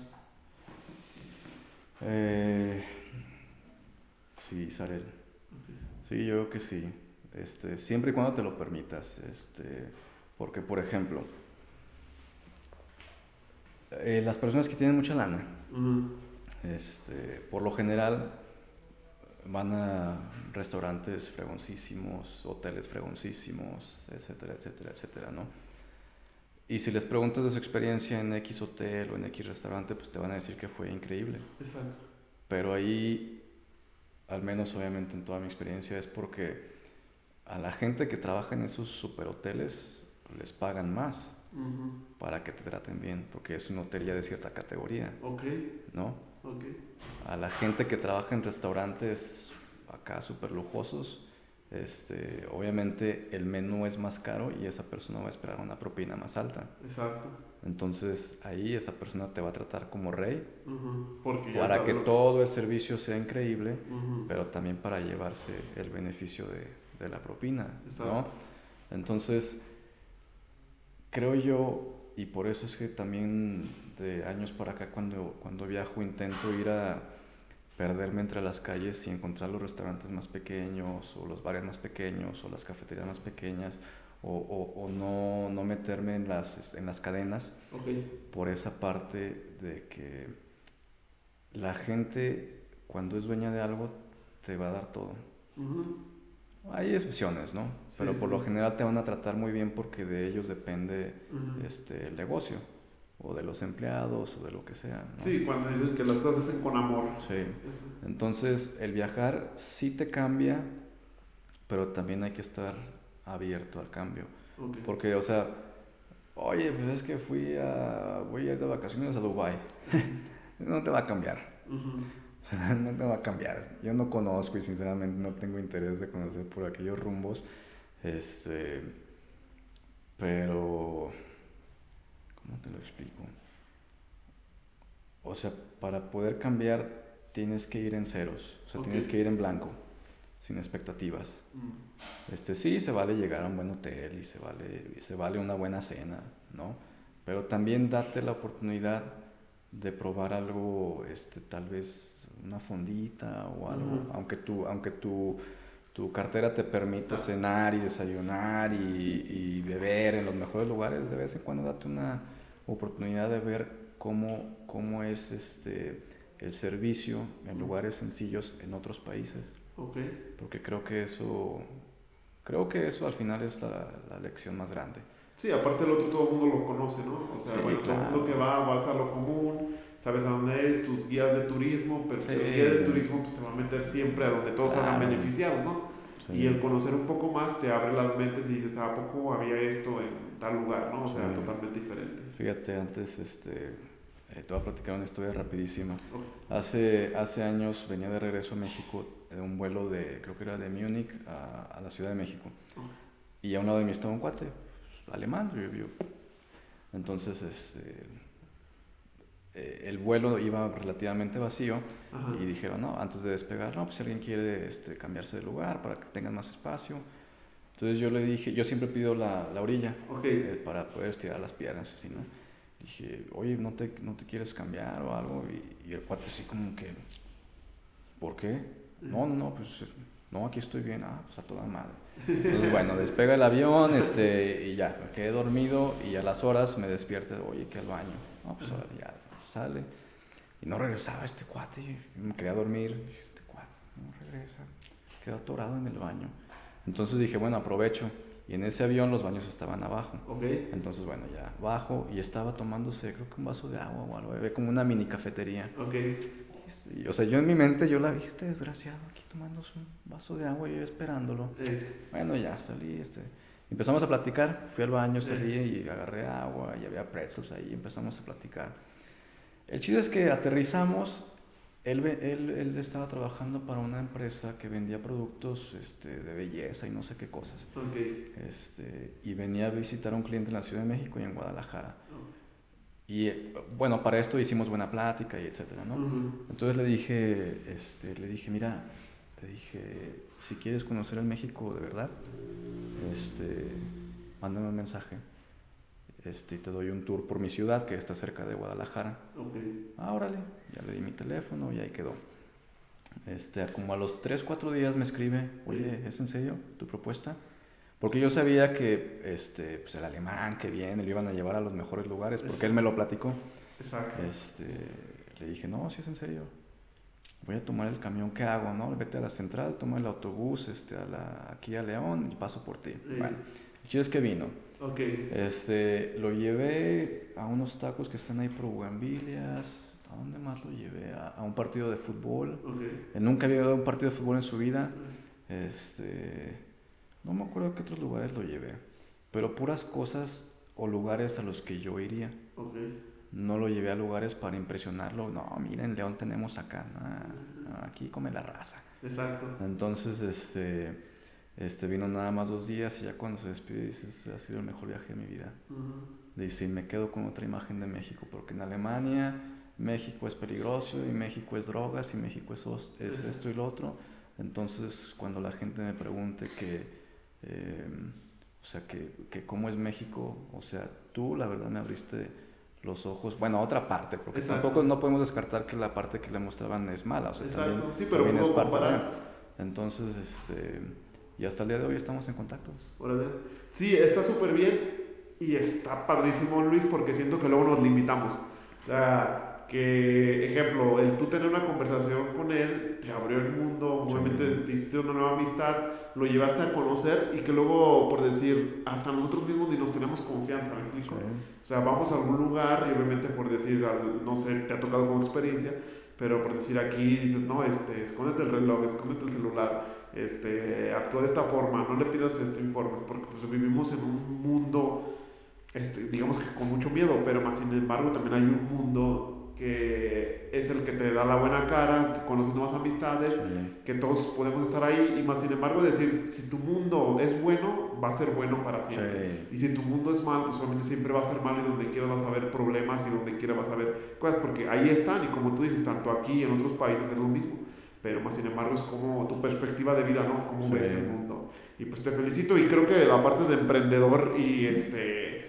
Speaker 2: Eh, sí, Sarel. Sí, yo creo que sí. Este, siempre y cuando te lo permitas. Este, porque, por ejemplo, eh, las personas que tienen mucha lana, este, por lo general van a restaurantes fregoncísimos, hoteles fregoncísimos, etcétera, etcétera, etcétera, ¿no? Y si les preguntas de su experiencia en X hotel o en X restaurante, pues te van a decir que fue increíble. Exacto. Pero ahí, al menos obviamente en toda mi experiencia, es porque a la gente que trabaja en esos superhoteles les pagan más para que te traten bien, porque es un hotel ya de cierta categoría. Ok. ¿No? Ok. A la gente que trabaja en restaurantes acá súper lujosos, este, obviamente el menú es más caro y esa persona va a esperar una propina más alta. Exacto. Entonces ahí esa persona te va a tratar como rey para que todo el servicio sea increíble, pero también para llevarse el beneficio de, de la propina. ¿no? Entonces, creo yo, y por eso es que también de años para acá cuando, cuando viajo intento ir a perderme entre las calles y encontrar los restaurantes más pequeños o los bares más pequeños o las cafeterías más pequeñas o, o, no, no, meterme en las, en las cadenas por esa parte de que la gente cuando es dueña de algo te va a dar todo. Hay excepciones, ¿no? Pero por lo general te van a tratar muy bien porque de ellos depende este, el negocio, o de los empleados, o de lo que sea.
Speaker 1: Sí, cuando dicen que las cosas se hacen con amor.
Speaker 2: Sí. Entonces, el viajar sí te cambia, pero también hay que estar abierto al cambio. Porque, o sea, oye, pues es que fui a. voy a ir de vacaciones a Dubai no te va a cambiar. O sea, no te va a cambiar. Yo no conozco y sinceramente no tengo interés de conocer por aquellos rumbos. Este. Pero. ¿Cómo te lo explico? O sea, para poder cambiar tienes que ir en ceros. O sea, tienes que ir en blanco. Sin expectativas. Mm. Este, sí, se vale llegar a un buen hotel y se vale, y se vale una buena cena, ¿no? Pero también date la oportunidad de probar algo, este, tal vez una fondita o algo, aunque, tu, aunque tu, tu cartera te permita cenar y desayunar y, beber en los mejores lugares, de vez en cuando date una oportunidad de ver cómo, cómo es este, el servicio en lugares sencillos en otros países. Porque creo que eso, creo que eso al final es la, la lección más grande.
Speaker 1: Sí, aparte el otro todo el mundo lo conoce, ¿no? O sea, todo el mundo que va, vas a lo común, sabes a dónde es, tus guías de turismo, pero si el guía de turismo pues, te va a meter siempre a donde todos claro. beneficiados, ¿no? Y el conocer un poco más te abre las mentes y dices, ¿a poco había esto en tal lugar, no? O sea, totalmente diferente.
Speaker 2: Fíjate, antes, este, eh, te voy a platicar una historia rapidísima. Hace, hace años venía de regreso a México de un vuelo de, creo que era de Múnich a, a la Ciudad de México. Y a un lado de mí estaba un cuate, alemán, yo, yo. Entonces, este eh, el vuelo iba relativamente vacío y dijeron, no, antes de despegar, no, pues si alguien quiere este, cambiarse de lugar para que tengan más espacio. Entonces yo le dije, yo siempre pido la, la orilla eh, para poder estirar las piernas, así, ¿no? Dije, oye, ¿no te, no te quieres cambiar o algo? Y, el cuate así como que, ¿por qué? No, no, no, pues no, aquí estoy bien, ah, pues a toda madre. Entonces, bueno, despega el avión este, y ya, me quedé dormido y a las horas me despierto, oye, que al baño. No, pues ahora ya, sale. Y no regresaba este cuate. Yo me quería dormir. Este cuate no regresa. Quedó atorado en el baño. Entonces dije, bueno, aprovecho. Y en ese avión los baños estaban abajo. Okay. Entonces, bueno, ya bajo y estaba tomándose, creo que un vaso de agua o algo. Como una mini cafetería. Okay. O sea, yo en mi mente, yo la vi, este desgraciado aquí tomándose un vaso de agua y yo esperándolo. Bueno, ya salí, este. Empezamos a platicar, fui al baño, salí y agarré agua y había pretzels ahí, empezamos a platicar. El chido es que aterrizamos Él, él, él, estaba trabajando para una empresa que vendía productos este, de belleza y no sé qué cosas.
Speaker 1: Okay.
Speaker 2: Este, y venía a visitar a un cliente en la Ciudad de México y en Guadalajara. Y bueno, para esto hicimos buena plática y etcétera, ¿no? Entonces le dije, este, le dije, mira, le dije, si quieres conocer el México de verdad, este, mándame un mensaje. Este, te doy un tour por mi ciudad, que está cerca de Guadalajara.
Speaker 1: Okay.
Speaker 2: Ah, órale, ya le di mi teléfono y ahí quedó. Este, como a los 3, 4 días me escribe, oye, ¿es en serio tu propuesta? Porque yo sabía que este, pues el alemán que viene lo iban a llevar a los mejores lugares, porque él me lo platicó.
Speaker 1: Exacto.
Speaker 2: Este, le dije, no, si es en serio. Voy a tomar el camión, ¿qué hago? No? Vete a la central, toma el autobús este, a la, aquí a León y paso por ti. Bueno, el es que vino.
Speaker 1: Okay.
Speaker 2: Este, lo llevé a unos tacos que están ahí por Bugambilias. ¿A dónde más lo llevé? A, un partido de fútbol.
Speaker 1: Okay.
Speaker 2: Él nunca había ido a un partido de fútbol en su vida. Este no me acuerdo qué otros lugares lo llevé, pero puras cosas o lugares a los que yo iría. No lo llevé a lugares para impresionarlo. No, miren, León tenemos acá. aquí come la raza.
Speaker 1: Exacto.
Speaker 2: Entonces, este, este vino nada más dos días y ya cuando se despide dice, ha sido el mejor viaje de mi vida. Dice, y me quedo con otra imagen de México, porque en Alemania México es peligroso y México es drogas y México es, es esto y lo otro. Entonces, cuando la gente me pregunte que Em, o sea, que, que cómo es México, o sea, tú la verdad me abriste los ojos, bueno, otra parte, porque tampoco no podemos descartar que la parte que le mostraban es mala, o sea, también,
Speaker 1: sí, pero
Speaker 2: también es parte de... Entonces, este, y hasta el día de hoy estamos en contacto.
Speaker 1: Sí, está súper bien y está padrísimo Luis porque siento que luego nos limitamos. O sea, que, ejemplo, el tú tener una conversación con él te abrió el mundo, obviamente te hiciste una nueva amistad, lo llevaste a conocer y que luego, por decir, hasta nosotros mismos ni nos tenemos confianza, ¿me explico? O sea, vamos a algún lugar y obviamente por decir, no sé, te ha tocado como experiencia, pero por decir aquí dices, no, este, escóndete el reloj, escóndete el celular, este, actúa de esta forma, no le pidas este informe, porque pues vivimos en un mundo, este, digamos que con mucho miedo, pero más sin embargo también hay un mundo que es el que te da la buena cara, que conoces nuevas amistades, que todos podemos estar ahí y más sin embargo decir, si tu mundo es bueno, va a ser bueno para siempre. Y si tu mundo es mal, pues obviamente siempre va a ser malo y donde quiera vas a ver problemas y donde quiera vas a ver cosas, porque ahí están y como tú dices, tanto aquí y en otros países es lo mismo. Pero más sin embargo es como tu perspectiva de vida, ¿no? Cómo ves el mundo. Y pues te felicito y creo que la parte de emprendedor y este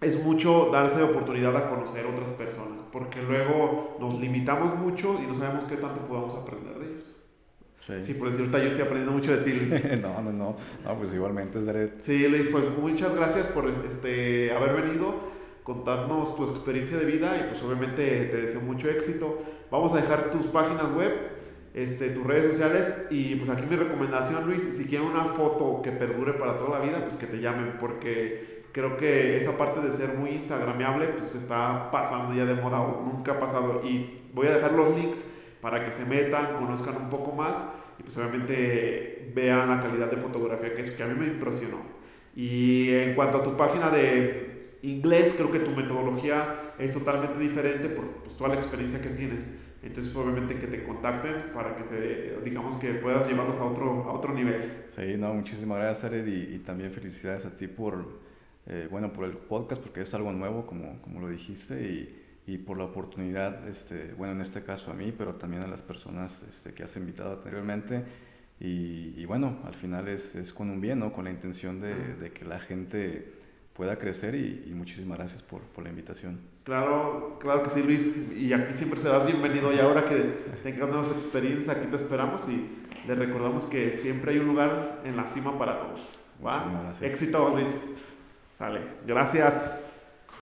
Speaker 1: es mucho darse oportunidad a conocer otras personas, porque luego nos limitamos mucho y no sabemos qué tanto podamos aprender de ellos. Sí, por decir, yo estoy aprendiendo mucho de ti, Luis.
Speaker 2: no, no, no, no, pues igualmente estaré...
Speaker 1: Sí, Luis, pues muchas gracias por este, haber venido, contarnos tu experiencia de vida y pues obviamente te deseo mucho éxito. Vamos a dejar tus páginas web, este, tus redes sociales y pues aquí mi recomendación, Luis, si quieren una foto que perdure para toda la vida, pues que te llamen, porque creo que esa parte de ser muy instagrameable pues está pasando ya de moda o nunca ha pasado y voy a dejar los links para que se metan, conozcan un poco más y pues obviamente vean la calidad de fotografía que es que a mí me impresionó. Y en cuanto a tu página de inglés, creo que tu metodología es totalmente diferente por pues, toda la experiencia que tienes. Entonces, obviamente que te contacten para que se, digamos que puedas llevarlos a otro, a otro nivel.
Speaker 2: Sí, no, muchísimas gracias, Ared, y, y también felicidades a ti por, eh, bueno, por el podcast, porque es algo nuevo, como, como lo dijiste, y, y, por la oportunidad, este, bueno, en este caso a mí, pero también a las personas este, que has invitado anteriormente. Y, y, bueno, al final es, es, con un bien, ¿no? Con la intención de, de que la gente pueda crecer y, muchísimas gracias por, por, la invitación.
Speaker 1: Claro, claro que sí, Luis. Y aquí siempre serás bienvenido. Y ahora que tengas nuevas experiencias, aquí te esperamos y le recordamos que siempre hay un lugar en la cima para todos. ¿va? Éxito, Luis. Vale, gracias.